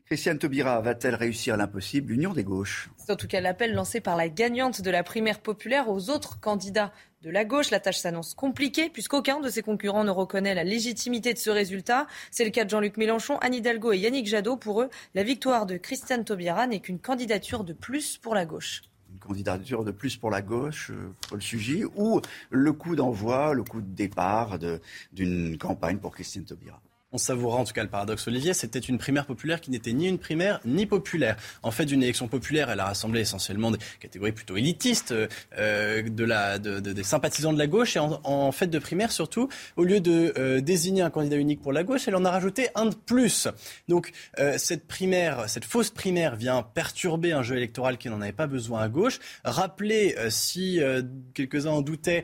Christiane Taubira va-t-elle réussir l'impossible? L'union des gauches. C'est en tout cas l'appel lancé par la gagnante de la primaire populaire aux autres candidats de la gauche. La tâche s'annonce compliquée puisqu'aucun de ses concurrents ne reconnaît la légitimité de ce résultat. C'est le cas de Jean-Luc Mélenchon, Anne Hidalgo et Yannick Jadot. Pour eux, la victoire de Christiane Taubira n'est qu'une candidature de plus pour la gauche une candidature de plus pour la gauche, euh, Paul Sugy, ou le coup d'envoi, le coup de départ d'une campagne pour Christiane Taubira? On savoura en tout cas le paradoxe, Olivier, c'était une primaire populaire qui n'était ni une primaire ni populaire. En fait, d'une élection populaire, elle a rassemblé essentiellement des catégories plutôt élitistes, euh, de la, de, des sympathisants de la gauche, et en, fait de primaire surtout, au lieu de euh, désigner un candidat unique pour la gauche, elle en a rajouté un de plus. Donc euh, cette primaire, cette fausse primaire vient perturber un jeu électoral qui n'en avait pas besoin à gauche. Rappeler, si quelques-uns en doutaient,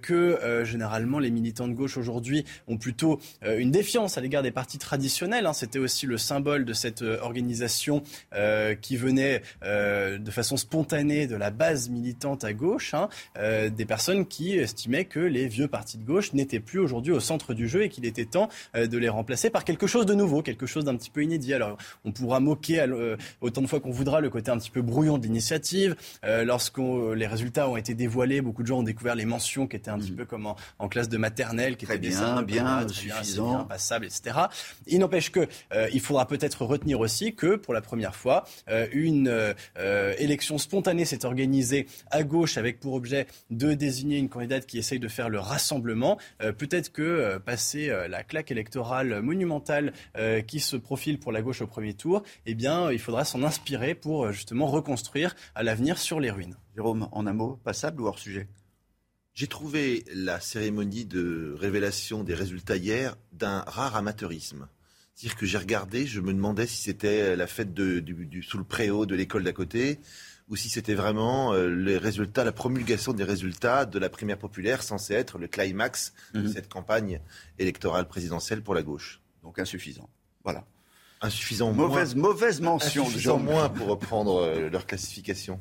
que généralement les militants de gauche aujourd'hui ont plutôt une défiance l'égard des partis traditionnels. Hein. C'était aussi le symbole de cette euh, organisation euh, qui venait euh, de façon spontanée de la base militante à gauche, hein. des personnes qui estimaient que les vieux partis de gauche n'étaient plus aujourd'hui au centre du jeu et qu'il était temps de les remplacer par quelque chose de nouveau, quelque chose d'un petit peu inédit. Alors on pourra moquer autant de fois qu'on voudra le côté un petit peu brouillon de l'initiative. Lorsque les résultats ont été dévoilés, beaucoup de gens ont découvert les mentions qui étaient un petit mmh. peu comme en, classe de maternelle, qui étaient bien, bien, suffisant, bien, passable, Il n'empêche que euh, il faudra peut-être retenir aussi que pour la première fois, euh, une euh, élection spontanée s'est organisée à gauche avec pour objet de désigner une candidate qui essaye de faire le rassemblement. peut-être que passer la claque électorale monumentale qui se profile pour la gauche au premier tour, eh il faudra s'en inspirer pour justement reconstruire à l'avenir sur les ruines. Jérôme, en un mot, passable ou hors sujet? J'ai trouvé la cérémonie de révélation des résultats hier d'un rare amateurisme. C'est-à-dire que j'ai regardé, je me demandais si c'était la fête de, du, sous le préau de l'école d'à côté, ou si c'était vraiment euh, les résultats, la promulgation des résultats de la primaire populaire censée être le climax de mhm. cette campagne électorale présidentielle pour la gauche. Donc insuffisant. Voilà. Insuffisant mauvaise, moins. Mauvaise mention. Insuffisant moins pour reprendre euh, leur classification.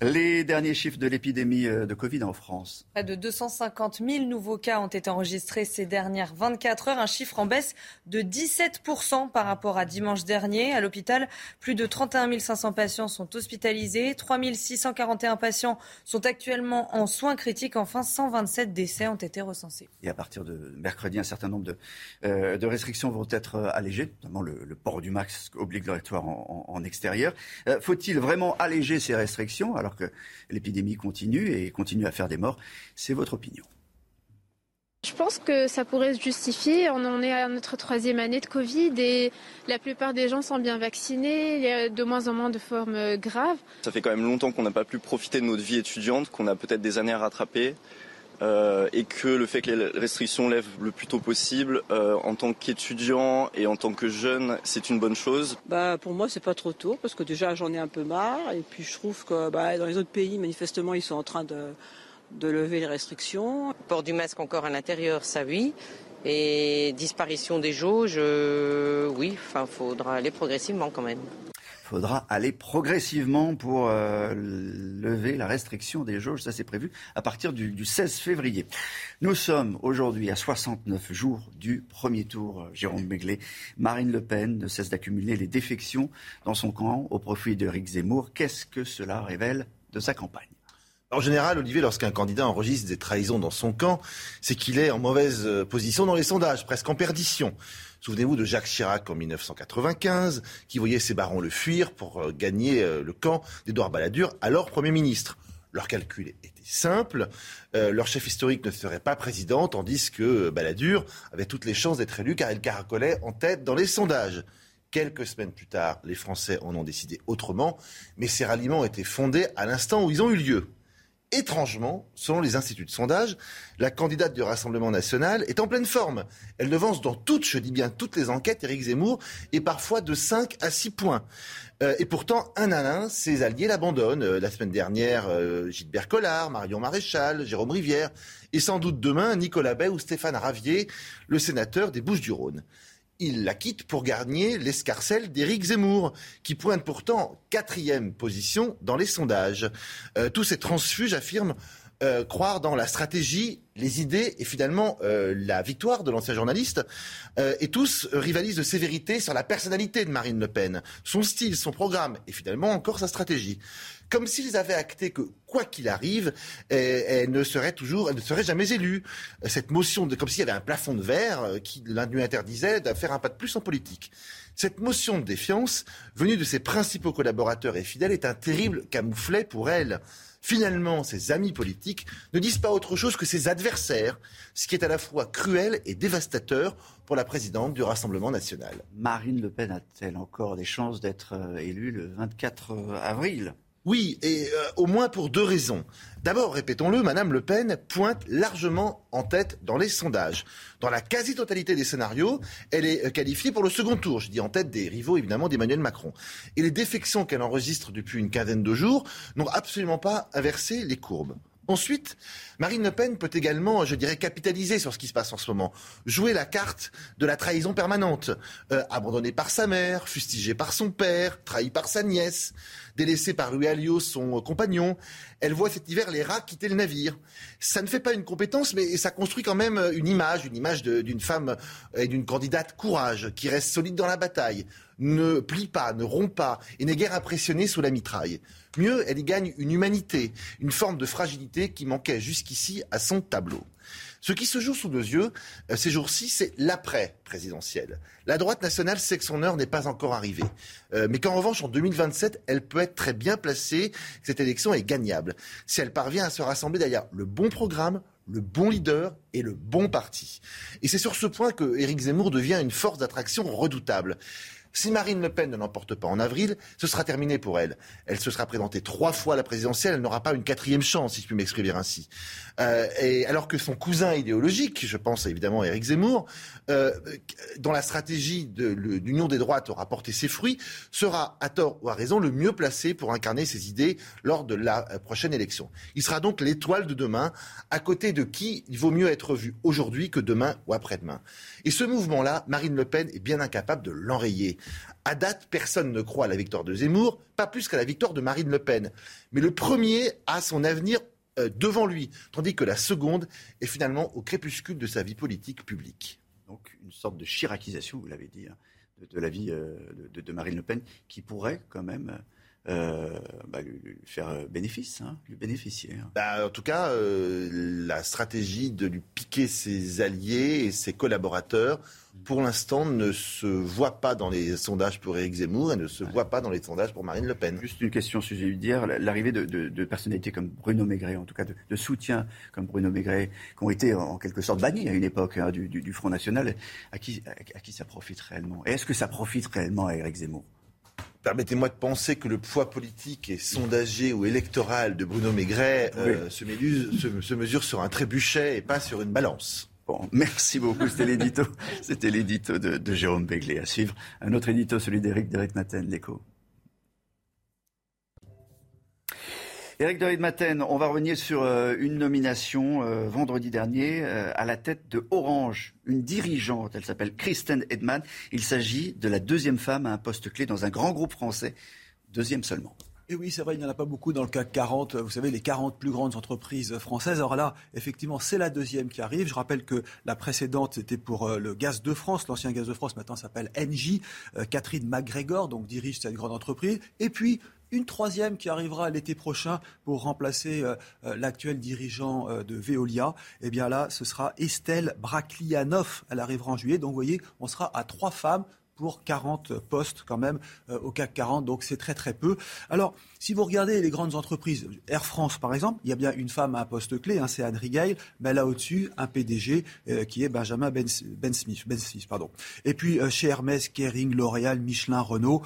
Les derniers chiffres de l'épidémie euh, de Covid en France. Près de 250 000 nouveaux cas ont été enregistrés ces dernières 24 heures, un chiffre en baisse de 17% par rapport à dimanche dernier. À l'hôpital, plus de 31 500 patients sont hospitalisés, 3 641 patients sont actuellement en soins critiques. Enfin, 127 décès ont été recensés. Et à partir de mercredi, un certain nombre de, euh, de restrictions vont être euh, allégées, notamment le, le port du max obligatoire en, en, en extérieur. Euh, Faut-il vraiment alléger ces restrictions? Alors que l'épidémie continue et continue à faire des morts C'est votre opinion. Je pense que ça pourrait se justifier. On en est à notre troisième année de Covid et la plupart des gens sont bien vaccinés. Il y a de moins en moins de formes graves. Ça fait quand même longtemps qu'on n'a pas pu profiter de notre vie étudiante, qu'on a peut-être des années à rattraper. Euh, et que le fait que les restrictions lèvent le plus tôt possible, euh, en tant qu'étudiant et en tant que jeune, c'est une bonne chose? Bah pour moi c'est pas trop tôt parce que déjà j'en ai un peu marre et puis je trouve que bah, dans les autres pays manifestement ils sont en train de, de lever les restrictions. Port du masque encore à l'intérieur, ça oui. Et disparition des jauges, euh, oui, enfin faudra aller progressivement quand même faudra aller progressivement pour euh, lever la restriction des jauges. Ça, c'est prévu à partir du, du, 16 février. Nous sommes aujourd'hui à 69 jours du premier tour. Euh, Jérôme Begley, Marine Le Pen ne cesse d'accumuler les défections dans son camp au profit de Rick Zemmour. Qu'est-ce que cela révèle de sa campagne? En général, Olivier, lorsqu'un candidat enregistre des trahisons dans son camp, c'est qu'il est en mauvaise position dans les sondages, presque en perdition. Souvenez-vous de Jacques Chirac en 1995, qui voyait ses barons le fuir pour gagner le camp d'Édouard Balladur, alors Premier ministre. Leur calcul était simple. Euh, leur chef historique ne serait pas président, tandis que Balladur avait toutes les chances d'être élu car il caracolait en tête dans les sondages. Quelques semaines plus tard, les Français en ont décidé autrement, mais ces ralliements étaient fondés à l'instant où ils ont eu lieu. Étrangement, selon les instituts de sondage, la candidate du Rassemblement national est en pleine forme. Elle devance dans toutes, je dis bien toutes les enquêtes, Éric Zemmour, et parfois de 5 à 6 points. Euh, et pourtant, un à un, ses alliés l'abandonnent. Euh, la semaine dernière, euh, Gilbert Collard, Marion Maréchal, Jérôme Rivière, et sans doute demain, Nicolas Bay ou Stéphane Ravier, le sénateur des Bouches-du-Rhône il la quitte pour gagner l'escarcelle d'Éric Zemmour, qui pointe pourtant quatrième position dans les sondages. Euh, tous ces transfuges affirment euh, croire dans la stratégie, les idées et finalement euh, la victoire de l'ancien journaliste. Et tous rivalisent de sévérité sur la personnalité de Marine Le Pen, son style, son programme et finalement encore sa stratégie. Comme s'ils avaient acté que quoi qu'il arrive, elle, ne serait toujours, elle ne serait jamais élue. Cette motion de, comme s'il y avait un plafond de verre qui l'un lui interdisait de faire un pas de plus en politique. Cette motion de défiance, venue de ses principaux collaborateurs et fidèles, est un terrible camouflet pour elle. Finalement, ses amis politiques ne disent pas autre chose que ses adversaires, ce qui est à la fois cruel et dévastateur pour la présidente du Rassemblement national. Marine Le Pen a-t-elle encore des chances d'être élue le 24 avril? Oui, et euh, au moins pour deux raisons. D'abord, répétons-le, Madame Le Pen pointe largement en tête dans les sondages. Dans la quasi-totalité des scénarios, elle est qualifiée pour le second tour. Je dis en tête des rivaux, évidemment, d'Emmanuel Macron. Et les défections qu'elle enregistre depuis une quinzaine de jours n'ont absolument pas inversé les courbes. Ensuite, Marine Le Pen peut également, je dirais, capitaliser sur ce qui se passe en ce moment. Jouer la carte de la trahison permanente. Euh, abandonnée par sa mère, fustigée par son père, trahie par sa nièce, délaissée par Louis son compagnon. Elle voit cet hiver les rats quitter le navire. Ça ne fait pas une compétence, mais ça construit quand même une image, une image d'une femme et d'une candidate courage, qui reste solide dans la bataille, ne plie pas, ne rompt pas, et n'est guère impressionnée sous la mitraille. Mieux, elle y gagne une humanité, une forme de fragilité qui manquait jusqu'ici à son tableau. Ce qui se joue sous nos yeux euh, ces jours-ci, c'est l'après-présidentiel. La droite nationale sait que son heure n'est pas encore arrivée. Euh, mais qu'en revanche, en 2027, elle peut être très bien placée. Cette élection est gagnable. Si elle parvient à se rassembler derrière le bon programme, le bon leader et le bon parti. Et c'est sur ce point que Éric Zemmour devient une force d'attraction redoutable. Si Marine Le Pen ne l'emporte pas en avril, ce sera terminé pour elle. Elle se sera présentée trois fois à la présidentielle, elle n'aura pas une quatrième chance, si je puis m'exprimer ainsi. Euh, et alors que son cousin idéologique, je pense évidemment à Éric Zemmour, euh, dont la stratégie de l'union des droites aura porté ses fruits, sera, à tort ou à raison, le mieux placé pour incarner ses idées lors de la euh, prochaine élection. Il sera donc l'étoile de demain, à côté de qui il vaut mieux être vu aujourd'hui que demain ou après-demain. Et ce mouvement-là, Marine Le Pen est bien incapable de l'enrayer. À date, personne ne croit à la victoire de Zemmour, pas plus qu'à la victoire de Marine Le Pen. Mais le premier a son avenir devant lui, tandis que la seconde est finalement au crépuscule de sa vie politique publique. Donc une sorte de chiracisation, vous l'avez dit, hein, de, la vie euh, de, Marine Le Pen, qui pourrait quand même euh, bah, lui, faire bénéfice, hein, lui bénéficier. Hein. Bah, en tout cas, la stratégie de lui piquer ses alliés et ses collaborateurs pour l'instant, ne se voit pas dans les sondages pour Éric Zemmour et ne se voit pas dans les sondages pour Marine Le Pen. Juste une question, si j'ai dire, l'arrivée de, personnalités comme Bruno Maigret, en tout cas de, soutien comme Bruno Maigret, qui ont été en quelque sorte bannis à une époque hein, du, Front National, à qui, à, qui ça profite réellement? Et est-ce que ça profite réellement à Éric Zemmour? Permettez-moi de penser que le poids politique et sondagé ou électoral de Bruno Maigret euh, se, se mesure sur un trébuchet et pas sur une balance merci beaucoup. C'était l'édito. C'était l'édito de, Jérôme Béglé à suivre. Un autre édito, celui d'Éric Derek Maten, l'écho. Éric de Maten, on va revenir sur euh, une nomination euh, vendredi dernier euh, à la tête de Orange, une dirigeante, elle s'appelle Kristen Edman. Il s'agit de la deuxième femme à un poste clé dans un grand groupe français, deuxième seulement. Et oui, c'est vrai, il n'y en a pas beaucoup dans le CAC 40. Vous savez, les 40 plus grandes entreprises françaises. Alors là, effectivement, c'est la deuxième qui arrive. Je rappelle que la précédente, c'était pour le Gaz de France. L'ancien Gaz de France, maintenant, s'appelle. Euh, Catherine McGregor, donc, dirige cette grande entreprise. Et puis, une troisième qui arrivera l'été prochain pour remplacer euh, l'actuel dirigeant de Veolia. Eh bien là, ce sera Estelle Braclianoff. Elle arrivera en juillet. Donc vous voyez, on sera à trois femmes pour 40 postes quand même euh, au CAC 40, donc c'est très très peu. Alors, si vous regardez les grandes entreprises, Air France par exemple, il y a bien une femme à un poste clé, hein, c'est Anne Rigail, mais là au-dessus, un PDG euh, qui est Benjamin ben, ben, Smith, ben Smith. Pardon. Et puis euh, chez Hermès, Kering, L'Oréal, Michelin, Renault,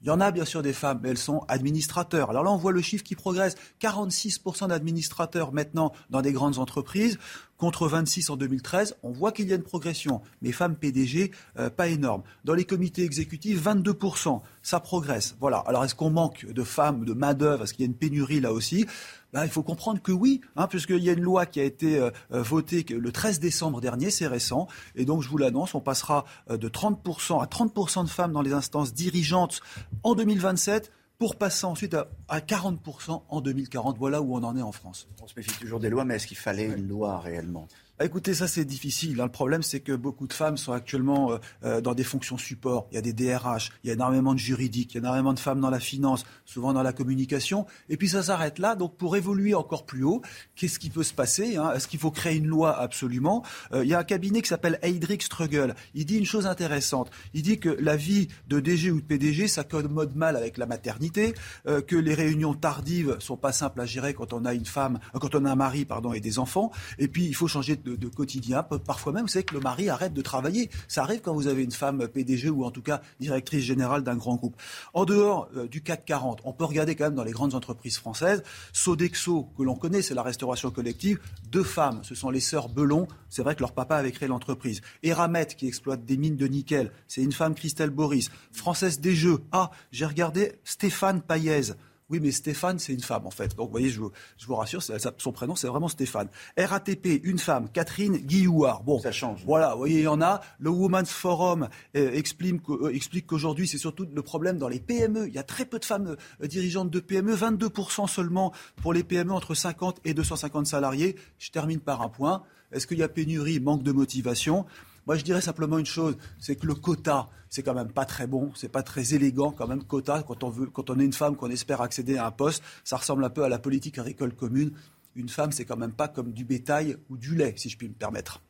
il y en a bien sûr des femmes, mais elles sont administrateurs. Alors là, on voit le chiffre qui progresse. 46% d'administrateurs maintenant dans des grandes entreprises contre 26 en 2013. On voit qu'il y a une progression, mais femmes PDG, euh, pas énorme. Dans les comités exécutifs, 22%. Ça progresse. Voilà. Alors est-ce qu'on manque de femmes, de main-d'œuvre? Est-ce qu'il y a une pénurie là aussi? Ben, il faut comprendre que oui, hein, puisqu'il y a une loi qui a été euh, euh, votée le 13 décembre dernier, c'est récent, et donc je vous l'annonce, on passera de 30% à 30% de femmes dans les instances dirigeantes en 2027 pour passer ensuite à, 40% en 2040. Voilà où on en est en France. On se méfie toujours des lois, mais est-ce qu'il fallait une loi réellement? Écoutez, ça c'est difficile. Hein. Le problème, c'est que beaucoup de femmes sont actuellement euh, euh, dans des fonctions support. Il y a des DRH, il y a énormément de juridiques, il y a énormément de femmes dans la finance, souvent dans la communication. Et puis ça s'arrête là. Donc pour évoluer encore plus haut, qu'est-ce qui peut se passer hein? Est-ce qu'il faut créer une loi? Absolument euh, Il y a un cabinet qui s'appelle Heydrich Struggle. Il dit une chose intéressante. Il dit que la vie de DG ou de PDG s'accommode mal avec la maternité, que les réunions tardives sont pas simples à gérer quand on a une femme, quand on a un mari, pardon, et des enfants. Et puis il faut changer de de, quotidien. Parfois même, vous savez que le mari arrête de travailler. Ça arrive quand vous avez une femme PDG ou en tout cas directrice générale d'un grand groupe. En dehors euh, du CAC 40, on peut regarder quand même dans les grandes entreprises françaises. Sodexo, que l'on connaît, c'est la restauration collective. Deux femmes, ce sont les sœurs Belon. C'est vrai que leur papa avait créé l'entreprise. Eramet, qui exploite des mines de nickel, c'est une femme, Christelle Boris. Française des Jeux. Ah, j'ai regardé Stéphane Paillez. Oui, mais Stéphane, c'est une femme, en fait. Donc, vous voyez, je vous, je vous rassure, son prénom, c'est vraiment Stéphane. RATP, une femme, Catherine Guillouard. Bon, ça change. Voilà, vous voyez, il y en a. Le Women's Forum euh, explique, euh, explique qu'aujourd'hui, c'est surtout le problème dans les PME. Il y a très peu de femmes euh, dirigeantes de PME, 22% seulement pour les PME entre 50 et 250 salariés. Je termine par un point. Est-ce qu'il y a pénurie, manque de motivation? Moi, je dirais simplement une chose, c'est que le quota, c'est quand même pas très bon, c'est pas très élégant quand même quota quand on veut, quand on est une femme qu'on espère accéder à un poste, ça ressemble un peu à la politique agricole commune. Une femme, c'est quand même pas comme du bétail ou du lait, si je puis me permettre.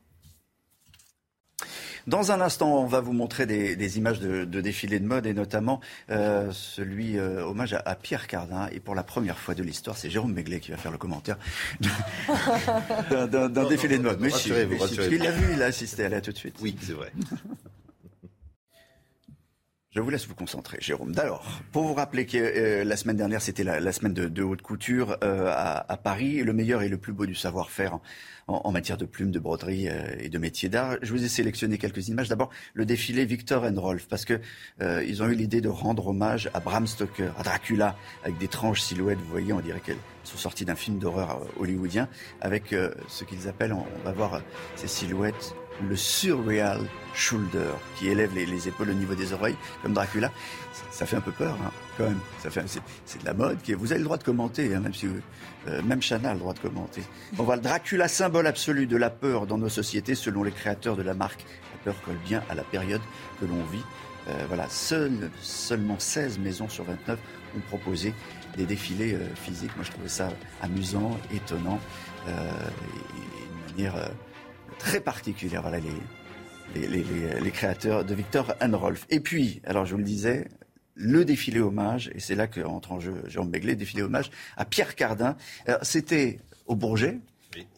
Dans un instant, on va vous montrer des, images de, défilés de mode et notamment euh, celui euh, hommage à, Pierre Cardin. Et pour la première fois de l'histoire, c'est Jérôme Meglet qui va faire le commentaire [laughs] d'un défilé de mode. Mais si, il l'a vu, il a assisté. Allez, à tout de suite. Oui, c'est vrai. [laughs] Je vous laisse vous concentrer, Jérôme. D'alors, pour vous rappeler que euh, la semaine dernière, c'était la, semaine de, haute couture euh, à, Paris, le meilleur et le plus beau du savoir-faire en, matière de plumes, de broderie euh, et de métiers d'art. Je vous ai sélectionné quelques images. D'abord, le défilé Victor and Rolf, parce que ils ont eu l'idée de rendre hommage à Bram Stoker, à Dracula, avec d'étranges silhouettes. Vous voyez, on dirait qu'elles sont sorties d'un film d'horreur hollywoodien, avec ce qu'ils appellent, on va voir ces silhouettes le surreal shoulder, qui élève les, épaules au niveau des oreilles, comme Dracula. Ça, fait un peu peur, hein, quand même. Ça fait, c'est, de la mode. Qui, vous avez le droit de commenter, hein, même si euh, même Chana a le droit de commenter. On voit le Dracula, symbole absolu de la peur dans nos sociétés, selon les créateurs de la marque. La peur colle bien à la période que l'on vit. Euh, voilà, Seul, seulement 16 maisons sur 29 ont proposé des défilés euh, physiques. Moi, je trouvais ça amusant, étonnant, et, et une manière très particulière. Voilà les, les, les, créateurs de Victor Rolf. Et puis, alors je vous le disais, le défilé hommage, et c'est là qu'entre en jeu Jérôme Begley, défilé hommage à Pierre Cardin. C'était au Bourget,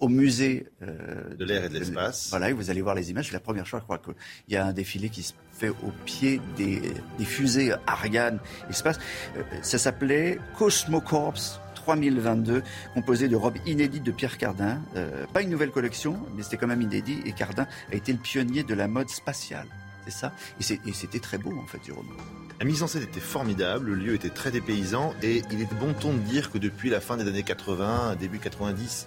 au musée euh, de l'air et de l'espace. Voilà, et vous allez voir les images. C'est la première fois, je crois, qu'il y a un défilé qui se fait au pied des, des fusées Ariane Espace. Euh, ça s'appelait Cosmocorps 3022, composé de robes inédites de Pierre Cardin. Euh, pas une nouvelle collection, mais c'était quand même inédit. Et Cardin a été le pionnier de la mode spatiale. C'est ça? Et c'était très beau, en fait, Jérôme. La mise en scène était formidable, le lieu était très dépaysant et il est bon ton de dire que depuis la fin des années 80, début 90,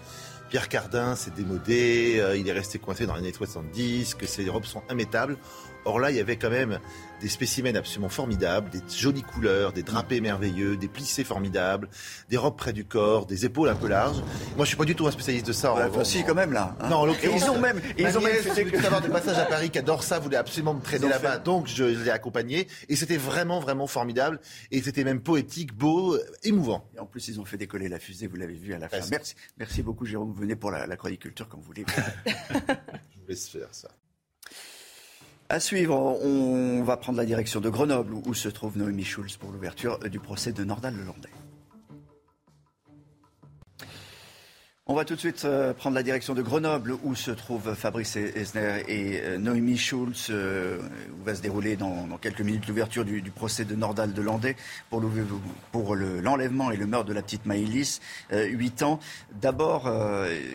Pierre Cardin s'est démodé, euh, il est resté coincé dans les années 70, que ses robes sont immétables. Or là, il y avait quand même des spécimens absolument formidables, des jolies couleurs, des drapés merveilleux, des plissés formidables, des robes près du corps, des épaules un peu larges. Moi, je suis pas du tout un spécialiste de ça. Ouais, si, quand même là. Hein. Non, en ils ont même, ils ont même fait avoir des passages à Paris qui adore ça, voulait absolument me traîner là-bas, donc je, je l'ai accompagné et c'était vraiment vraiment formidable et c'était même poétique, beau, émouvant. Et en plus, ils ont fait décoller la fusée, vous l'avez vu à la fin. Merci, merci beaucoup, Jérôme. Venez pour la, la chronique culture quand vous voulez. [laughs] je vous laisse faire ça. À suivre, on va prendre la direction de Grenoble où se trouve Noémie Schulz pour l'ouverture du procès de Nordal On va tout de suite euh, prendre la direction de Grenoble où se trouvent Fabrice Esner et euh, Noémie Schulz, euh, où va se dérouler dans, quelques minutes l'ouverture du, procès de Nordal de Landais pour, l'enlèvement et le meurtre de la petite Maïlis, 8 ans. D'abord,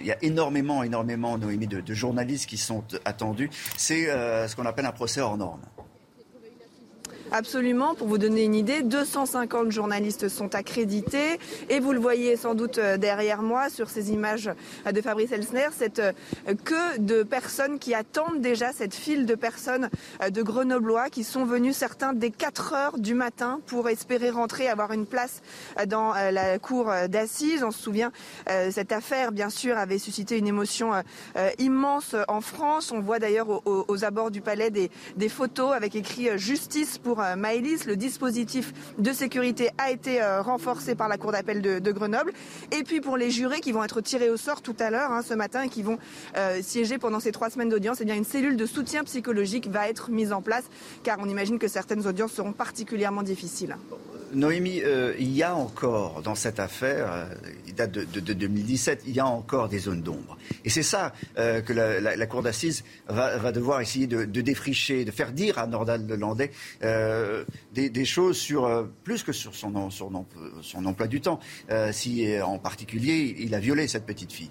il y a énormément, énormément, Noémie, de, de journalistes qui sont attendus. C'est ce qu'on appelle un procès hors norme. Absolument. Pour vous donner une idée, 250 journalistes sont accrédités et vous le voyez sans doute euh, derrière moi sur ces images euh, de Fabrice Elsner, cette euh, queue de personnes qui attendent déjà cette file de personnes de Grenoblois qui sont venus certains dès 4 heures du matin pour espérer rentrer, avoir une place dans la cour d'assises. On se souvient, cette affaire, bien sûr, avait suscité une émotion immense en France. On voit d'ailleurs aux, abords du palais des, des photos avec écrit justice pour euh, Maëlys. Le dispositif de sécurité a été euh, renforcé par la Cour d'appel de, Grenoble. Et puis pour les jurés qui vont être tirés au sort tout à l'heure, hein, ce matin, et qui vont euh, siéger pendant ces trois semaines d'audience, eh bien une cellule de soutien psychologique va être mise en place, car on imagine que certaines audiences seront particulièrement difficiles. Noémie, il y a encore dans cette affaire, il date de, 2017, il y a encore des zones d'ombre. Et c'est ça que la, Cour d'assises va, devoir essayer de, défricher, de faire dire à Nordal Lelandais euh, des, choses sur euh, plus que sur son, son emploi du temps, euh, si en particulier il a violé cette petite fille.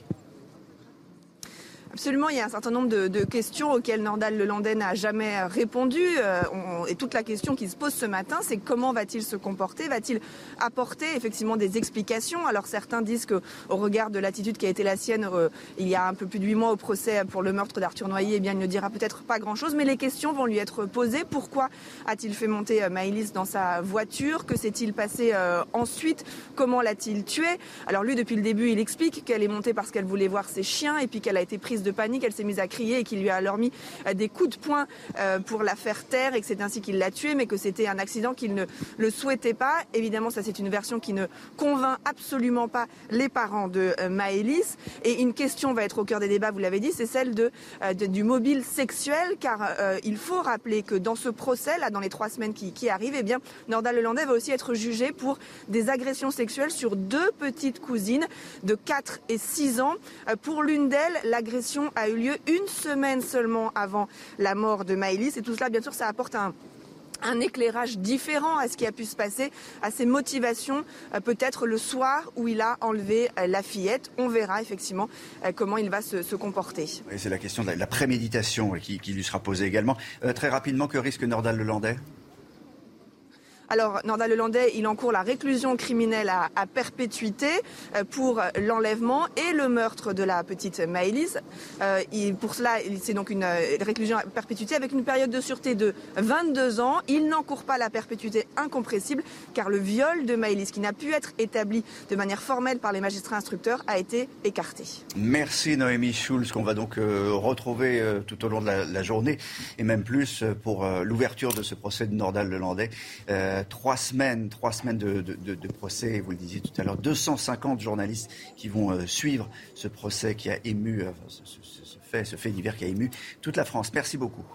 Absolument, il y a un certain nombre de, questions auxquelles Nordal Lelandais n'a jamais répondu. Euh, et toute la question qui se pose ce matin, c'est comment va-t-il se comporter Va-t-il apporter effectivement des explications? Alors certains disent qu'au regard de l'attitude qui a été la sienne euh, il y a un peu plus de huit mois au procès pour le meurtre d'Arthur Noyer, eh bien, il ne dira peut-être pas grand-chose. Mais les questions vont lui être posées. Pourquoi a-t-il fait monter euh, dans sa voiture? Que s'est-il passé ensuite? Comment l'a-t-il tué? Alors lui, depuis le début, il explique qu'elle est montée parce qu'elle voulait voir ses chiens et puis qu'elle a été prise de panique, elle s'est mise à crier et qu'il lui a alors mis euh, des coups de poing euh, pour la faire taire et que c'est ainsi qu'il l'a tuée, mais que c'était un accident qu'il ne le souhaitait pas. Évidemment, ça c'est une version qui ne convainc absolument pas les parents de euh, Maëlys. Et une question va être au cœur des débats, vous l'avez dit, c'est celle de, du mobile sexuel, car il faut rappeler que dans ce procès, là, dans les trois semaines qui, arrivent, eh bien, Nordal Lelandais va aussi être jugé pour des agressions sexuelles sur deux petites cousines de 4 et 6 ans. Pour l'une d'elles, l'agression a eu lieu une semaine seulement avant la mort de Maëlys. Et tout cela, bien sûr, ça apporte un, éclairage différent à ce qui a pu se passer, à ses motivations, euh, peut-être le soir où il a enlevé euh, la fillette. On verra effectivement euh, comment il va se, comporter. c'est la question de la, préméditation qui, lui sera posée également. très rapidement, que risque Nordal Lelandais? Alors, Nordal Lelandais, il encourt la réclusion criminelle à, perpétuité euh, pour l'enlèvement et le meurtre de la petite Maëlys. Euh, pour cela, c'est donc une euh, réclusion à perpétuité avec une période de sûreté de 22 ans. Il n'encourt pas la perpétuité incompressible car le viol de Maëlys, qui n'a pu être établi de manière formelle par les magistrats instructeurs, a été écarté. Merci Noémie Schulz, qu'on va donc retrouver tout au long de la, journée et même plus pour l'ouverture de ce procès de Nordal Lelandais. Euh, trois semaines, trois semaines de, procès, vous le disiez tout à l'heure, 250 journalistes qui vont euh, suivre ce procès qui a ému, euh, ce, fait, ce fait divers qui a ému toute la France. Merci beaucoup.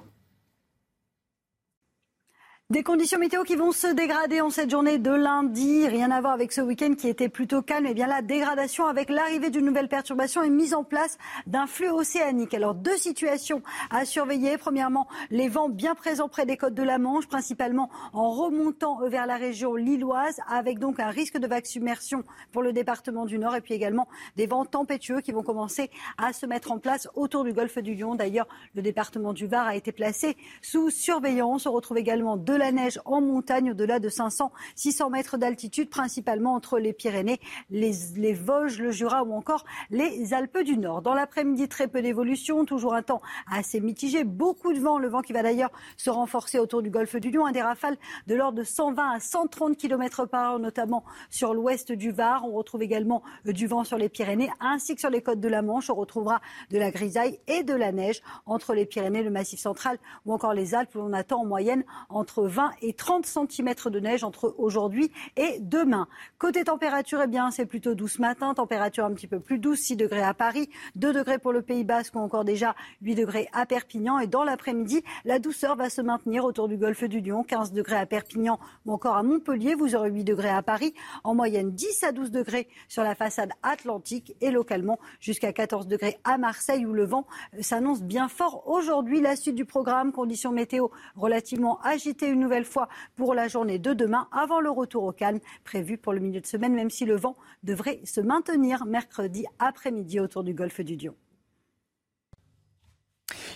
Des conditions météo qui vont se dégrader en cette journée de lundi. Rien à voir avec ce week-end qui était plutôt calme. Et eh bien la dégradation avec l'arrivée d'une nouvelle perturbation et mise en place d'un flux océanique. Alors deux situations à surveiller. Premièrement, les vents bien présents près des côtes de la Manche, principalement en remontant vers la région lilloise, avec donc un risque de vague submersion pour le département du Nord. Et puis également des vents tempétueux qui vont commencer à se mettre en place autour du golfe du Lion. D'ailleurs, le département du Var a été placé sous surveillance. On retrouve également de la neige en montagne au-delà de 500-600 mètres d'altitude, principalement entre les Pyrénées, les, Vosges, le Jura ou encore les Alpes du Nord. Dans l'après-midi, très peu d'évolution, toujours un temps assez mitigé, beaucoup de vent, le vent qui va d'ailleurs se renforcer autour du golfe du Lion, un des rafales de l'ordre de 120 à 130 km par heure, notamment sur l'ouest du Var. On retrouve également euh, du vent sur les Pyrénées, ainsi que sur les côtes de la Manche. On retrouvera de la grisaille et de la neige entre les Pyrénées, le Massif central ou encore les Alpes, où l'on attend en moyenne entre 20 et 30 cm de neige entre aujourd'hui et demain. Côté température, eh bien, c'est plutôt doux ce matin. Température un petit peu plus douce, 6 degrés à Paris, 2 degrés pour le Pays Basque ou encore déjà 8 degrés à Perpignan. Et dans l'après-midi, la douceur va se maintenir autour du golfe du Lion, 15 degrés à Perpignan ou encore à Montpellier. Vous aurez 8 degrés à Paris. En moyenne, 10 à 12 degrés sur la façade atlantique et localement jusqu'à 14 degrés à Marseille où le vent s'annonce bien fort aujourd'hui. La suite du programme, conditions météo relativement agitées nouvelle fois pour la journée de demain avant le retour au calme prévu pour le milieu de semaine, même si le vent devrait se maintenir mercredi après-midi autour du golfe du Lion.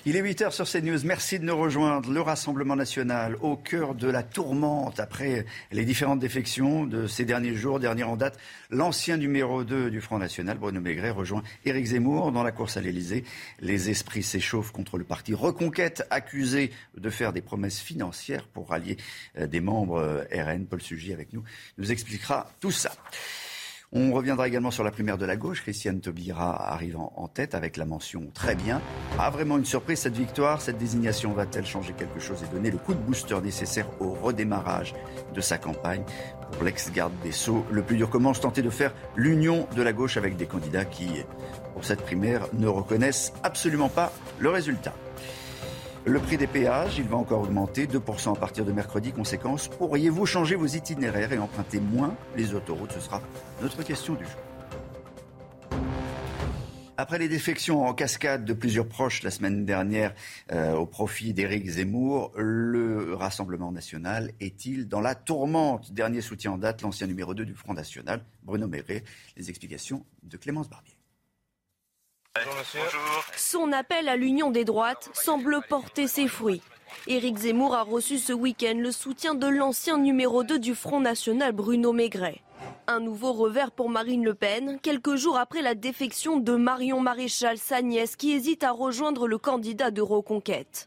Il est 8h sur CNews. Merci de nous rejoindre. Le Rassemblement national au cœur de la tourmente après les différentes défections de ces derniers jours. Dernière en date, l'ancien numéro 2 du Front national, Bruno Maigret, rejoint Éric Zemmour dans la course à l'Elysée. Les esprits s'échauffent contre le parti Reconquête, accusé de faire des promesses financières pour rallier euh, des membres euh, RN. Paul Sugy avec nous nous expliquera tout ça. On reviendra également sur la primaire de la gauche. Christiane Taubira arrive en, tête avec la mention très bien. Ah, vraiment une surprise cette victoire, cette désignation va-t-elle changer quelque chose et donner le coup de booster nécessaire au redémarrage de sa campagne Pour l'ex-garde des Sceaux, le plus dur commence, tenter de faire l'union de la gauche avec des candidats qui, pour cette primaire, ne reconnaissent absolument pas le résultat. Le prix des péages, il va encore augmenter, 2% à partir de mercredi. Conséquence, pourriez-vous changer vos itinéraires et emprunter moins les autoroutes? Ce sera notre question du jour. Après les défections en cascade de plusieurs proches la semaine dernière euh, au profit d'Éric Zemmour, le Rassemblement national est-il dans la tourmente? Dernier soutien en date, l'ancien numéro 2 du Front national, Bruno Méré. Les explications de Clémence Barbier. Son appel à l'union des droites semble porter ses fruits. Éric Zemmour a reçu ce week-end le soutien de l'ancien numéro 2 du Front National, Bruno Maigret. Un nouveau revers pour Marine Le Pen, quelques jours après la défection de Marion Maréchal, sa nièce, qui hésite à rejoindre le candidat de Reconquête.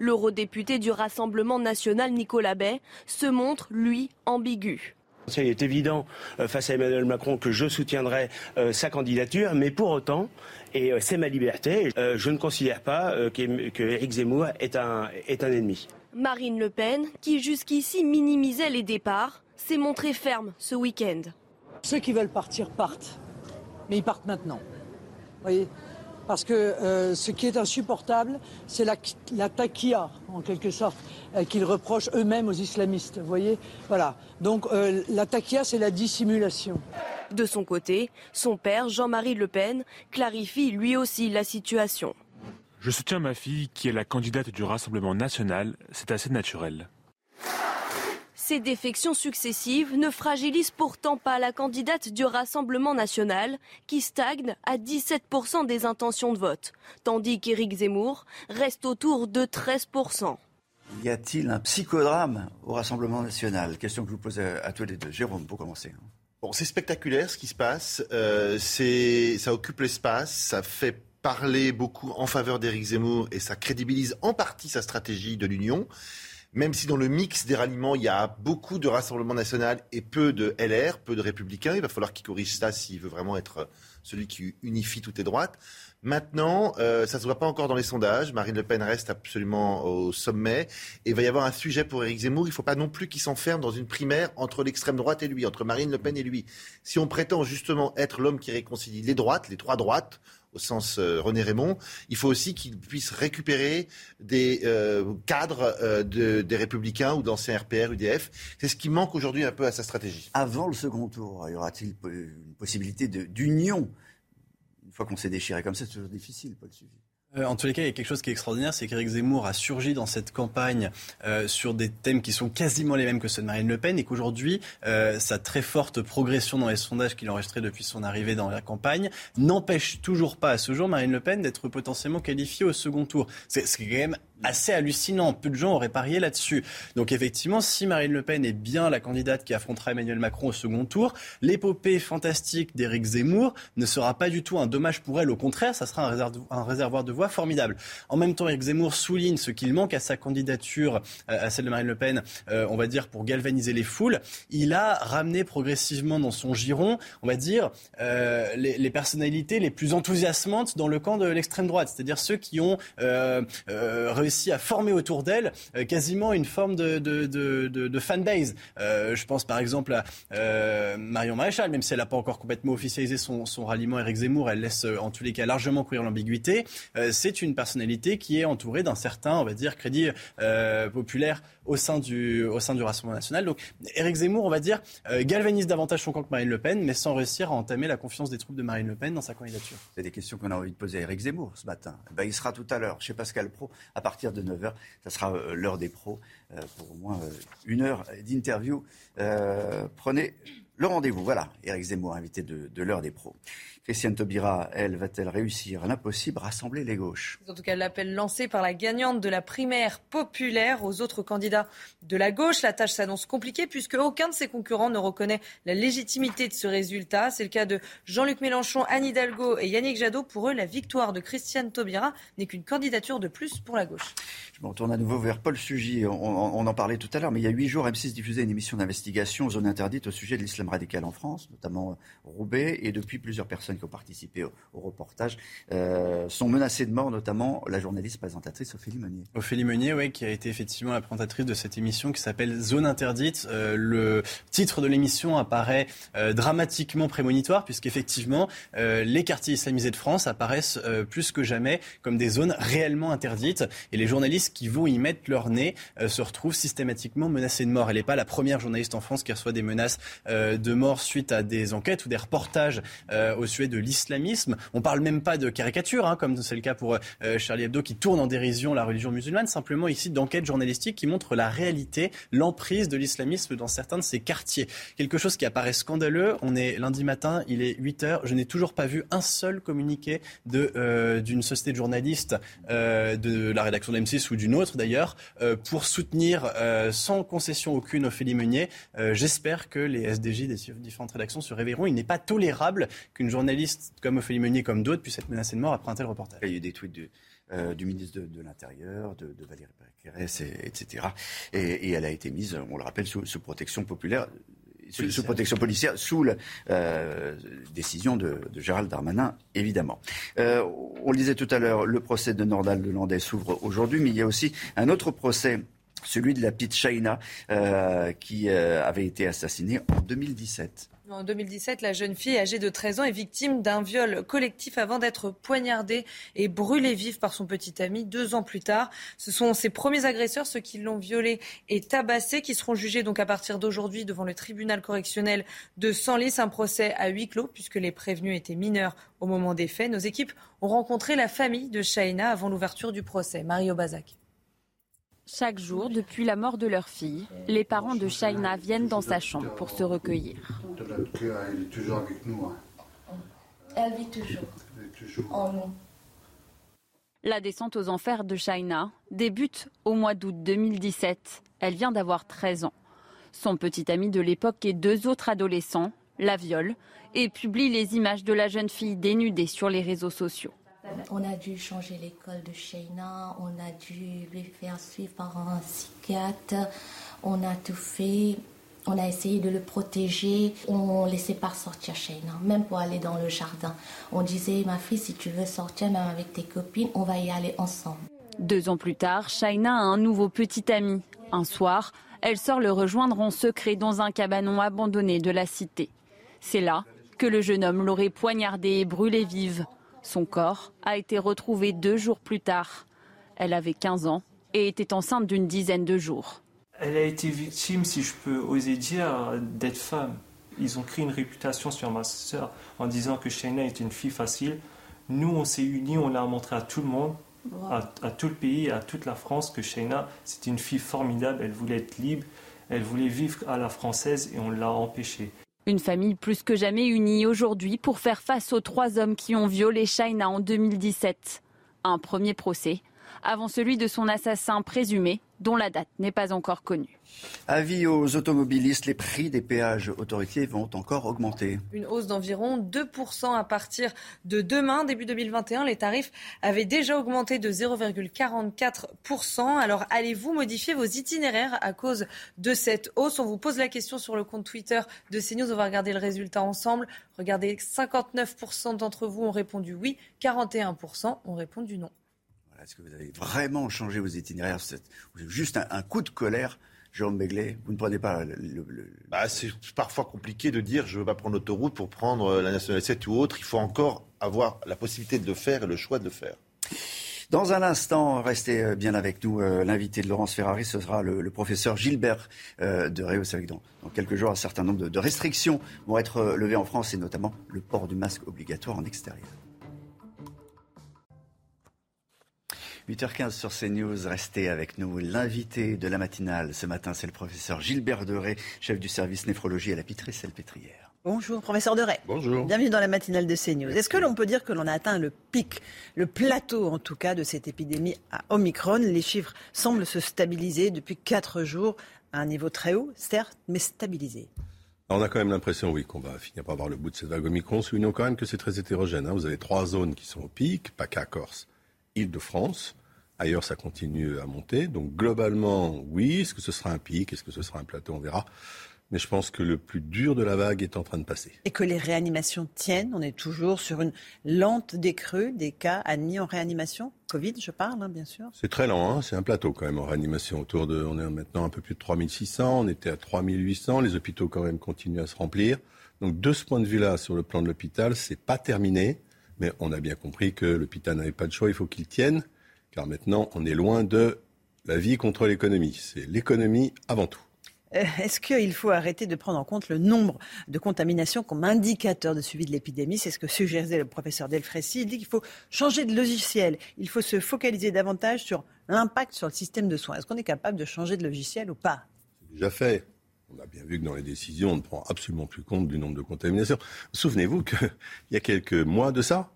L'eurodéputé du Rassemblement national, Nicolas Bay, se montre, lui, ambigu. Il est évident euh, face à Emmanuel Macron que je soutiendrai euh, sa candidature, mais pour autant, et euh, c'est ma liberté, je ne considère pas que Zemmour est un, est un ennemi. Marine Le Pen, qui jusqu'ici minimisait les départs, s'est montrée ferme ce week-end. Ceux qui veulent partir partent, mais ils partent maintenant. voyez parce que euh, ce qui est insupportable, c'est la, la en quelque sorte, euh, qu'ils reprochent eux-mêmes aux islamistes. Vous voyez? Voilà. Donc euh, la taquilla, c'est la dissimulation. De son côté, son père, Jean-Marie Le Pen, clarifie lui aussi la situation. Je soutiens ma fille qui est la candidate du Rassemblement national. C'est assez naturel. Ces défections successives ne fragilisent pourtant pas la candidate du Rassemblement national, qui stagne à 17% des intentions de vote, tandis qu'Éric Zemmour reste autour de 13%. Y a-t-il un psychodrame au Rassemblement national? Question que je vous pose à, tous les deux. Jérôme, pour commencer. Bon, c'est spectaculaire ce qui se passe. Euh, c'est, ça occupe l'espace, ça fait parler beaucoup en faveur d'Éric Zemmour et ça crédibilise en partie sa stratégie de l'Union. Même si dans le mix des ralliements, il y a beaucoup de Rassemblement national et peu de LR, peu de Républicains, il va falloir qu'il corrige ça s'il veut vraiment être celui qui unifie toutes les droites. Maintenant, euh, ça ne se voit pas encore dans les sondages. Marine Le Pen reste absolument au sommet. Et il va y avoir un sujet pour Éric Zemmour. Il ne faut pas non plus qu'il s'enferme dans une primaire entre l'extrême droite et lui, entre Marine Le Pen et lui. Si on prétend justement être l'homme qui réconcilie les droites, les trois droites, au sens euh, René Raymond, il faut aussi qu'il puisse récupérer des euh, cadres des Républicains ou d'anciens RPR, UDF. C'est ce qui manque aujourd'hui un peu à sa stratégie. Avant le second tour, y aura-t-il une possibilité d'union? Fois qu'on s'est déchiré comme ça, c'est toujours difficile, Paul Suivi. Euh, en tous les cas, il y a quelque chose qui est extraordinaire, c'est qu'Éric Zemmour a surgi dans cette campagne euh, sur des thèmes qui sont quasiment les mêmes que ceux de Marine Le Pen et qu'aujourd'hui, euh, sa très forte progression dans les sondages qu'il a enregistrés depuis son arrivée dans la campagne n'empêche toujours pas à ce jour Marine Le Pen d'être potentiellement qualifiée au second tour. C'est quand même assez hallucinant. Peu de gens auraient parié là-dessus. Donc effectivement, si Marine Le Pen est bien la candidate qui affrontera Emmanuel Macron au second tour, l'épopée fantastique d'Éric Zemmour ne sera pas du tout un dommage pour elle. Au contraire, ça sera un, réservoir de voix formidable. En même temps, Éric Zemmour souligne ce qu'il manque à sa candidature, euh, à celle de Marine Le Pen, euh, on va dire pour galvaniser les foules. Il a ramené progressivement dans son giron, on va dire, euh, les, personnalités les plus enthousiasmantes dans le camp de l'extrême droite, c'est-à-dire ceux qui ont réussi réussi à former autour d'elle euh, quasiment une forme de, de, de, fanbase. Euh, je pense par exemple à euh, Marion Maréchal, même si elle n'a pas encore complètement officialisé son, ralliement Eric Zemmour, elle laisse en tous les cas largement courir l'ambiguïté. c'est une personnalité qui est entourée d'un certain, on va dire, crédit populaire au sein du, au sein du Rassemblement national. Donc Éric Zemmour, on va dire, galvanise davantage son camp que Marine Le Pen, mais sans réussir à entamer la confiance des troupes de Marine Le Pen dans sa candidature. C'est des questions qu'on a envie de poser à Éric Zemmour ce matin. Eh ben, il sera tout à l'heure chez Pascal Pro à partir partir de 9h. Ça sera euh, l'heure des pros euh, pour au moins euh, une heure d'interview. Prenez le rendez-vous. Voilà, Eric Zemmour, invité de, de l'heure des pros. Christiane Taubira, elle, va-t-elle réussir l'impossible, rassembler les gauches? En tout cas, l'appel lancé par la gagnante de la primaire populaire aux autres candidats de la gauche. La tâche s'annonce compliquée puisque aucun de ses concurrents ne reconnaît la légitimité de ce résultat. C'est le cas de Jean-Luc Mélenchon, Anne Hidalgo et Yannick Jadot. Pour eux, la victoire de Christiane Taubira n'est qu'une candidature de plus pour la gauche. Je me retourne à nouveau vers Paul Sugy. On, en parlait tout à l'heure, mais il y a huit jours, M6 diffusait une émission d'investigation aux zones interdites au sujet de l'islam radical en France, notamment Roubaix, et depuis plusieurs personnes qui ont participé au, reportage euh, sont menacées de mort, notamment la journaliste présentatrice Ophélie Meunier. Ophélie Meunier, oui, qui a été effectivement la présentatrice de cette émission qui s'appelle Zone interdite. Euh, le titre de l'émission apparaît euh, dramatiquement prémonitoire, puisqu'effectivement, les quartiers islamisés de France apparaissent plus que jamais comme des zones réellement interdites, et les journalistes qui vont y mettre leur nez se retrouvent systématiquement menacés de mort. Elle n'est pas la première journaliste en France qui reçoit des menaces de mort suite à des enquêtes ou des reportages au sujet de l'islamisme. On parle même pas de caricature, hein, comme c'est le cas pour Charlie Hebdo qui tourne en dérision la religion musulmane, simplement ici d'enquêtes journalistiques qui montrent la réalité, l'emprise de l'islamisme dans certains de ces quartiers. Quelque chose qui apparaît scandaleux. On est lundi matin, il est 8 heures. Je n'ai toujours pas vu un seul communiqué d'une société de journalistes de la rédaction de M6 ou d'une autre d'ailleurs, euh, pour soutenir euh, sans concession aucune Ophélie Meunier. Euh, j'espère que les SDJ des différentes rédactions se réveilleront. Il n'est pas tolérable qu'une comme Ophélie Meunier, comme d'autres, puisse être menacée de mort après un tel reportage. Il y a eu des tweets du, du ministre de, l'Intérieur, de, Valérie Pécresse, etc. Et, elle a été mise, on le rappelle, sous, protection populaire sous, protection policière, sous la décision de, Gérald Darmanin, évidemment. on le disait tout à l'heure, le procès de Nordal de Landais s'ouvre aujourd'hui, mais il y a aussi un autre procès celui de la petite Shaina qui avait été assassinée en 2017. En 2017, la jeune fille âgée de 13 ans est victime d'un viol collectif avant d'être poignardée et brûlée vive par son petit ami deux ans plus tard. Ce sont ses premiers agresseurs, ceux qui l'ont violée et tabassée, qui seront jugés donc à partir d'aujourd'hui devant le tribunal correctionnel de Senlis. Un procès à huis clos puisque les prévenus étaient mineurs au moment des faits. Nos équipes ont rencontré la famille de Shaina avant l'ouverture du procès. Mario Bazac. Chaque jour, depuis la mort de leur fille, les parents de Shaina viennent dans sa chambre pour se recueillir. Elle est toujours avec nous. Elle vit toujours. En nous. La descente aux enfers de Shaina débute au mois d'août 2017. Elle vient d'avoir 13 ans. Son petit ami de l'époque et deux autres adolescents la violent et publient les images de la jeune fille dénudée sur les réseaux sociaux. On a dû changer l'école de Sheina, on a dû lui faire suivre par un psychiatre, on a tout fait, on a essayé de le protéger, on ne laissait pas sortir Sheina, même pour aller dans le jardin. On disait, ma fille, si tu veux sortir, même avec tes copines, on va y aller ensemble. Deux ans plus tard, Shaina a un nouveau petit ami. Un soir, elle sort le rejoindre en secret dans un cabanon abandonné de la cité. C'est là que le jeune homme l'aurait poignardée et brûlée vive. Son corps a été retrouvé deux jours plus tard. Elle avait 15 ans et était enceinte d'une dizaine de jours. Elle a été victime, si je peux oser dire, d'être femme. Ils ont créé une réputation sur ma sœur en disant que Shaina est une fille facile. Nous, on s'est unis, on l'a montré à tout le monde, à, à tout le pays, à toute la France, que Shaina, c'est une fille formidable. Elle voulait être libre, elle voulait vivre à la française et on l'a empêchée. Une famille plus que jamais unie aujourd'hui pour faire face aux trois hommes qui ont violé Shaina en 2017. Un premier procès avant celui de son assassin présumé, dont la date n'est pas encore connue. Avis aux automobilistes, les prix des péages autoroutiers vont encore augmenter. Une hausse d'environ 2% à partir de demain, début 2021. Les tarifs avaient déjà augmenté de 0,44%. Alors allez-vous modifier vos itinéraires à cause de cette hausse? On vous pose la question sur le compte Twitter de CNews. On va regarder le résultat ensemble. Regardez, 59% d'entre vous ont répondu oui, 41% ont répondu non. Est-ce que vous avez vraiment changé vos itinéraires juste un, un coup de colère Jérôme Béglé, vous ne prenez pas le, Bah, c'est parfois compliqué de dire je ne veux pas prendre l'autoroute pour prendre euh, la nationale 7 ou autre. Il faut encore avoir la possibilité de le faire et le choix de le faire. Dans un instant, restez euh, bien avec nous. euh, L'invité de Laurence Ferrari, ce sera le, le professeur Gilbert euh, de Réau. Dans, dans quelques jours, un certain nombre de, de restrictions vont être levées en France et notamment le port du masque obligatoire en extérieur. 8h15 sur CNews, restez avec nous. L'invité de la matinale ce matin, c'est le professeur Gilbert Deray, chef du service néphrologie à la Pitré-Salpêtrière. Bonjour, professeur Deray. Bonjour. Bienvenue dans la matinale de CNews. Est-ce que l'on peut dire que l'on a atteint le pic, le plateau en tout cas de cette épidémie à Omicron? Les chiffres semblent se stabiliser depuis quatre jours à un niveau très haut, certes, mais stabilisé. On a quand même l'impression, oui, qu'on va finir par voir le bout de cette vague Omicron. Soulignons quand même que c'est très hétérogène. hein. Vous avez trois zones qui sont au pic, PACA, Corse, Île-de-France. Ailleurs, ça continue à monter. Donc, globalement, oui. Est-ce que ce sera un pic? Est-ce que ce sera un plateau? On verra. Mais je pense que le plus dur de la vague est en train de passer. Et que les réanimations tiennent, on est toujours sur une lente décrue des cas admis en réanimation. Covid, je parle, hein, bien sûr. C'est très lent, hein. c'est un plateau quand même en réanimation. Autour de, on est maintenant un peu plus de 3600, on était à 3800, les hôpitaux quand même continuent à se remplir. Donc de ce point de vue-là, sur le plan de l'hôpital, c'est pas terminé, mais on a bien compris que l'hôpital n'avait pas de choix, il faut qu'il tienne, car maintenant on est loin de la vie contre l'économie. C'est l'économie avant tout. Euh, Est-ce qu'il faut arrêter de prendre en compte le nombre de contaminations comme indicateur de suivi de l'épidémie? C'est ce que suggérait le professeur Delfrécy. Il dit qu'il faut changer de logiciel. Il faut se focaliser davantage sur l'impact sur le système de soins. Est-ce qu'on est capable de changer de logiciel ou pas? Déjà fait. On a bien vu que dans les décisions, on ne prend absolument plus compte du nombre de contaminations. Souvenez-vous qu'il [laughs] y a quelques mois de ça,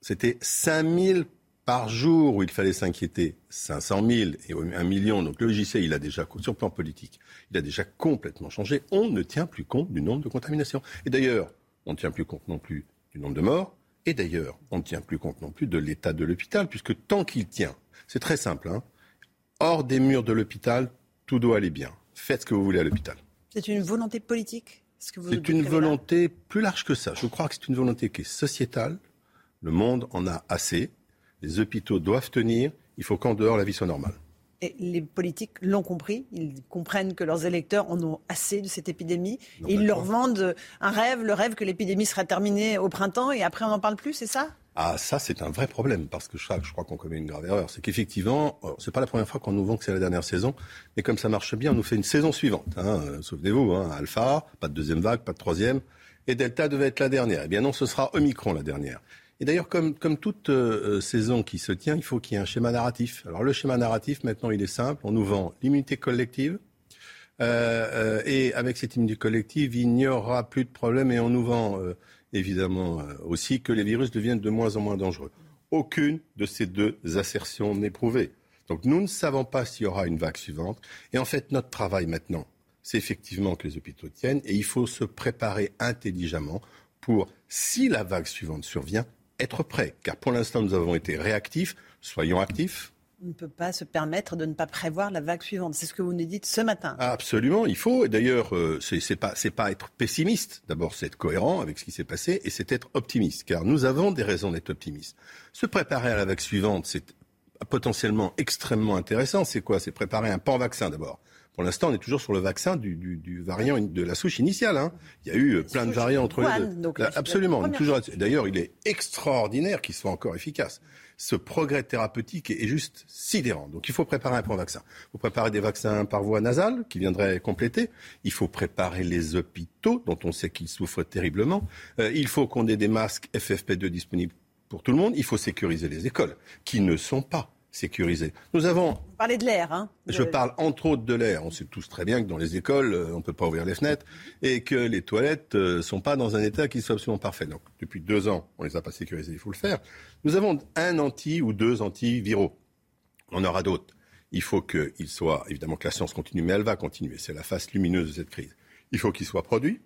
c'était 5000 par jour où il fallait s'inquiéter. 500 000 et 1 million. Donc le logiciel, il a déjà, sur le plan politique, il a déjà complètement changé. On ne tient plus compte du nombre de contaminations. Et d'ailleurs, on ne tient plus compte non plus du nombre de morts. Et d'ailleurs, on ne tient plus compte non plus de l'état de l'hôpital, puisque tant qu'il tient, c'est très simple, hein, hors des murs de l'hôpital, tout doit aller bien. Faites ce que vous voulez à l'hôpital. C'est une volonté politique Est-ce que vous C'est une volonté plus large que ça. Je crois que c'est une volonté qui est sociétale. Le monde en a assez. Les hôpitaux doivent tenir. Il faut qu'en dehors, la vie soit normale. Et les politiques l'ont compris. Ils comprennent que leurs électeurs en ont assez de cette épidémie. Et ils leur vendent un rêve, le rêve que l'épidémie sera terminée au printemps et après on n'en parle plus, c'est ça? Ah, ça, c'est un vrai problème, parce que crois, je crois qu'on commet une grave erreur. C'est qu'effectivement, euh, c'est pas la première fois qu'on nous vend que c'est la dernière saison, mais comme ça marche bien, on nous fait une saison suivante. Hein. Euh, Souvenez-vous, hein, Alpha, pas de deuxième vague, pas de troisième, et Delta devait être la dernière. Eh bien non, ce sera Omicron la dernière. Et d'ailleurs, comme, comme toute euh, saison qui se tient, il faut qu'il y ait un schéma narratif. Alors le schéma narratif, maintenant, il est simple. On nous vend l'immunité collective. Euh, euh, et avec cette immunité collective, il n'y aura plus de problème. Et on nous vend évidemment aussi que les virus deviennent de moins en moins dangereux. Aucune de ces deux assertions n'est prouvée. Donc nous ne savons pas s'il y aura une vague suivante. Et en fait, notre travail maintenant, c'est effectivement que les hôpitaux tiennent. Et il faut se préparer intelligemment pour, si la vague suivante survient, être prêt. Car pour l'instant, nous avons été réactifs. Soyons actifs. On ne peut pas se permettre de ne pas prévoir la vague suivante. C'est ce que vous nous dites ce matin. Absolument, il faut. Et d'ailleurs, euh, ce n'est pas, pas être pessimiste. D'abord, c'est être cohérent avec ce qui s'est passé et c'est être optimiste. Car nous avons des raisons d'être optimistes. Se préparer à la vague suivante, c'est potentiellement extrêmement intéressant. C'est quoi? C'est préparer un pan-vaccin d'abord. Pour l'instant, on est toujours sur le vaccin du, du, du variant de la souche initiale. Hein. Il y a eu plein de variants entre les deux. Donc, Absolument. Toujours... D'ailleurs, il est extraordinaire qu'il soit encore efficace. Ce progrès thérapeutique est, juste sidérant. Donc, il faut préparer un plan vaccin. Il faut préparer des vaccins par voie nasale qui viendraient compléter. Il faut préparer les hôpitaux dont on sait qu'ils souffrent terriblement. Euh, il faut qu'on ait des masques FFP2 disponibles pour tout le monde. Il faut sécuriser les écoles qui ne sont pas Nous avons. Vous parlez de l'air, hein Je parle entre autres de l'air. On sait tous très bien que dans les écoles, euh, on ne peut pas ouvrir les fenêtres et que les toilettes ne euh, sont pas dans un état qui soit absolument parfait. Donc, depuis deux ans, on ne les a pas sécurisées, il faut le faire. Nous avons un anti ou deux antiviraux. On aura d'autres. Il faut qu'il soit, évidemment que la science continue, mais elle va continuer. C'est la face lumineuse de cette crise. Il faut qu'il soit produit,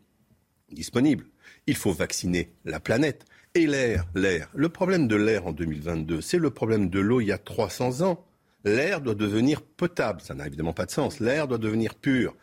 disponible. Il faut vacciner la planète. Et l'air, l'air. Le problème de l'air en 2022, c'est le problème de l'eau il y a 300 ans. L'air doit devenir potable. Ça n'a évidemment pas de sens. L'air doit devenir pur.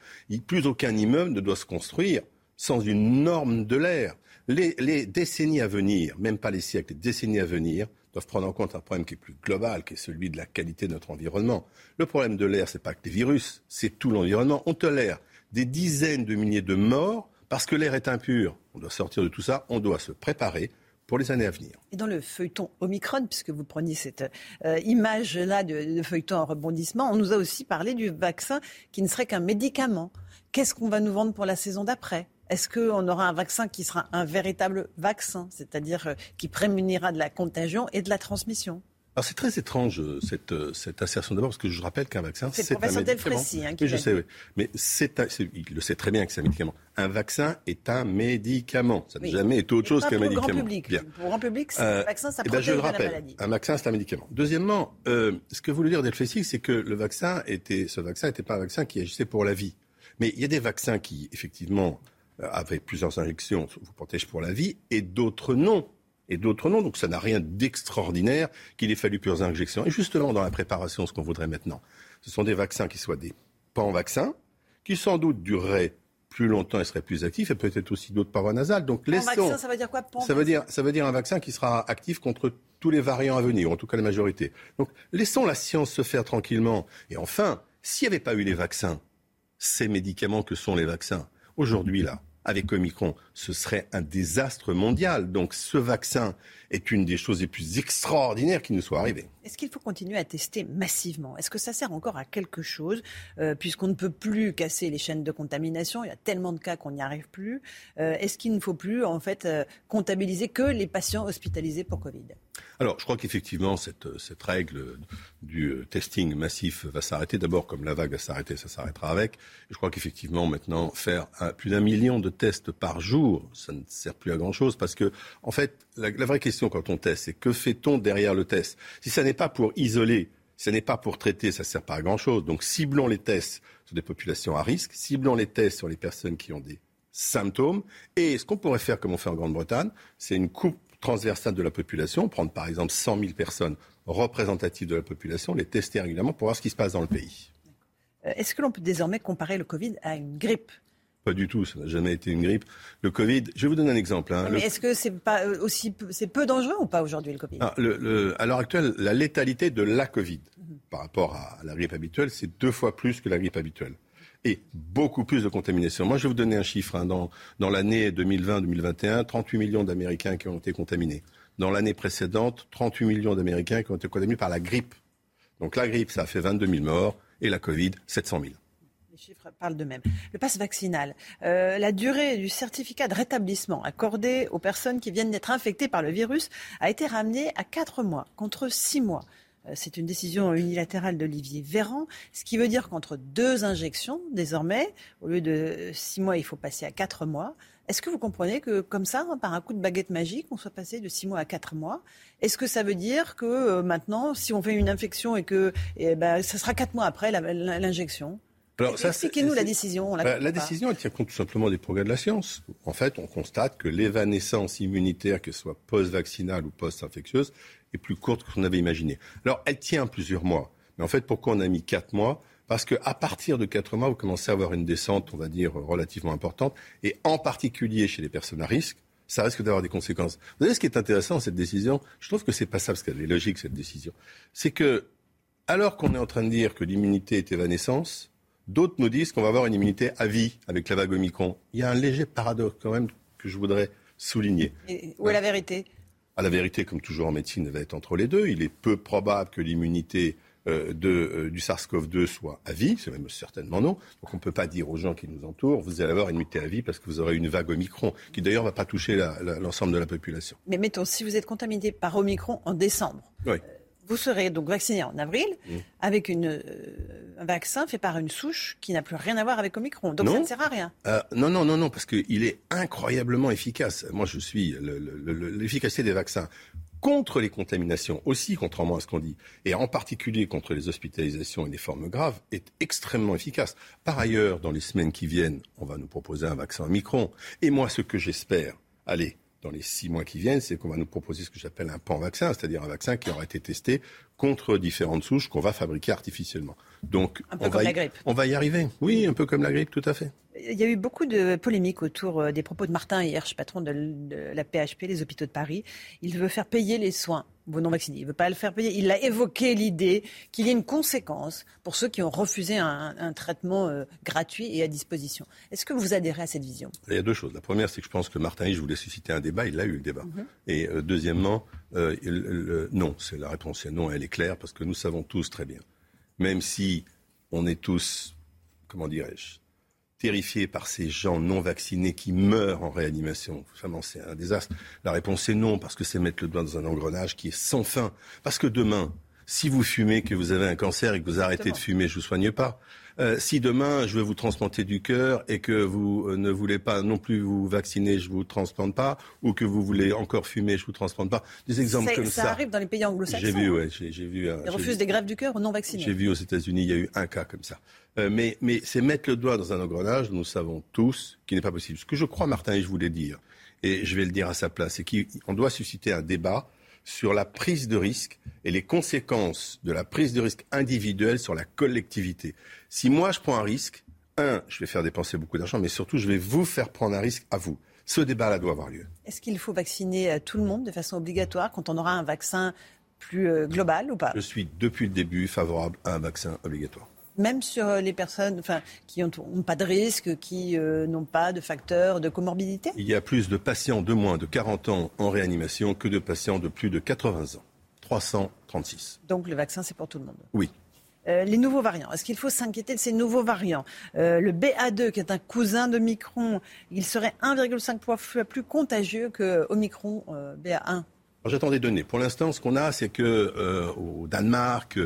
Plus aucun immeuble ne doit se construire sans une norme de l'air. Les, décennies à venir, même pas les siècles, les décennies à venir, doivent prendre en compte un problème qui est plus global, qui est celui de la qualité de notre environnement. Le problème de l'air, c'est pas que les virus, c'est tout l'environnement. On tolère des dizaines de milliers de morts parce que l'air est impur. On doit sortir de tout ça, on doit se préparer pour les années à venir. Et dans le feuilleton Omicron, puisque vous preniez cette euh, image-là de, feuilleton en rebondissement, on nous a aussi parlé du vaccin qui ne serait qu'un médicament. Qu'est-ce qu'on va nous vendre pour la saison d'après? Est-ce qu'on aura un vaccin qui sera un véritable vaccin, c'est-à-dire euh, qui prémunira de la contagion et de la transmission? Alors c'est très étrange euh, cette, euh, cette assertion d'abord parce que je rappelle qu'un vaccin c'est un médicament. Hein, je sais, oui. mais c'est il le sait très bien que c'est un médicament. Un vaccin est un médicament. Ça n'a jamais été autre chose qu'un médicament. Grand public. Bien. Pour le grand public, euh, un vaccin, ça eh ben, je le rappelle, la maladie. Un vaccin, c'est un médicament. Deuxièmement, euh, ce que voulait dire Delphesi, c'est que le vaccin était, ce vaccin n'était pas un vaccin qui agissait pour la vie. Mais il y a des vaccins qui, effectivement, avec plusieurs injections, vous protègent pour la vie, et d'autres non et d'autres non. Donc ça n'a rien d'extraordinaire qu'il ait fallu plusieurs injections. Et justement, dans la préparation, ce qu'on voudrait maintenant, ce sont des vaccins qui soient des pan-vaccins, qui sans doute dureraient plus longtemps et seraient plus actifs, et peut-être aussi d'autres par voie nasale. Donc laissons. Vaccin, ça veut dire quoi ça veut dire, ça veut dire un vaccin qui sera actif contre tous les variants à venir, en tout cas la majorité. Donc laissons la science se faire tranquillement. Et enfin, s'il n'y avait pas eu les vaccins, ces médicaments que sont les vaccins, aujourd'hui là, avec Omicron, ce serait un désastre mondial. Donc ce vaccin est une des choses les plus extraordinaires qui nous soit arrivées. Est-ce qu'il faut continuer à tester massivement? Est-ce que ça sert encore à quelque chose euh, Puisqu'on ne peut plus casser les chaînes de contamination, il y a tellement de cas qu'on n'y arrive plus. Euh, est-ce qu'il ne faut plus en fait euh, comptabiliser que les patients hospitalisés pour Covid? Alors, je crois qu'effectivement, cette, cette, règle du testing massif va s'arrêter. D'abord, comme la vague va s'arrêter, ça s'arrêtera avec. je crois qu'effectivement, maintenant, faire plus d'un million de tests par jour, ça ne sert plus à grand-chose parce que, en fait, la, vraie question quand on teste, c'est que fait-on derrière le test? Si ça n'est pas pour isoler, si ça n'est pas pour traiter, ça ne sert pas à grand-chose. Donc, ciblons les tests sur des populations à risque, ciblons les tests sur les personnes qui ont des symptômes. Et ce qu'on pourrait faire, comme on fait en Grande-Bretagne, c'est une coupe transversale de la population, prendre par exemple 100 000 personnes représentatives de la population, les tester régulièrement pour voir ce qui se passe dans le pays. Euh, est-ce que l'on peut désormais comparer le Covid à une grippe? Pas du tout, ça n'a jamais été une grippe. Le Covid, je vais vous donner un exemple. Hein. Mais est-ce que c'est pas euh, aussi c'est peu dangereux ou pas aujourd'hui le Covid? Ah, À l'heure actuelle, la létalité de la Covid par rapport à la grippe habituelle, c'est deux fois plus que la grippe habituelle et beaucoup plus de contamination. Moi, je vais vous donner un chiffre. Hein. Dans, dans l'année 2020-2021, 38 millions d'Américains qui ont été contaminés. Dans l'année précédente, 38 millions d'Américains qui ont été contaminés par la grippe. Donc la grippe, ça a fait 22 000 morts et la Covid, 700 000. Les chiffres parlent d'eux-mêmes. Le passe vaccinal, euh, la durée du certificat de rétablissement accordé aux personnes qui viennent d'être infectées par le virus a été ramenée à 4 mois contre 6 mois. Euh, c'est une décision unilatérale d'Olivier Véran, ce qui veut dire qu'entre deux injections, désormais, au lieu de 6 mois, il faut passer à 4 mois. Est-ce que vous comprenez que comme ça, par un coup de baguette magique, on soit passé de 6 mois à 4 mois? Est-ce que ça veut dire que euh, maintenant, si on fait une infection et que eh ben, ça sera 4 mois après l'injection? Expliquez-nous la décision. la, bah, décision, elle tient compte tout simplement des progrès de la science. En fait, on constate que l'évanescence immunitaire, que ce soit post-vaccinale ou post-infectieuse, est plus courte que ce qu'on avait imaginé. Alors, elle tient plusieurs mois. Mais en fait, pourquoi on a mis quatre mois? Parce qu'à partir de quatre mois, vous commencez à avoir une descente, on va dire, relativement importante. Et en particulier chez les personnes à risque, ça risque d'avoir des conséquences. Vous savez ce qui est intéressant dans cette décision Je trouve que c'est pas ça, parce qu'elle est logique, cette décision. C'est que, alors qu'on est en train de dire que l'immunité est évanescence, D'autres nous disent qu'on va avoir une immunité à vie avec la vague Omicron. Il y a un léger paradoxe quand même que je voudrais souligner. où est la vérité? À ah, La vérité, comme toujours en médecine, va être entre les deux. Il est peu probable que l'immunité euh, euh, du SARS-CoV-2 soit à vie, c'est même certainement non. Donc on ne peut pas dire aux gens qui nous entourent, vous allez avoir une immunité à vie parce que vous aurez une vague Omicron, qui d'ailleurs ne va pas toucher l'ensemble de la population. Mais mettons, si vous êtes contaminé par Omicron en décembre, oui vous serez donc vacciné en avril mmh. avec une, euh, un vaccin fait par une souche qui n'a plus rien à voir avec Omicron. Donc ça ne sert à rien. Euh, non, non, non, non, parce qu'il est incroyablement efficace. Moi, je suis l'efficacité des vaccins contre les contaminations aussi, contrairement à ce qu'on dit, et en particulier contre les hospitalisations et les formes graves, est extrêmement efficace. Par ailleurs, dans les semaines qui viennent, on va nous proposer un vaccin Omicron. Et moi, ce que j'espère, allez, dans les six mois qui viennent, c'est qu'on va nous proposer ce que j'appelle un pan-vaccin, c'est-à-dire un vaccin qui aura été testé contre différentes souches qu'on va fabriquer artificiellement. Donc, on, va y, on va y arriver. Oui, un peu comme la grippe, tout à fait. Il y a eu beaucoup de polémiques autour euh, des propos de Martin Hirsch, patron de la PHP, les hôpitaux de Paris. Il veut faire payer les soins vos non-vaccinés. Il ne veut pas le faire payer. Il a évoqué l'idée qu'il y ait une conséquence pour ceux qui ont refusé un, traitement euh, gratuit et à disposition. Est-ce que vous adhérez à cette vision? Il y a deux choses. La première, c'est que je pense que Martin Hirsch voulait susciter un débat. Il a eu le débat. Mhm. Et euh, deuxièmement, non. C'est la réponse est non. Elle est claire parce que nous savons tous très bien, même si on est tous, comment dirais-je, terrifiés par ces gens non vaccinés qui meurent en réanimation. Vraiment, c'est un désastre. La réponse est non, parce que c'est mettre le doigt dans un engrenage qui est sans fin. Parce que demain, si vous fumez, que vous avez un cancer et que vous arrêtez de fumer, je ne vous soigne pas. Euh, si demain je veux vous transplanter du cœur et que vous euh, ne voulez pas non plus vous vacciner, je vous transplante pas, ou que vous voulez encore fumer, je vous transplante pas. Des exemples comme ça. Ça arrive dans les pays anglo-saxons. J'ai vu, ouais, j'ai vu. Ils refusent des grèves du cœur aux non vaccinés. J'ai vu aux États-Unis, il y a eu un cas comme ça. Euh, mais, mais c'est mettre le doigt dans un engrenage, nous savons tous, qui n'est pas possible. Ce que je crois, Martin, et je voulais dire, et je vais le dire à sa place, c'est qu'on doit susciter un débat sur la prise de risque et les conséquences de la prise de risque individuelle sur la collectivité. Si moi je prends un risque, un, je vais faire dépenser beaucoup d'argent, mais surtout je vais vous faire prendre un risque à vous. Ce débat-là doit avoir lieu. Est-ce qu'il faut vacciner euh, tout le monde de façon obligatoire quand on aura un vaccin plus euh, global ou pas? Je suis depuis le début favorable à un vaccin obligatoire même sur euh, les personnes enfin, qui n'ont pas de risque, qui euh, n'ont pas de facteurs de comorbidité Il y a plus de patients de moins de 40 ans en réanimation que de patients de plus de 80 ans. 336. Donc le vaccin, c'est pour tout le monde Oui. Euh, les nouveaux variants, est-ce qu'il faut s'inquiéter de ces nouveaux variants? Le BA2, qui est un cousin de Micron, il serait 1,5 fois plus contagieux que Omicron BA1 J'attends des données. Pour l'instant, ce qu'on a, c'est que au Danemark,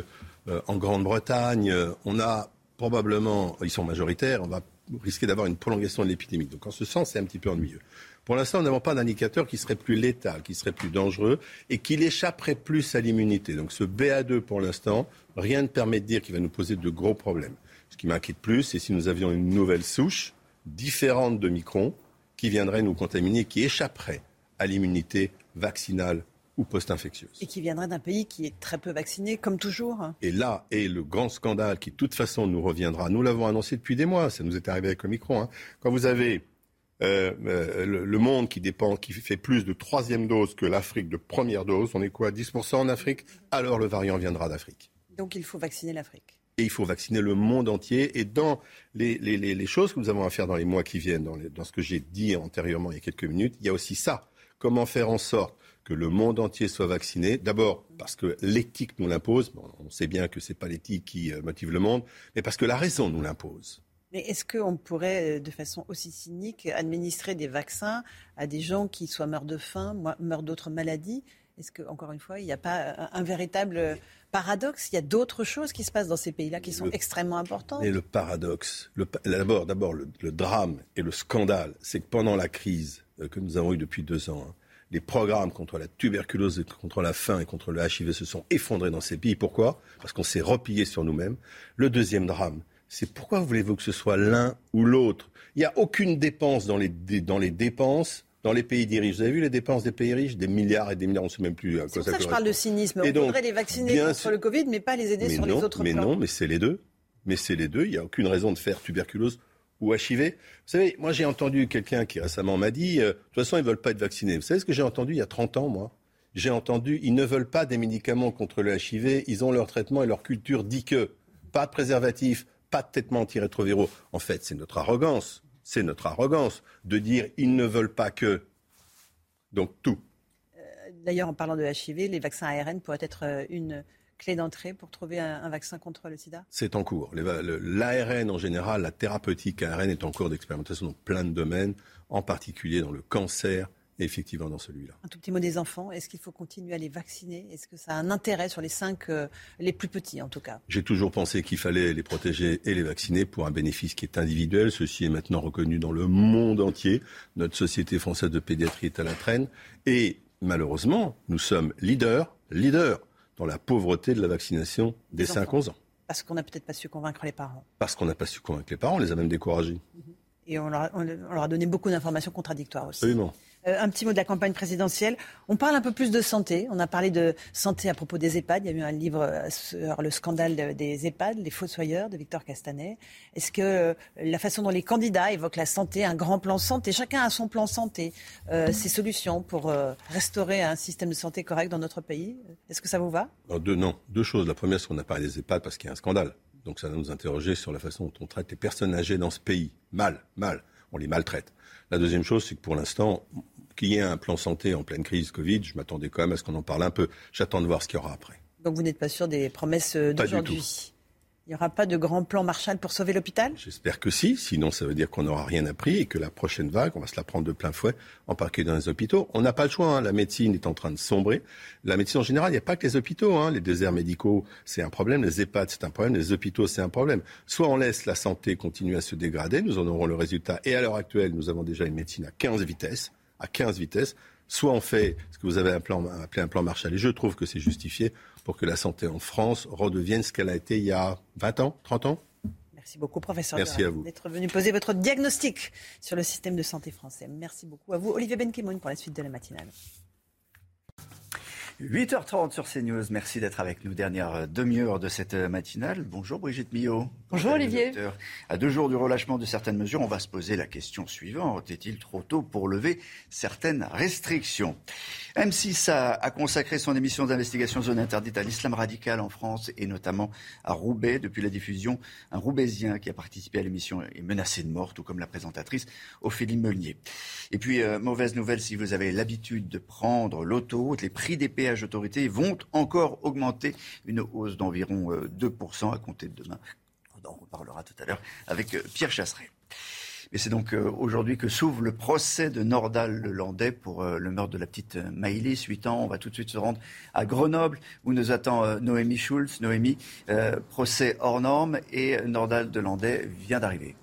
en Grande-Bretagne, euh, on a probablement, ils sont majoritaires, on va risquer d'avoir une prolongation de l'épidémie. Donc en ce sens, c'est un petit peu ennuyeux. Pour l'instant, nous n'avons pas d'indicateur qui serait plus létal, qui serait plus dangereux et qui échapperait plus à l'immunité. Donc ce BA2, pour l'instant, rien ne permet de dire qu'il va nous poser de gros problèmes. Ce qui m'inquiète plus, c'est si nous avions une nouvelle souche différente de Micron qui viendrait nous contaminer, qui échapperait à l'immunité vaccinale post-infectieuse. Et qui viendrait d'un pays qui est très peu vacciné, comme toujours. Et là est le grand scandale qui, de toute façon, nous reviendra. Nous l'avons annoncé depuis des mois. Ça nous est arrivé avec le micro. Hein. Quand vous avez euh, euh, le, monde qui dépend, qui fait plus de troisième dose que l'Afrique de première dose, on est quoi 10% en Afrique? Alors le variant viendra d'Afrique. Donc il faut vacciner l'Afrique. Et il faut vacciner le monde entier. Et dans les, les, les, choses que nous avons à faire dans les mois qui viennent, dans, dans ce que j'ai dit antérieurement il y a quelques minutes, il y a aussi ça. Comment faire en sorte que le monde entier soit vacciné. D'abord parce que l'éthique nous l'impose. on sait bien que ce n'est pas l'éthique qui euh, motive le monde, mais parce que la raison nous l'impose. Mais est-ce qu'on pourrait, euh, de façon aussi cynique, administrer des vaccins à des gens qui soient morts de faim, meurent d'autres maladies? Est-ce que, encore une fois, il n'y a pas un, véritable paradoxe? Il y a d'autres choses qui se passent dans ces pays-là qui sont extrêmement importantes. Et le paradoxe, d'abord, d'abord le, drame et le scandale, c'est que pendant la crise euh, que nous avons eue depuis deux ans, hein, les programmes contre la tuberculose, contre la faim et contre le HIV se sont effondrés dans ces pays. Pourquoi? Parce qu'on s'est replié sur nous-mêmes. Le deuxième drame, c'est pourquoi voulez-vous que ce soit l'un ou l'autre? Il n'y a aucune dépense dans les, dans les dépenses dans les pays riches. Vous avez vu les dépenses des pays riches? Des milliards et des milliards, on ne sait même plus à quoi ça C'est pour ça que je parle de cynisme. on voudrait les vacciner contre le Covid, mais pas les aider sur les autres mais plans. Mais non, mais c'est les deux. Mais c'est les deux. Il n'y a aucune raison de faire tuberculose ou HIV. Vous savez, moi j'ai entendu quelqu'un qui récemment m'a dit, euh, de toute façon ils ne veulent pas être vaccinés. Vous savez ce que j'ai entendu il y a 30 ans, moi? J'ai entendu, ils ne veulent pas des médicaments contre le HIV, ils ont leur traitement et leur culture dit que pas de préservatif, pas de traitement antirétroviraux. En fait, c'est notre arrogance, c'est notre arrogance de dire ils ne veulent pas que. Donc tout. Euh, d'ailleurs, en parlant de HIV, les vaccins ARN pourraient être euh, une clé d'entrée pour trouver un, vaccin contre le sida? C'est en cours. L'ARN en général, la thérapeutique ARN est en cours d'expérimentation dans plein de domaines, en particulier dans le cancer et effectivement dans celui-là. Un tout petit mot des enfants. Est-ce qu'il faut continuer à les vacciner? Est-ce que ça a un intérêt sur les cinq, euh, les plus petits en tout cas? J'ai toujours pensé qu'il fallait les protéger et les vacciner pour un bénéfice qui est individuel. Ceci est maintenant reconnu dans le monde entier. Notre société française de pédiatrie est à la traîne. Et malheureusement, nous sommes leaders, leaders dans la pauvreté de la vaccination des, 5-11 ans. Parce qu'on n'a peut-être pas su convaincre les parents. Parce qu'on n'a pas su convaincre les parents, on les a même découragés. Et on leur a, donné beaucoup d'informations contradictoires aussi. Absolument. Euh, un petit mot de la campagne présidentielle. On parle un peu plus de santé. On a parlé de santé à propos des EHPAD. Il y a eu un livre euh, sur le scandale des EHPAD, les fossoyeurs de Victor Castanet. Est-ce que euh, la façon dont les candidats évoquent la santé, un grand plan santé, chacun a son plan santé, ses solutions pour restaurer un système de santé correct dans notre pays, est-ce que ça vous va? Deux, Non, deux choses. La première, c'est qu'on a parlé des EHPAD parce qu'il y a un scandale. Donc ça va nous interroger sur la façon dont on traite les personnes âgées dans ce pays. Mal, mal. On les maltraite. La deuxième chose, c'est que pour l'instant, qu'il y ait un plan santé en pleine crise Covid, je m'attendais quand même à ce qu'on en parle un peu. J'attends de voir ce qu'il y aura après. Donc vous n'êtes pas sûr des promesses d'aujourd'hui il n'y aura pas de grand plan Marshall pour sauver l'hôpital? J'espère que si, sinon ça veut dire qu'on n'aura rien appris et que la prochaine vague, on va se la prendre de plein fouet, particulier dans les hôpitaux. On n'a pas le choix, hein. la médecine est en train de sombrer. La médecine en général, il n'y a pas que les hôpitaux. Hein. Les déserts médicaux, c'est un problème, les EHPAD, c'est un problème, les hôpitaux, c'est un problème. Soit on laisse la santé continuer à se dégrader, nous en aurons le résultat. Et à l'heure actuelle, nous avons déjà une médecine à 15 vitesses, à 15 vitesses. Soit on fait ce que vous avez appelé un plan Marshall, et je trouve que c'est justifié pour que la santé en France redevienne ce qu'elle a été il y a 20 ans, 30 ans Merci beaucoup, professeur. Merci à vous. D'être venu poser votre diagnostic sur le système de santé français. Merci beaucoup à vous, Olivier Benkemoun, pour la suite de la matinale. 8h30 sur CNews. Merci d'être avec nous. Dernière demi-heure de cette matinale. Bonjour Brigitte Millot. Bonjour Olivier. À deux jours du relâchement de certaines mesures, on va se poser la question suivante. Est-il trop tôt pour lever certaines restrictions? M6 a, consacré son émission d'investigation zone interdite à l'islam radical en France et notamment à Roubaix. Depuis la diffusion, un Roubaisien qui a participé à l'émission est menacé de mort, tout comme la présentatrice Ophélie Meunier. Et puis, euh, mauvaise nouvelle, si vous avez l'habitude de prendre l'auto, les prix des péages d'autorité vont encore augmenter, une hausse d'environ 2% euh, à compter de demain. On en reparlera tout à l'heure avec euh, Pierre Chasseret. Et c'est donc euh, aujourd'hui que s'ouvre le procès de Nordal le Landais pour euh, le meurtre de la petite Maïlis, 8 ans. On va tout de suite se rendre à Grenoble où nous attend Noémie Schulz. Noémie, procès hors norme et Nordal de Landais vient d'arriver.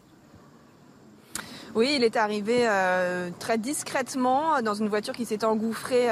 Oui, il est arrivé euh, très discrètement dans une voiture qui s'est engouffrée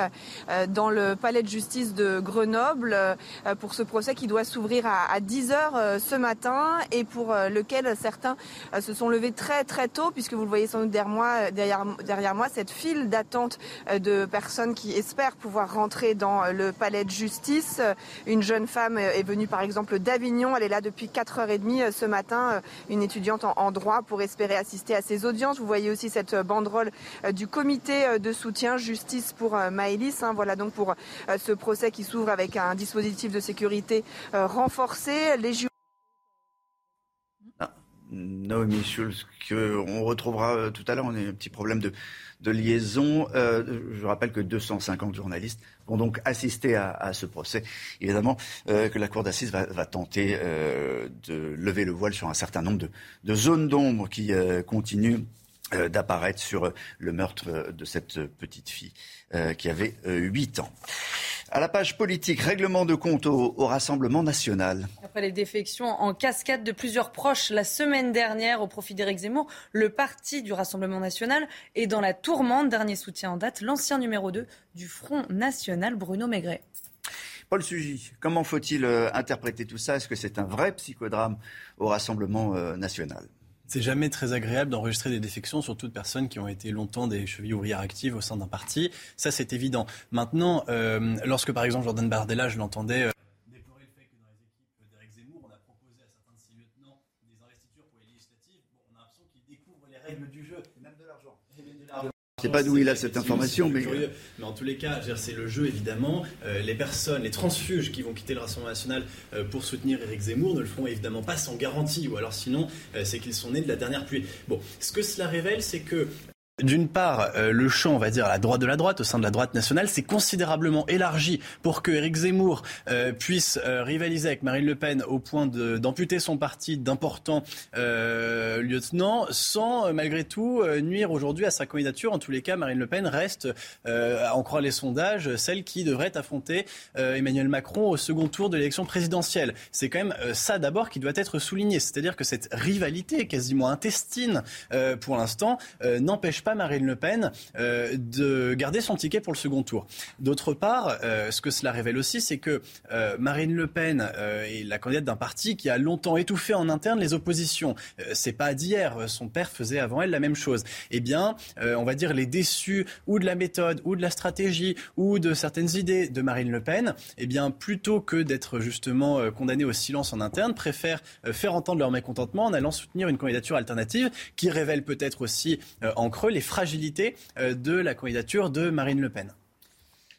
euh, dans le palais de justice de Grenoble euh, pour ce procès qui doit s'ouvrir à, à, 10 heures ce matin et pour lequel certains se sont levés très très tôt puisque vous le voyez sans doute derrière moi, derrière, derrière moi cette file d'attente de personnes qui espèrent pouvoir rentrer dans le palais de justice. Une jeune femme est venue par exemple d'Avignon, elle est là depuis 4h30 ce matin, une étudiante en, en droit pour espérer assister à ces audiences. Vous voyez aussi cette banderole euh, du comité euh, de soutien Justice pour euh, Maëlys. Hein. Voilà donc pour ce procès qui s'ouvre avec un dispositif de sécurité renforcé. Les Naomi Schulz, qu'on retrouvera tout à l'heure. On a un petit problème de, de liaison. je rappelle que 250 journalistes vont donc assister à, ce procès. Évidemment que la Cour d'assises va, tenter de lever le voile sur un certain nombre de, zones d'ombre qui continuent euh, d'apparaître sur le meurtre de cette petite fille euh, qui avait 8 euh, ans. À la page politique, règlement de compte au, Rassemblement national. Après les défections en cascade de plusieurs proches la semaine dernière au profit d'Éric Zemmour, le parti du Rassemblement national est dans la tourmente. Dernier soutien en date, l'ancien numéro 2 du Front national, Bruno Maigret. Paul Sugy, comment faut-il interpréter tout ça? Est-ce que c'est un vrai psychodrame au Rassemblement national? C'est jamais très agréable d'enregistrer des défections sur toute personne qui ont été longtemps des chevilles ouvrières actives au sein d'un parti. Ça, c'est évident. Maintenant, euh, lorsque par exemple Jordan Bardella, je l'entendais. Euh, déplorer le fait que dans les équipes d'Éric Zemmour, on a proposé à certains de ses lieutenants des investitures pour les législatives. Bon, on a l'impression qu'ils découvrent les règles du jeu. Et même de l'argent. Je sais pas d'où il a cette information, mais... mais en tous les cas, c'est le jeu évidemment. Euh, les personnes, les transfuges qui vont quitter le Rassemblement national euh, pour soutenir Éric Zemmour ne le feront évidemment pas sans garantie, ou alors sinon euh, c'est qu'ils sont nés de la dernière pluie. Bon, ce que cela révèle, c'est que d'une part, euh, le champ, on va dire, à la droite de la droite, au sein de la droite nationale, s'est considérablement élargi pour que Éric Zemmour euh, puisse euh, rivaliser avec Marine Le Pen au point d'amputer son parti d'importants lieutenants, sans malgré tout nuire aujourd'hui à sa candidature. En tous les cas, Marine Le Pen reste, à en croire les sondages, celle qui devrait affronter Emmanuel Macron au second tour de l'élection présidentielle. C'est quand même ça d'abord qui doit être souligné, c'est-à-dire que cette rivalité quasiment intestine pour l'instant n'empêche pas Marine Le Pen euh, de garder son ticket pour le second tour. D'autre part, euh, ce que cela révèle aussi, c'est que euh, Marine Le Pen est la candidate d'un parti qui a longtemps étouffé en interne les oppositions. c'est pas d'hier. Son père faisait avant elle la même chose. Eh bien, on va dire les déçus ou de la méthode ou de la stratégie ou de certaines idées de Marine Le Pen, eh bien, plutôt que d'être justement condamnés au silence en interne, préfèrent faire entendre leur mécontentement en allant soutenir une candidature alternative qui révèle peut-être aussi en creux les fragilités euh, de la candidature de Marine Le Pen.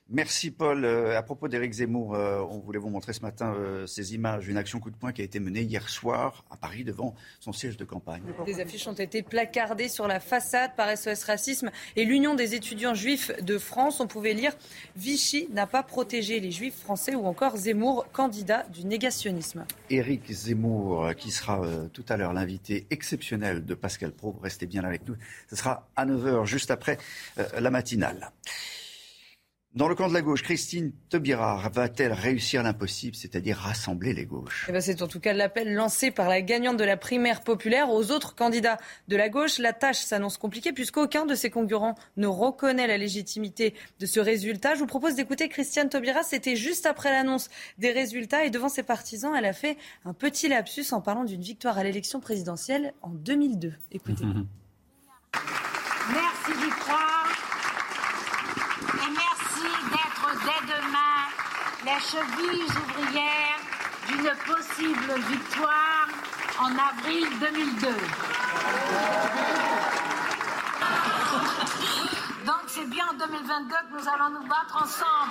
Merci Paul. Euh, à propos d'Éric Zemmour, euh, on voulait vous montrer ce matin ces images d'une action coup de poing qui a été menée hier soir à Paris devant son siège de campagne. Des affiches ont été placardées sur la façade par SOS Racisme et l'Union des étudiants juifs de France. On pouvait lire Vichy n'a pas protégé les juifs français ou encore Zemmour, candidat du négationnisme. Éric Zemmour, qui sera tout à l'heure l'invité exceptionnel de Pascal Pro. Restez bien avec nous. Ce sera à 9h, juste après la matinale. Dans le camp de la gauche, Christine Taubira va-t-elle réussir l'impossible, c'est-à-dire rassembler les gauches? Eh ben, C'est en tout cas l'appel lancé par la gagnante de la primaire populaire aux autres candidats de la gauche. La tâche s'annonce compliquée puisqu'aucun de ses concurrents ne reconnaît la légitimité de ce résultat. Je vous propose d'écouter Christiane Taubira. C'était juste après l'annonce des résultats et devant ses partisans, elle a fait un petit lapsus en parlant d'une victoire à l'élection présidentielle en 2002. Écoutez. [laughs] Merci d'y croire dès demain les chevilles ouvrières d'une possible victoire en avril 2002. Donc c'est bien en 2022 que nous allons nous battre ensemble.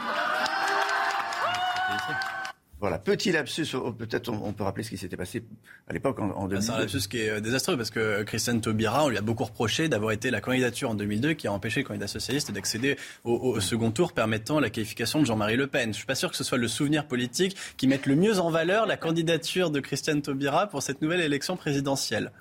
Voilà, petit lapsus, oh, peut-être on, peut rappeler ce qui s'était passé à l'époque en, 2002. C'est un lapsus qui est euh, désastreux parce que Christiane Taubira, on lui a beaucoup reproché d'avoir été la candidature en 2002 qui a empêché le candidat socialiste d'accéder au, second tour permettant la qualification de Jean-Marie Le Pen. Je suis pas sûr que ce soit le souvenir politique qui mette le mieux en valeur la candidature de Christiane Taubira pour cette nouvelle élection présidentielle.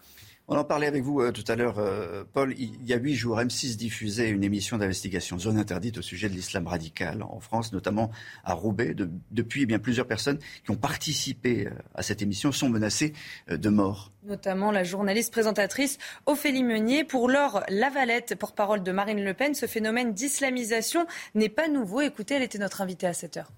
On en parlait avec vous euh, tout à l'heure, euh, Paul. Il y a huit jours, M6 diffusait une émission d'investigation zone interdite au sujet de l'islam radical en France, notamment à Roubaix. depuis, eh bien plusieurs personnes qui ont participé euh, à cette émission sont menacées de mort. Notamment la journaliste présentatrice Ophélie Meunier. Pour Laure Lavalette, porte-parole de Marine Le Pen, ce phénomène d'islamisation n'est pas nouveau. Écoutez, elle était notre invitée à cette heure.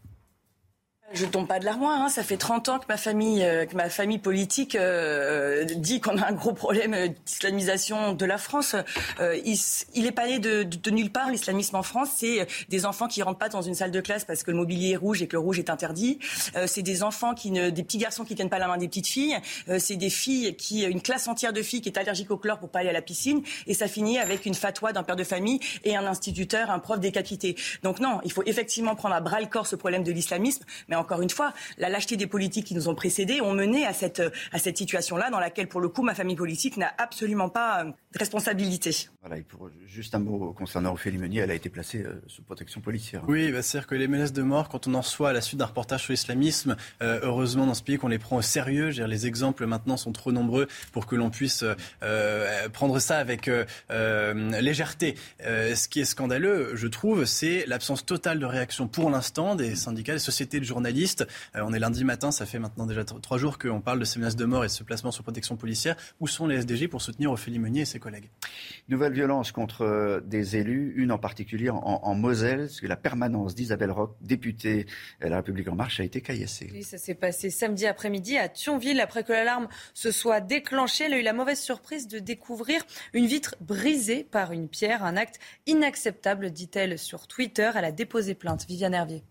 Je tombe pas de l'armoire. Hein. Ça fait 30 ans que ma famille, euh, que ma famille politique euh, dit qu'on a un gros problème d'islamisation de la France. Euh, il, il est pas né de, nulle part. L'islamisme en France, c'est des enfants qui rentrent pas dans une salle de classe parce que le mobilier est rouge et que le rouge est interdit. c'est des enfants qui ne, des petits garçons qui tiennent pas la main des petites filles. c'est des filles qui, une classe entière de filles qui est allergique au chlore pour pas aller à la piscine. Et ça finit avec une fatwa d'un père de famille et un instituteur, un prof décapité. Donc non, il faut effectivement prendre à bras le corps ce problème de l'islamisme. Mais encore une fois, la lâcheté des politiques qui nous ont précédés ont mené à cette, à cette situation-là dans laquelle, pour le coup, ma famille politique n'a absolument pas de responsabilité. Voilà, et pour juste un mot concernant Ophélie Meunier, elle a été placée sous protection policière. Oui, bah, c'est-à-dire que les menaces de mort, quand on en reçoit à la suite d'un reportage sur l'islamisme, heureusement dans ce pays qu'on les prend au sérieux. Les exemples maintenant sont trop nombreux pour que l'on puisse prendre ça avec légèreté. ce qui est scandaleux, je trouve, c'est l'absence totale de réaction pour l'instant des syndicats, des sociétés de journalistes. Euh, on est lundi matin, ça fait maintenant déjà trois jours qu'on parle de ces menaces de mort et de ce placement sous protection policière. Où sont les SDG pour soutenir Ophélie Meunier et ses collègues? Nouvelle violence contre euh, des élus, une en particulier en, Moselle, parce que la permanence d'Isabelle Roch, députée de La République En Marche, a été caillassée. Oui, ça s'est passé samedi après-midi à Thionville, après que l'alarme se soit déclenchée. Elle a eu la mauvaise surprise de découvrir une vitre brisée par une pierre, un acte inacceptable, dit-elle sur Twitter. Elle a déposé plainte. Viviane Hervier.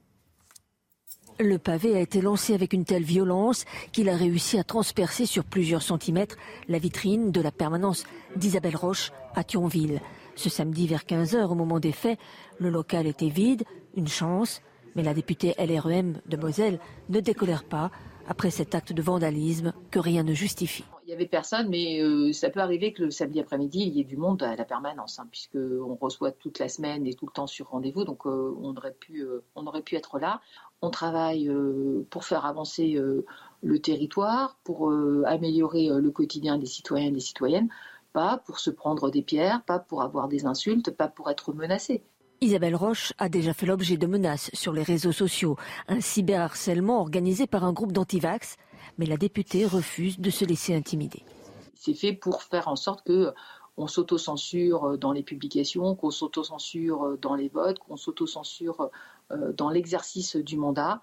Le pavé a été lancé avec une telle violence qu'il a réussi à transpercer sur plusieurs centimètres la vitrine de la permanence d'Isabelle Roche à Thionville. Ce samedi vers 15h, au moment des faits, le local était vide, une chance, mais la députée LREM de Moselle ne décolère pas après cet acte de vandalisme que rien ne justifie. Il n'y avait personne, mais euh, ça peut arriver que le samedi après-midi, il y ait du monde à la permanence, hein, puisqu'on reçoit toute la semaine et tout le temps sur rendez-vous, donc euh, on, aurait pu, euh, on aurait pu être là. On travaille pour faire avancer le territoire, pour améliorer le quotidien des citoyens et des citoyennes, pas pour se prendre des pierres, pas pour avoir des insultes, pas pour être menacé. Isabelle Roche a déjà fait l'objet de menaces sur les réseaux sociaux, un cyberharcèlement organisé par un groupe d'antivax, mais la députée refuse de se laisser intimider. C'est fait pour faire en sorte que on s'auto-censure dans les publications, qu'on s'auto-censure dans les votes, qu'on s'auto-censure euh, dans l'exercice du mandat.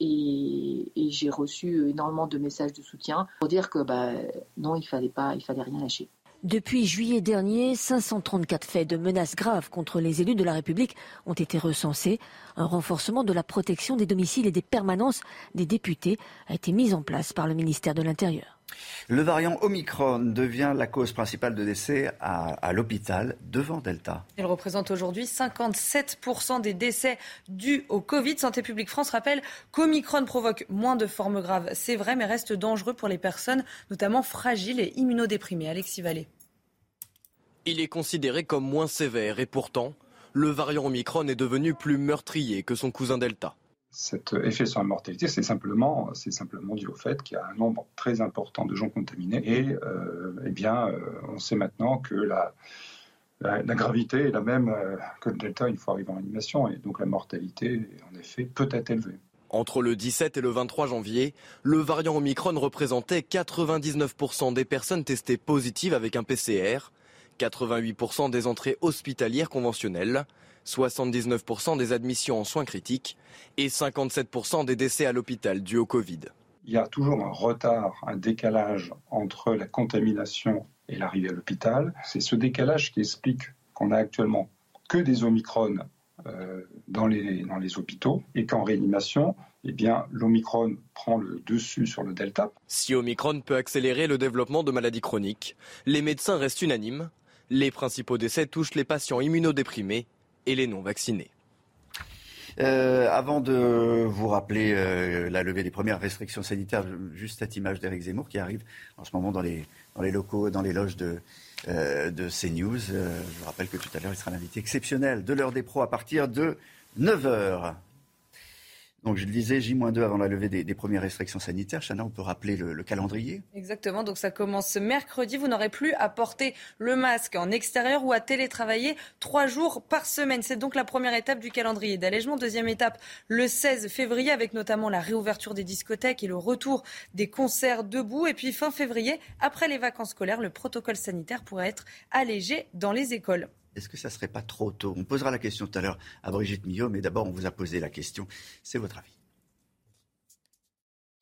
Et, j'ai reçu énormément de messages de soutien pour dire que bah, non, il fallait pas, il fallait rien lâcher. Depuis juillet dernier, 534 faits de menaces graves contre les élus de la République ont été recensés. Un renforcement de la protection des domiciles et des permanences des députés a été mis en place par le ministère de l'Intérieur. Le variant Omicron devient la cause principale de décès à, l'hôpital devant Delta. Il représente aujourd'hui 57% des décès dus au Covid. Santé publique France rappelle qu'Omicron provoque moins de formes graves. C'est vrai, mais reste dangereux pour les personnes, notamment fragiles et immunodéprimées. Alexis Vallée. Il est considéré comme moins sévère et pourtant, le variant Omicron est devenu plus meurtrier que son cousin Delta cet effet sur la mortalité, c'est simplement, dû au fait qu'il y a un nombre très important de gens contaminés. Et euh, eh bien, euh, on sait maintenant que la, la, gravité est la même euh, que le delta une fois arrivé en animation. Et donc la mortalité, en effet, peut être élevée. Entre le 17 et le 23 janvier, le variant Omicron représentait 99% des personnes testées positives avec un PCR, 88% des entrées hospitalières conventionnelles, 79% des admissions en soins critiques et 57% des décès à l'hôpital dus au Covid. Il y a toujours un retard, un décalage entre la contamination et l'arrivée à l'hôpital. C'est ce décalage qui explique qu'on a actuellement que des Omicron euh, dans, les, dans les hôpitaux et qu'en réanimation, eh bien, l'Omicron prend le dessus sur le Delta. Si Omicron peut accélérer le développement de maladies chroniques, les médecins restent unanimes. Les principaux décès touchent les patients immunodéprimés et les non vaccinés. Euh, avant de vous rappeler euh, la levée des premières restrictions sanitaires, juste cette image d'Éric Zemmour qui arrive en ce moment dans les, dans les locaux, dans les loges de, euh, de CNews. je vous rappelle que tout à l'heure, il sera l'invité exceptionnel de l'heure des pros à partir de 9h. Donc je le disais, J-2 avant la levée des, premières restrictions sanitaires. Chana, on peut rappeler le, calendrier? Exactement, donc ça commence mercredi. Vous n'aurez plus à porter le masque en extérieur ou à télétravailler trois jours par semaine. C'est donc la première étape du calendrier d'allègement. Deuxième étape, le 16 février, avec notamment la réouverture des discothèques et le retour des concerts debout. Et puis fin février, après les vacances scolaires, le protocole sanitaire pourrait être allégé dans les écoles. Est-ce que ça ne serait pas trop tôt? On posera la question tout à l'heure à Brigitte Millot, mais d'abord on vous a posé la question. C'est votre avis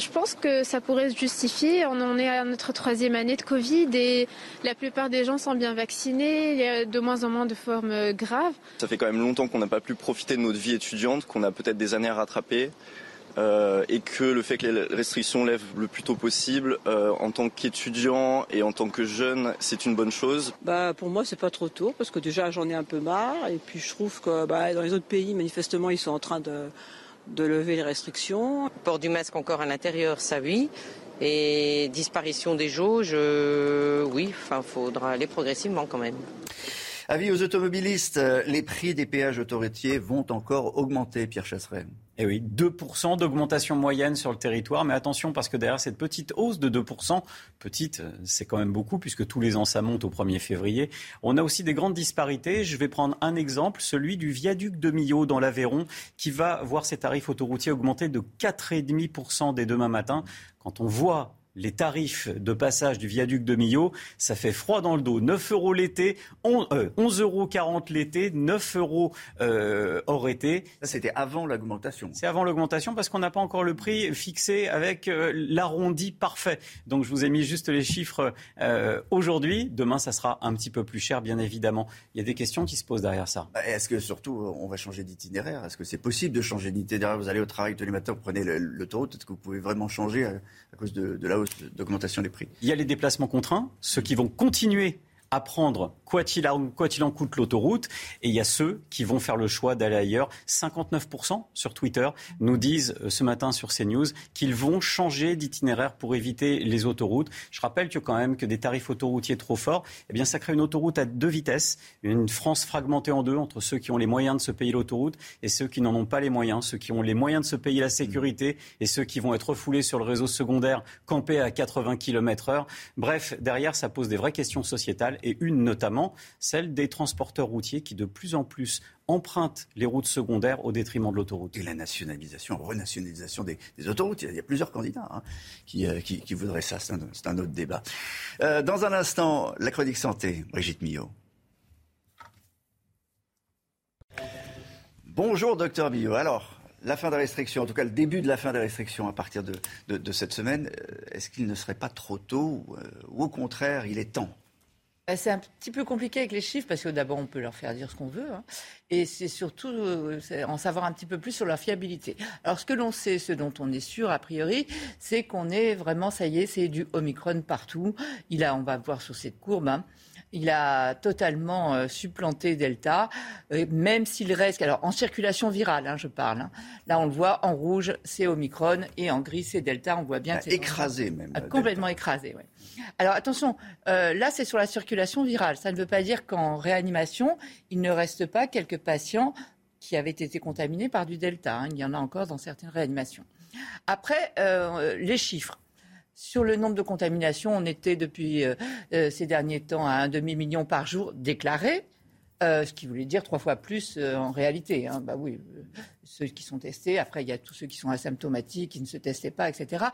je pense que ça pourrait se justifier. On en est à notre troisième année de Covid et la plupart des gens sont bien vaccinés. Il y a de moins en moins de formes graves. Ça fait quand même longtemps qu'on n'a pas pu profiter de notre vie étudiante, qu'on a peut-être des années à rattraper. Euh, et que le fait que les restrictions lèvent le plus tôt possible, euh, en tant qu'étudiant et en tant que jeune, c'est une bonne chose? Bah pour moi c'est pas trop tôt parce que déjà j'en ai un peu marre et puis je trouve que bah, dans les autres pays manifestement ils sont en train de de lever les restrictions. Port du masque encore à l'intérieur, ça oui. Et disparition des jauges, euh, oui, enfin, faudra aller progressivement quand même. Avis aux automobilistes, les prix des péages autoroutiers vont encore augmenter, Pierre Chasseret. Et eh oui, 2% d'augmentation moyenne sur le territoire. Mais attention, parce que derrière cette petite hausse de 2%, petite, c'est quand même beaucoup, puisque tous les ans ça monte au 1er février, on a aussi des grandes disparités. Je vais prendre un exemple, celui du viaduc de Millau dans l'Aveyron, qui va voir ses tarifs autoroutiers augmenter de 4,5% dès demain matin. Quand on voit les tarifs de passage du viaduc de Millau, ça fait froid dans le dos. 9 euros l'été, 11,40 euh, euros l'été, 9 euros euh, hors été. Ça, c'était avant l'augmentation. C'est avant l'augmentation parce qu'on n'a pas encore le prix fixé avec euh, l'arrondi parfait. Donc, je vous ai mis juste les chiffres aujourd'hui. Demain, ça sera un petit peu plus cher, bien évidemment. Il y a des questions qui se posent derrière ça. Bah, est-ce que surtout, on va changer d'itinéraire? Est-ce que c'est possible de changer d'itinéraire? Vous allez au travail tous les matins, vous prenez l'autoroute. Est-ce que vous pouvez vraiment changer à, cause de, de la d'augmentation des prix. Il y a les déplacements contraints, ceux qui vont continuer à prendre quoi qu'il en, coûte l'autoroute. Et il y a ceux qui vont faire le choix d'aller ailleurs. 59% sur Twitter nous disent euh, ce matin sur CNews qu'ils vont changer d'itinéraire pour éviter les autoroutes. Je rappelle que quand même que des tarifs autoroutiers trop forts, eh bien ça crée une autoroute à deux vitesses, une France fragmentée en deux entre ceux qui ont les moyens de se payer l'autoroute et ceux qui n'en ont pas les moyens, ceux qui ont les moyens de se payer la sécurité et ceux qui vont être refoulés sur le réseau secondaire, campés à 80 km heure. Bref, derrière, ça pose des vraies questions sociétales et une notamment celle des transporteurs routiers qui de plus en plus empruntent les routes secondaires au détriment de l'autoroute. Et la nationalisation, renationalisation des, autoroutes. Il y, a, plusieurs candidats hein, euh, qui, voudraient ça. C'est un, autre débat. Euh, dans un instant, la chronique santé, Brigitte Millot. Bonjour, docteur Millot. Alors, la fin des restrictions, en tout cas le début de la fin des restrictions à partir de, cette semaine, euh, est-ce qu'il ne serait pas trop tôt ou au contraire, il est temps c'est un petit peu compliqué avec les chiffres parce que d'abord on peut leur faire dire ce qu'on veut hein, et c'est surtout euh, en savoir un petit peu plus sur leur fiabilité. Alors ce que l'on sait, ce dont on est sûr a priori, c'est qu'on est vraiment, ça y est, c'est du Omicron partout. Il a, on va voir sur cette courbe, hein, il a totalement euh, supplanté Delta, euh, même s'il reste, alors en circulation virale, hein, je parle. Hein. Là, on le voit, en rouge, c'est Omicron, et en gris, c'est Delta. On voit bien que c'est écrasé même. complètement écrasé, oui. Alors attention, euh, là, c'est sur la circulation virale. Ça ne veut pas dire qu'en réanimation, il ne reste pas quelques patients qui avaient été contaminés par du Delta. Hein. Il y en a encore dans certaines réanimations. Après, les chiffres. Sur le nombre de contaminations, on était depuis euh, euh, ces derniers temps à un demi-million par jour déclarés. Euh, ce qui voulait dire trois fois plus en réalité. Hein. Bah oui, ceux qui sont testés. Après, il y a tous ceux qui sont asymptomatiques, qui ne se testaient pas, etc.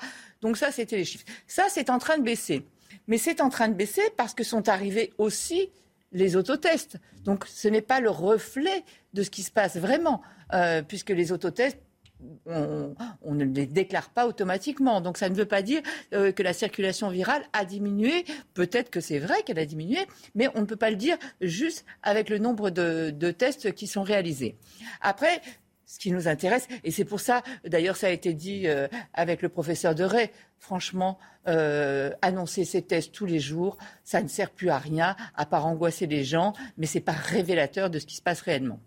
Donc ça, c'était les chiffres. Ça, c'est en train de baisser. Mais c'est en train de baisser parce que sont arrivés aussi les autotests. Donc ce n'est pas le reflet de ce qui se passe vraiment, puisque les autotests on, ne les déclare pas automatiquement. Donc ça ne veut pas dire euh, que la circulation virale a diminué. Peut-être que c'est vrai qu'elle a diminué, mais on ne peut pas le dire juste avec le nombre de, tests qui sont réalisés. Après, ce qui nous intéresse, et c'est pour ça, d'ailleurs, ça a été dit euh, avec le professeur de Ray, franchement, euh, annoncer ces tests tous les jours, ça ne sert plus à rien, à part angoisser les gens, mais ce n'est pas révélateur de ce qui se passe réellement.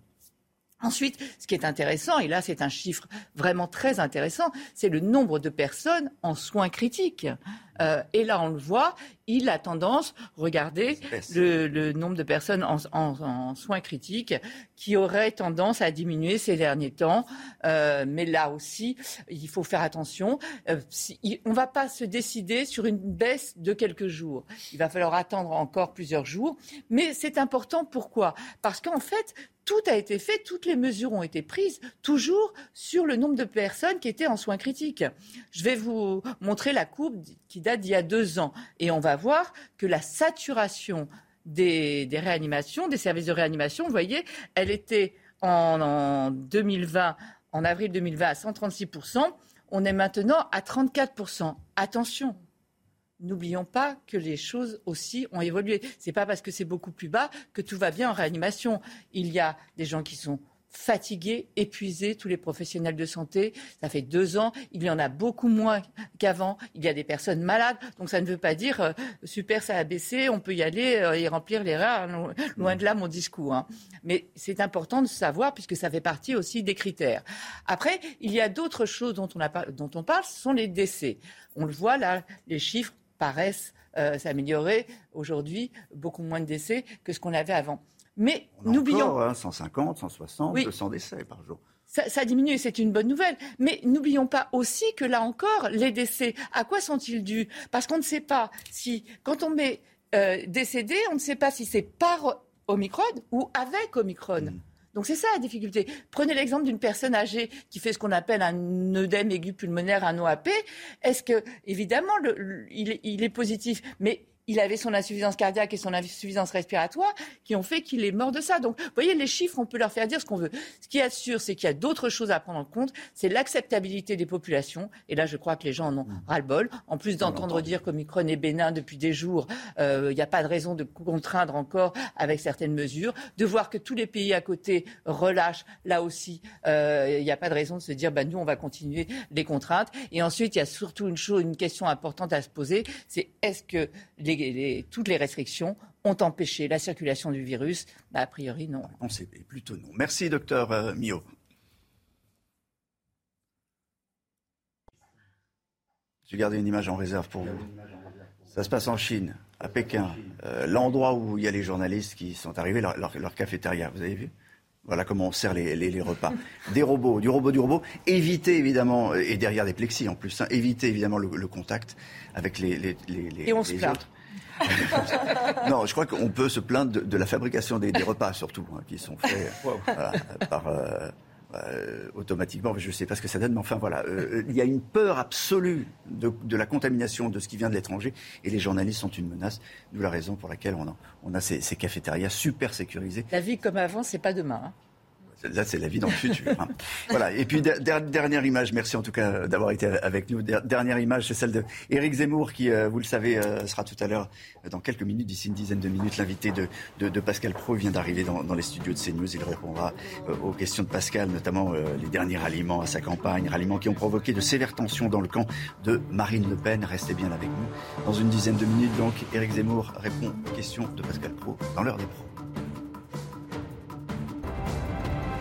Ensuite, ce qui est intéressant, et là c'est un chiffre vraiment très intéressant, c'est le nombre de personnes en soins critiques. Euh, et là, on le voit, il a tendance, regardez, le, nombre de personnes en, soins critiques qui auraient tendance à diminuer ces derniers temps. Euh, mais là aussi, il faut faire attention. Euh, on ne va pas se décider sur une baisse de quelques jours. Il va falloir attendre encore plusieurs jours. Mais c'est important. Pourquoi? Parce qu'en fait, tout a été fait, toutes les mesures ont été prises, toujours sur le nombre de personnes qui étaient en soins critiques. Je vais vous montrer la courbe qui date d'il y a deux ans. Et on va voir que la saturation des, réanimations, des services de réanimation, vous voyez, elle était en, en 2020, en avril 2020 à 136%. On est maintenant à 34%. Attention, N'oublions pas que les choses aussi ont évolué. Ce n'est pas parce que c'est beaucoup plus bas que tout va bien en réanimation. Il y a des gens qui sont fatigués, épuisés, tous les professionnels de santé. Ça fait deux ans, il y en a beaucoup moins qu'avant. Il y a des personnes malades, donc ça ne veut pas dire euh, super, ça a baissé, on peut y aller euh, et remplir les rats. Loin de là mon discours. Hein. Mais c'est important de savoir puisque ça fait partie aussi des critères. Après, il y a d'autres choses dont on, dont on parle, ce sont les décès. On le voit là, les chiffres paraissent euh, s'améliorer. Aujourd'hui, beaucoup moins de décès que ce qu'on avait avant. Mais n'oublions. Hein, 150, 160, 200 décès par jour. Ça, ça diminue et c'est une bonne nouvelle. Mais n'oublions pas aussi que là encore, les décès, à quoi sont-ils dus? Parce qu'on ne sait pas si, quand on met euh, décédé, on ne sait pas si c'est par Omicron ou avec Omicron. Mm. Donc c'est ça la difficulté. Prenez l'exemple d'une personne âgée qui fait ce qu'on appelle un œdème aigu pulmonaire, un OAP. Est-ce que, évidemment, il, il, est positif, mais il avait son insuffisance cardiaque et son insuffisance respiratoire qui ont fait qu'il est mort de ça. Donc, vous voyez, les chiffres, on peut leur faire dire ce qu'on veut. Ce qui est sûr, c'est qu'il y a d'autres choses à prendre en compte. C'est l'acceptabilité des populations. Et là, je crois que les gens en ont mmh. ras-le-bol. En plus d'entendre dire qu'Omicron est bénin depuis des jours, euh, il n'y a pas de raison de contraindre encore avec certaines mesures. De voir que tous les pays à côté relâchent, là aussi, euh, il n'y a pas de raison de se dire, bah, nous, on va continuer les contraintes. Et ensuite, il y a surtout une chose, une question importante à se poser, c'est est-ce que les toutes les restrictions ont empêché la circulation du virus bah, A priori, non. On sait plutôt non. Merci, docteur euh, Mio. J'ai gardé une image en réserve pour vous. Ça se passe en Chine, à Pékin, euh, l'endroit où il y a les journalistes qui sont arrivés, leur, cafétéria, vous avez vu? Voilà comment on sert les, repas. [laughs] Des robots, du robot, du robot. Éviter évidemment, et derrière des plexis en plus, hein, éviter évidemment le, contact avec les, les, et on se autres. [laughs] non, je crois qu'on peut se plaindre de, la fabrication des, repas, surtout, hein, qui sont faits [laughs] par. Euh, euh, automatiquement, je ne sais pas ce que ça donne, mais enfin voilà, euh, il y a une peur absolue de, la contamination de ce qui vient de l'étranger, et les journalistes sont une menace, d'où la raison pour laquelle on a, on a ces, ces cafétérias super sécurisées. La vie comme avant, c'est pas demain. Hein. Là, c'est la vie dans le futur. Hein. [laughs] voilà. Et puis, dernière image, merci en tout cas d'avoir été avec nous. Dernière image, c'est celle de Éric Zemmour, qui, euh, vous le savez, euh, sera tout à l'heure, euh, dans quelques minutes, d'ici une dizaine de minutes, l'invité de, de, Pascal Pro vient d'arriver dans, les studios de CNews. Il répondra aux questions de Pascal, notamment les derniers ralliements à sa campagne, ralliements qui ont provoqué de sévères tensions dans le camp de Marine Le Pen. Restez bien avec nous. Dans une dizaine de minutes, donc, Éric Zemmour répond aux questions de Pascal Pro dans l'heure des pros.